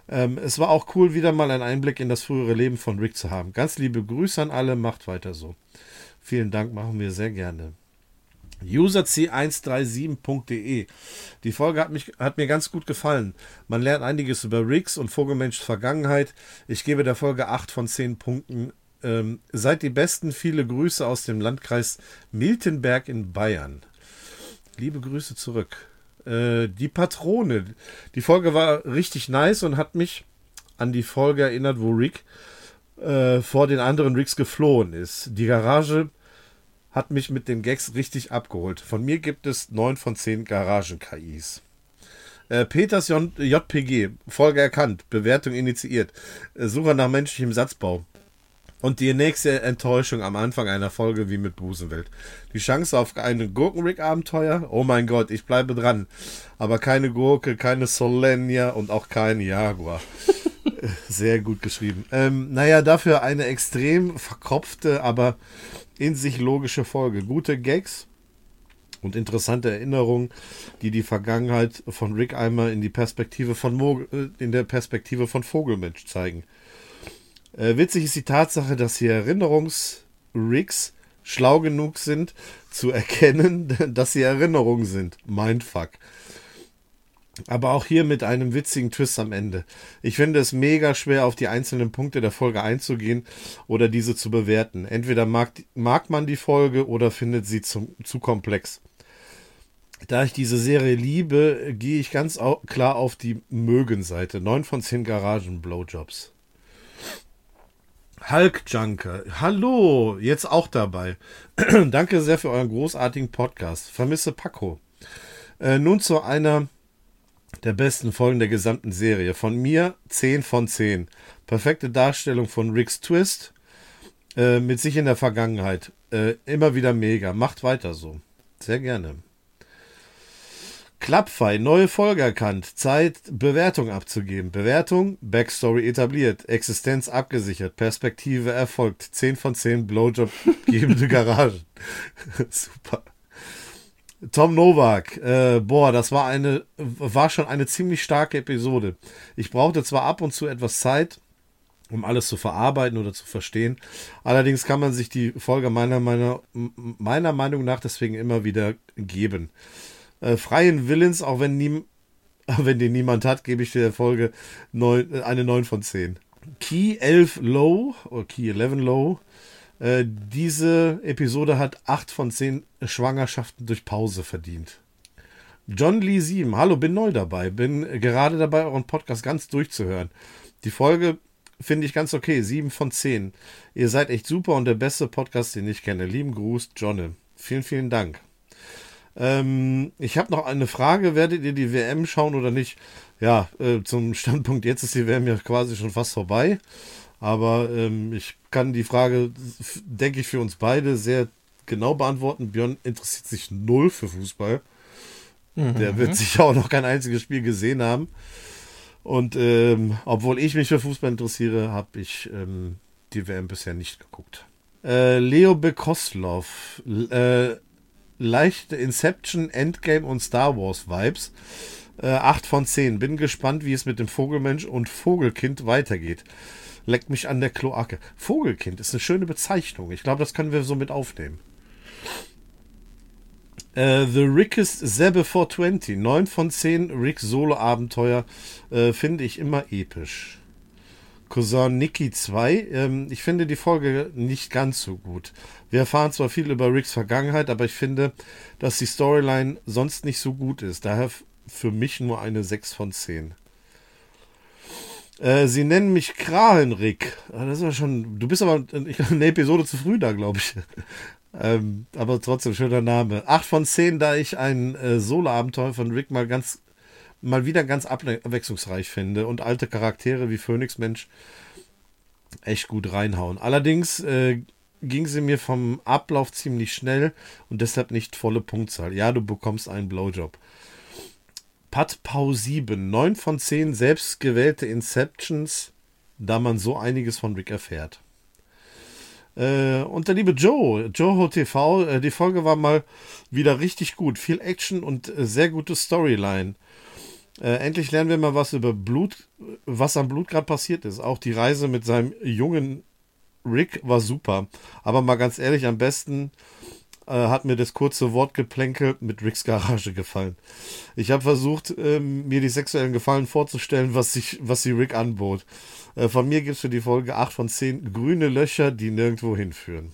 Ähm, es war auch cool, wieder mal einen Einblick in das frühere Leben von Rick zu haben. Ganz liebe Grüße an alle, macht weiter so. Vielen Dank, machen wir sehr gerne. UserC137.de. Die Folge hat, mich, hat mir ganz gut gefallen. Man lernt einiges über Riggs und Vogelmenschs Vergangenheit. Ich gebe der Folge 8 von 10 Punkten. Ähm, seid die Besten. Viele Grüße aus dem Landkreis Miltenberg in Bayern. Liebe Grüße zurück. Äh, die Patrone. Die Folge war richtig nice und hat mich an die Folge erinnert, wo Rick äh, vor den anderen Ricks geflohen ist. Die Garage hat mich mit den Gags richtig abgeholt. Von mir gibt es 9 von 10 Garagen-KIs. Äh, Peters J JPG, Folge erkannt, Bewertung initiiert, äh, Suche nach menschlichem Satzbau. Und die nächste Enttäuschung am Anfang einer Folge wie mit Busenwelt. Die Chance auf ein Gurkenrick-Abenteuer? Oh mein Gott, ich bleibe dran. Aber keine Gurke, keine Solenia und auch kein Jaguar. (laughs) Sehr gut geschrieben. Ähm, naja, dafür eine extrem verkopfte, aber in sich logische Folge. Gute Gags und interessante Erinnerungen, die die Vergangenheit von Rick Eimer in die Perspektive von Mo äh, in der Perspektive von Vogelmensch zeigen. Äh, witzig ist die Tatsache, dass die Erinnerungs-Rigs schlau genug sind, zu erkennen, (laughs) dass sie Erinnerungen sind. Mindfuck. Aber auch hier mit einem witzigen Twist am Ende. Ich finde es mega schwer, auf die einzelnen Punkte der Folge einzugehen oder diese zu bewerten. Entweder mag, mag man die Folge oder findet sie zu, zu komplex. Da ich diese Serie liebe, gehe ich ganz klar auf die Mögen-Seite. 9 von 10 Garagen-Blowjobs. Hulk Junker. Hallo, jetzt auch dabei. (clears throat) Danke sehr für euren großartigen Podcast. Vermisse Paco. Äh, nun zu einer der besten Folgen der gesamten Serie. Von mir 10 von 10. Perfekte Darstellung von Ricks Twist äh, mit sich in der Vergangenheit. Äh, immer wieder mega. Macht weiter so. Sehr gerne. Klappfei, neue Folge erkannt. Zeit, Bewertung abzugeben. Bewertung, Backstory etabliert. Existenz abgesichert. Perspektive erfolgt. 10 von 10 Blowjob gebende Garagen. (laughs) Super. Tom Novak, äh, boah, das war eine, war schon eine ziemlich starke Episode. Ich brauchte zwar ab und zu etwas Zeit, um alles zu verarbeiten oder zu verstehen. Allerdings kann man sich die Folge meiner, meiner, meiner Meinung nach deswegen immer wieder geben äh, freien Willens, auch wenn, nie, (laughs) wenn den niemand hat, gebe ich der Folge 9, äh, eine 9 von 10. Key 11 Low, oder Key 11 Low, äh, diese Episode hat 8 von 10 Schwangerschaften durch Pause verdient. John Lee 7, hallo, bin neu dabei, bin gerade dabei, euren Podcast ganz durchzuhören. Die Folge finde ich ganz okay, 7 von 10. Ihr seid echt super und der beste Podcast, den ich kenne. Lieben Gruß, John. Vielen, vielen Dank. Ähm, ich habe noch eine Frage. Werdet ihr die WM schauen oder nicht? Ja, äh, zum Standpunkt jetzt ist die WM ja quasi schon fast vorbei. Aber ähm, ich kann die Frage, denke ich, für uns beide sehr genau beantworten. Björn interessiert sich null für Fußball. Mhm. Der wird sicher auch noch kein einziges Spiel gesehen haben. Und ähm, obwohl ich mich für Fußball interessiere, habe ich ähm, die WM bisher nicht geguckt. Äh, Leo Bekoslov, äh, leichte Inception, Endgame und Star Wars Vibes. Äh, 8 von 10. Bin gespannt, wie es mit dem Vogelmensch und Vogelkind weitergeht. Leckt mich an der Kloake. Vogelkind ist eine schöne Bezeichnung. Ich glaube, das können wir so mit aufnehmen. Äh, The Rickest Zebbe 420. 9 von 10 Rick Solo-Abenteuer äh, finde ich immer episch. Cousin Nicky 2. Ähm, ich finde die Folge nicht ganz so gut. Wir erfahren zwar viel über Ricks Vergangenheit, aber ich finde, dass die Storyline sonst nicht so gut ist. Daher für mich nur eine 6 von 10. Äh, sie nennen mich Krahlenrick. Ah, das ja schon. Du bist aber eine Episode zu früh da, glaube ich. (laughs) ähm, aber trotzdem schöner Name. 8 von 10, da ich ein äh, Solo-Abenteuer von Rick mal ganz mal wieder ganz abwechslungsreich finde und alte Charaktere wie Phoenix Mensch echt gut reinhauen. Allerdings äh, ging sie mir vom Ablauf ziemlich schnell und deshalb nicht volle Punktzahl. Ja, du bekommst einen Blowjob. Pat Pau 7, 9 von 10 selbstgewählte Inceptions, da man so einiges von Rick erfährt. Äh, und der liebe Joe, Joe TV, äh, die Folge war mal wieder richtig gut. Viel Action und äh, sehr gute Storyline. Äh, endlich lernen wir mal was über Blut, was am Blut gerade passiert ist. Auch die Reise mit seinem jungen Rick war super. Aber mal ganz ehrlich, am besten äh, hat mir das kurze Wortgeplänkel mit Ricks Garage gefallen. Ich habe versucht, ähm, mir die sexuellen Gefallen vorzustellen, was, sich, was sie Rick anbot. Äh, von mir gibt es für die Folge 8 von 10 grüne Löcher, die nirgendwo hinführen.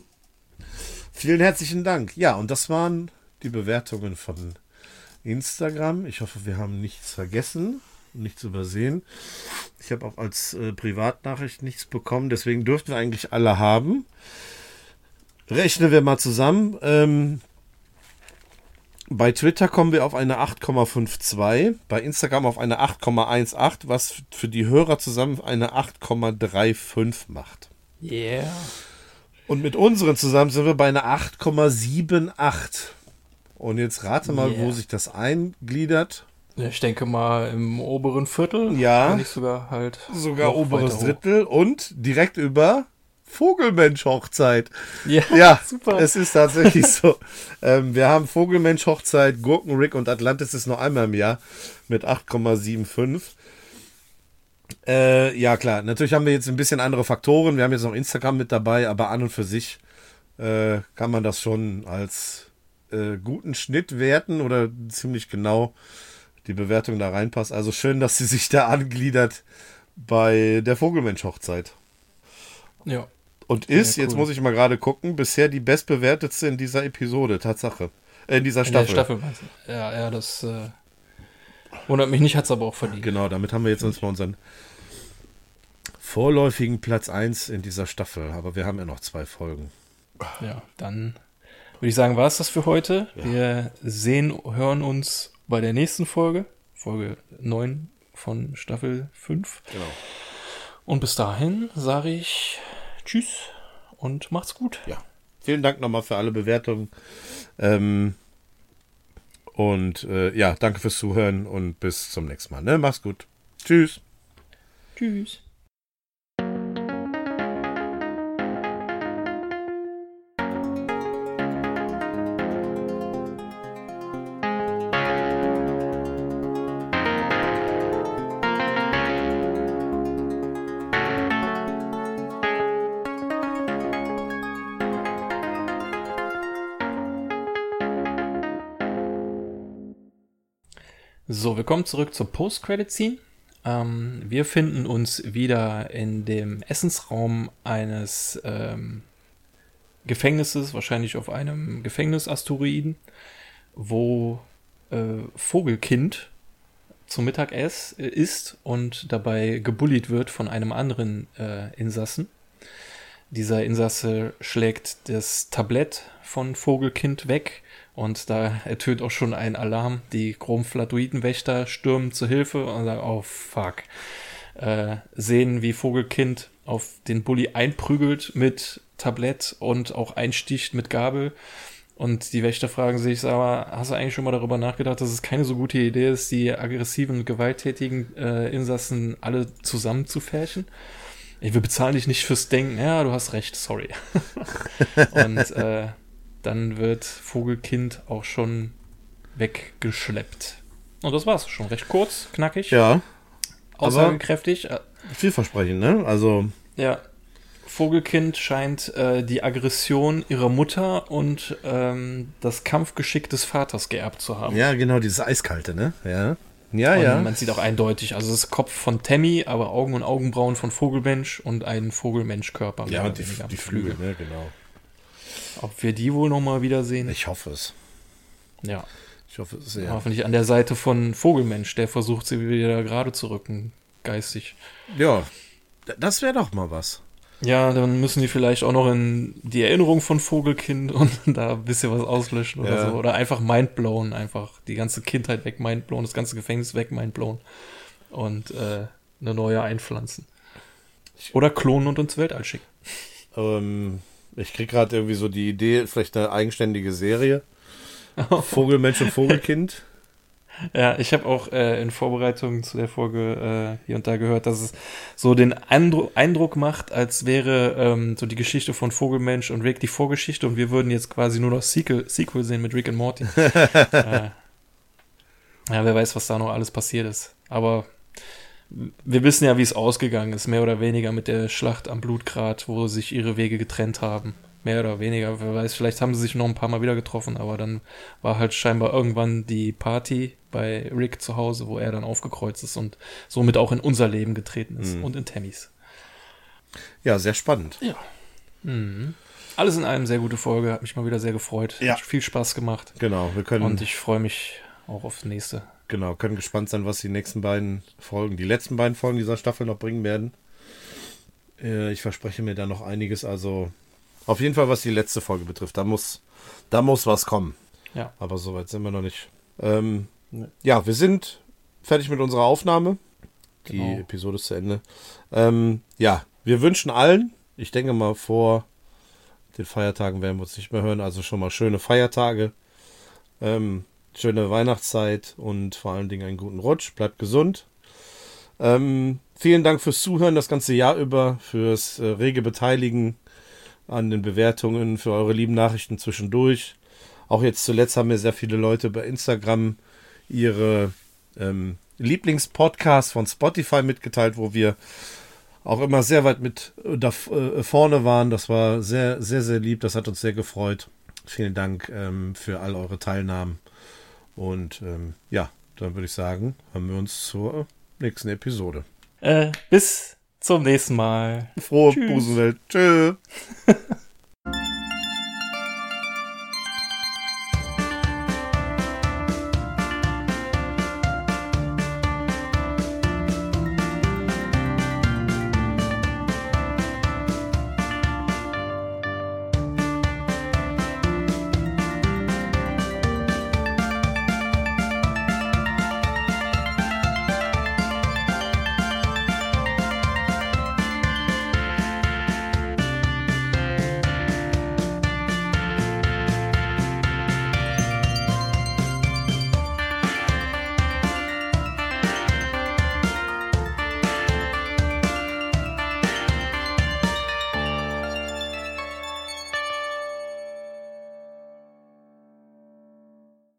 Vielen herzlichen Dank. Ja, und das waren die Bewertungen von Instagram. Ich hoffe, wir haben nichts vergessen, nichts übersehen. Ich habe auch als äh, Privatnachricht nichts bekommen, deswegen dürften wir eigentlich alle haben. Rechnen wir mal zusammen. Ähm, bei Twitter kommen wir auf eine 8,52, bei Instagram auf eine 8,18, was für die Hörer zusammen eine 8,35 macht. Yeah. Und mit unseren zusammen sind wir bei einer 8,78. Und jetzt rate mal, Yeah. wo sich das eingliedert. Ich denke mal im oberen Viertel. Ja. Wenn nicht sogar halt. Sogar oberes. Drittel und direkt über Vogelmensch-Hochzeit. Ja, Ja, super. es ist tatsächlich (laughs) so. Ähm, wir haben Vogelmensch-Hochzeit, Gurkenrick und Atlantis ist noch einmal im Jahr mit 8,75. Äh, ja, klar. Natürlich haben wir jetzt ein bisschen andere Faktoren. Wir haben jetzt noch Instagram mit dabei, aber an und für sich äh, kann man das schon als äh, guten Schnitt werten oder ziemlich genau die Bewertung da reinpasst. Also schön, dass sie sich da angliedert bei der Vogelmensch-Hochzeit. ja. Und ist, Ja, jetzt cool. muss ich mal gerade gucken, bisher die bestbewertetste in dieser Episode, Tatsache. Äh, in dieser In der Staffel. Staffel. meinst du? Ja, ja, das äh, wundert mich nicht, hat es aber auch verdient. Genau, damit haben wir jetzt uns mal unseren vorläufigen Platz 1 in dieser Staffel. Aber wir haben ja noch zwei Folgen. Ja, dann würde ich sagen, war es das für heute. Wir sehen, hören uns bei der nächsten Folge, Folge 9 von Staffel 5. Genau. Und bis dahin sage ich Tschüss und macht's gut. Ja. Vielen Dank nochmal für alle Bewertungen. Ähm, und äh, ja, danke fürs Zuhören und bis zum nächsten Mal. Ne? Mach's gut. Tschüss. Tschüss. So, wir kommen zurück zur Post-Credit-Scene. Ähm, wir finden uns wieder in dem Essensraum eines ähm, Gefängnisses, wahrscheinlich auf einem Gefängnisasteroiden, wo äh, Vogelkind zum Mittagessen äh, isst und dabei gebullied wird von einem anderen äh, Insassen. Dieser Insasse schlägt das Tablett von Vogelkind weg und da ertönt auch schon ein Alarm. Die Chromflatoidenwächter stürmen zur Hilfe und sagen, oh fuck. Äh, sehen, wie Vogelkind auf den Bully einprügelt mit Tablett und auch einsticht mit Gabel. Und die Wächter fragen sich, sag mal, hast du eigentlich schon mal darüber nachgedacht, dass es keine so gute Idee ist, die aggressiven, gewalttätigen äh, Insassen alle zusammen zu färchen? Ich will bezahlen dich nicht fürs Denken. Ja, du hast recht, sorry. (laughs) und äh, dann wird Vogelkind auch schon weggeschleppt. Und das war's schon. Recht kurz, knackig, Ja, aussagekräftig. Vielversprechend, ne? Also, ja. Vogelkind scheint äh, die Aggression ihrer Mutter und ähm, das Kampfgeschick des Vaters geerbt zu haben. ja, genau, dieses Eiskalte, ne? Ja. Ja, Und ja. man sieht auch eindeutig, also das Kopf von Tammy, aber Augen und Augenbrauen von Vogelmensch und ein Vogelmenschkörper. Ja, und die, die Flügel, ne? Genau. Ob wir die wohl nochmal wiedersehen? Ich hoffe es. ja. Ich hoffe es sehr. Hoffentlich an der Seite von Vogelmensch, der versucht, sie wieder gerade zu rücken, geistig. Ja, das wäre doch mal was. Ja, dann müssen die vielleicht auch noch in die Erinnerung von Vogelkind und (laughs) da ein bisschen was auslöschen oder Ja. so. Oder einfach mindblown, einfach die ganze Kindheit weg mindblown, das ganze Gefängnis weg mindblown und äh, eine neue einpflanzen. Oder klonen und ins Weltall schicken. Ähm, ich krieg gerade irgendwie so die Idee, vielleicht eine eigenständige Serie. Vogelmensch und Vogelkind. (laughs) Ja, ich habe auch äh, in Vorbereitung zu der Folge äh, hier und da gehört, dass es so den Eindru Eindruck macht, als wäre ähm, so die Geschichte von Vogelmensch und Rick die Vorgeschichte und wir würden jetzt quasi nur noch Sequel, Sequel sehen mit Rick und Morty. (laughs) äh, ja, wer weiß, was da noch alles passiert ist. Aber wir wissen ja, wie es ausgegangen ist, mehr oder weniger mit der Schlacht am Blutgrat, wo sich ihre Wege getrennt haben. Mehr oder weniger. Wer weiß, vielleicht haben sie sich noch ein paar Mal wieder getroffen, aber dann war halt scheinbar irgendwann die Party bei Rick zu Hause, wo er dann aufgekreuzt ist und somit auch in unser Leben getreten ist Mhm. und in Tammys. Ja, sehr spannend. Ja. Mhm. Alles in allem sehr gute Folge, hat mich mal wieder sehr gefreut. Ja. Hat viel Spaß gemacht Genau, wir können, und ich freue mich auch aufs nächste. Genau, können gespannt sein, was die nächsten beiden Folgen, die letzten beiden Folgen dieser Staffel noch bringen werden. Äh, ich verspreche mir da noch einiges. Also auf jeden Fall, was die letzte Folge betrifft, da muss, da muss was kommen. Ja. Aber soweit sind wir noch nicht. Ähm, ja, wir sind fertig mit unserer Aufnahme. Die Genau. Episode ist zu Ende. Ähm, ja, wir wünschen allen ich denke mal, vor den Feiertagen werden wir uns nicht mehr hören. Also schon mal schöne Feiertage, ähm, schöne Weihnachtszeit und vor allen Dingen einen guten Rutsch. Bleibt gesund. Ähm, vielen Dank fürs Zuhören das ganze Jahr über, fürs äh, rege Beteiligen an den Bewertungen, für eure lieben Nachrichten zwischendurch. Auch jetzt zuletzt haben mir sehr viele Leute bei Instagram ihre ähm, Lieblingspodcasts von Spotify mitgeteilt, wo wir auch immer sehr weit mit äh, da äh, vorne waren. Das war sehr, sehr, sehr lieb. Das hat uns sehr gefreut. Vielen Dank ähm, für all eure Teilnahmen. Und ähm, ja, dann würde ich sagen, haben wir uns zur nächsten Episode. Äh, bis zum nächsten Mal. Frohe Busenwelt. Tschö. (laughs)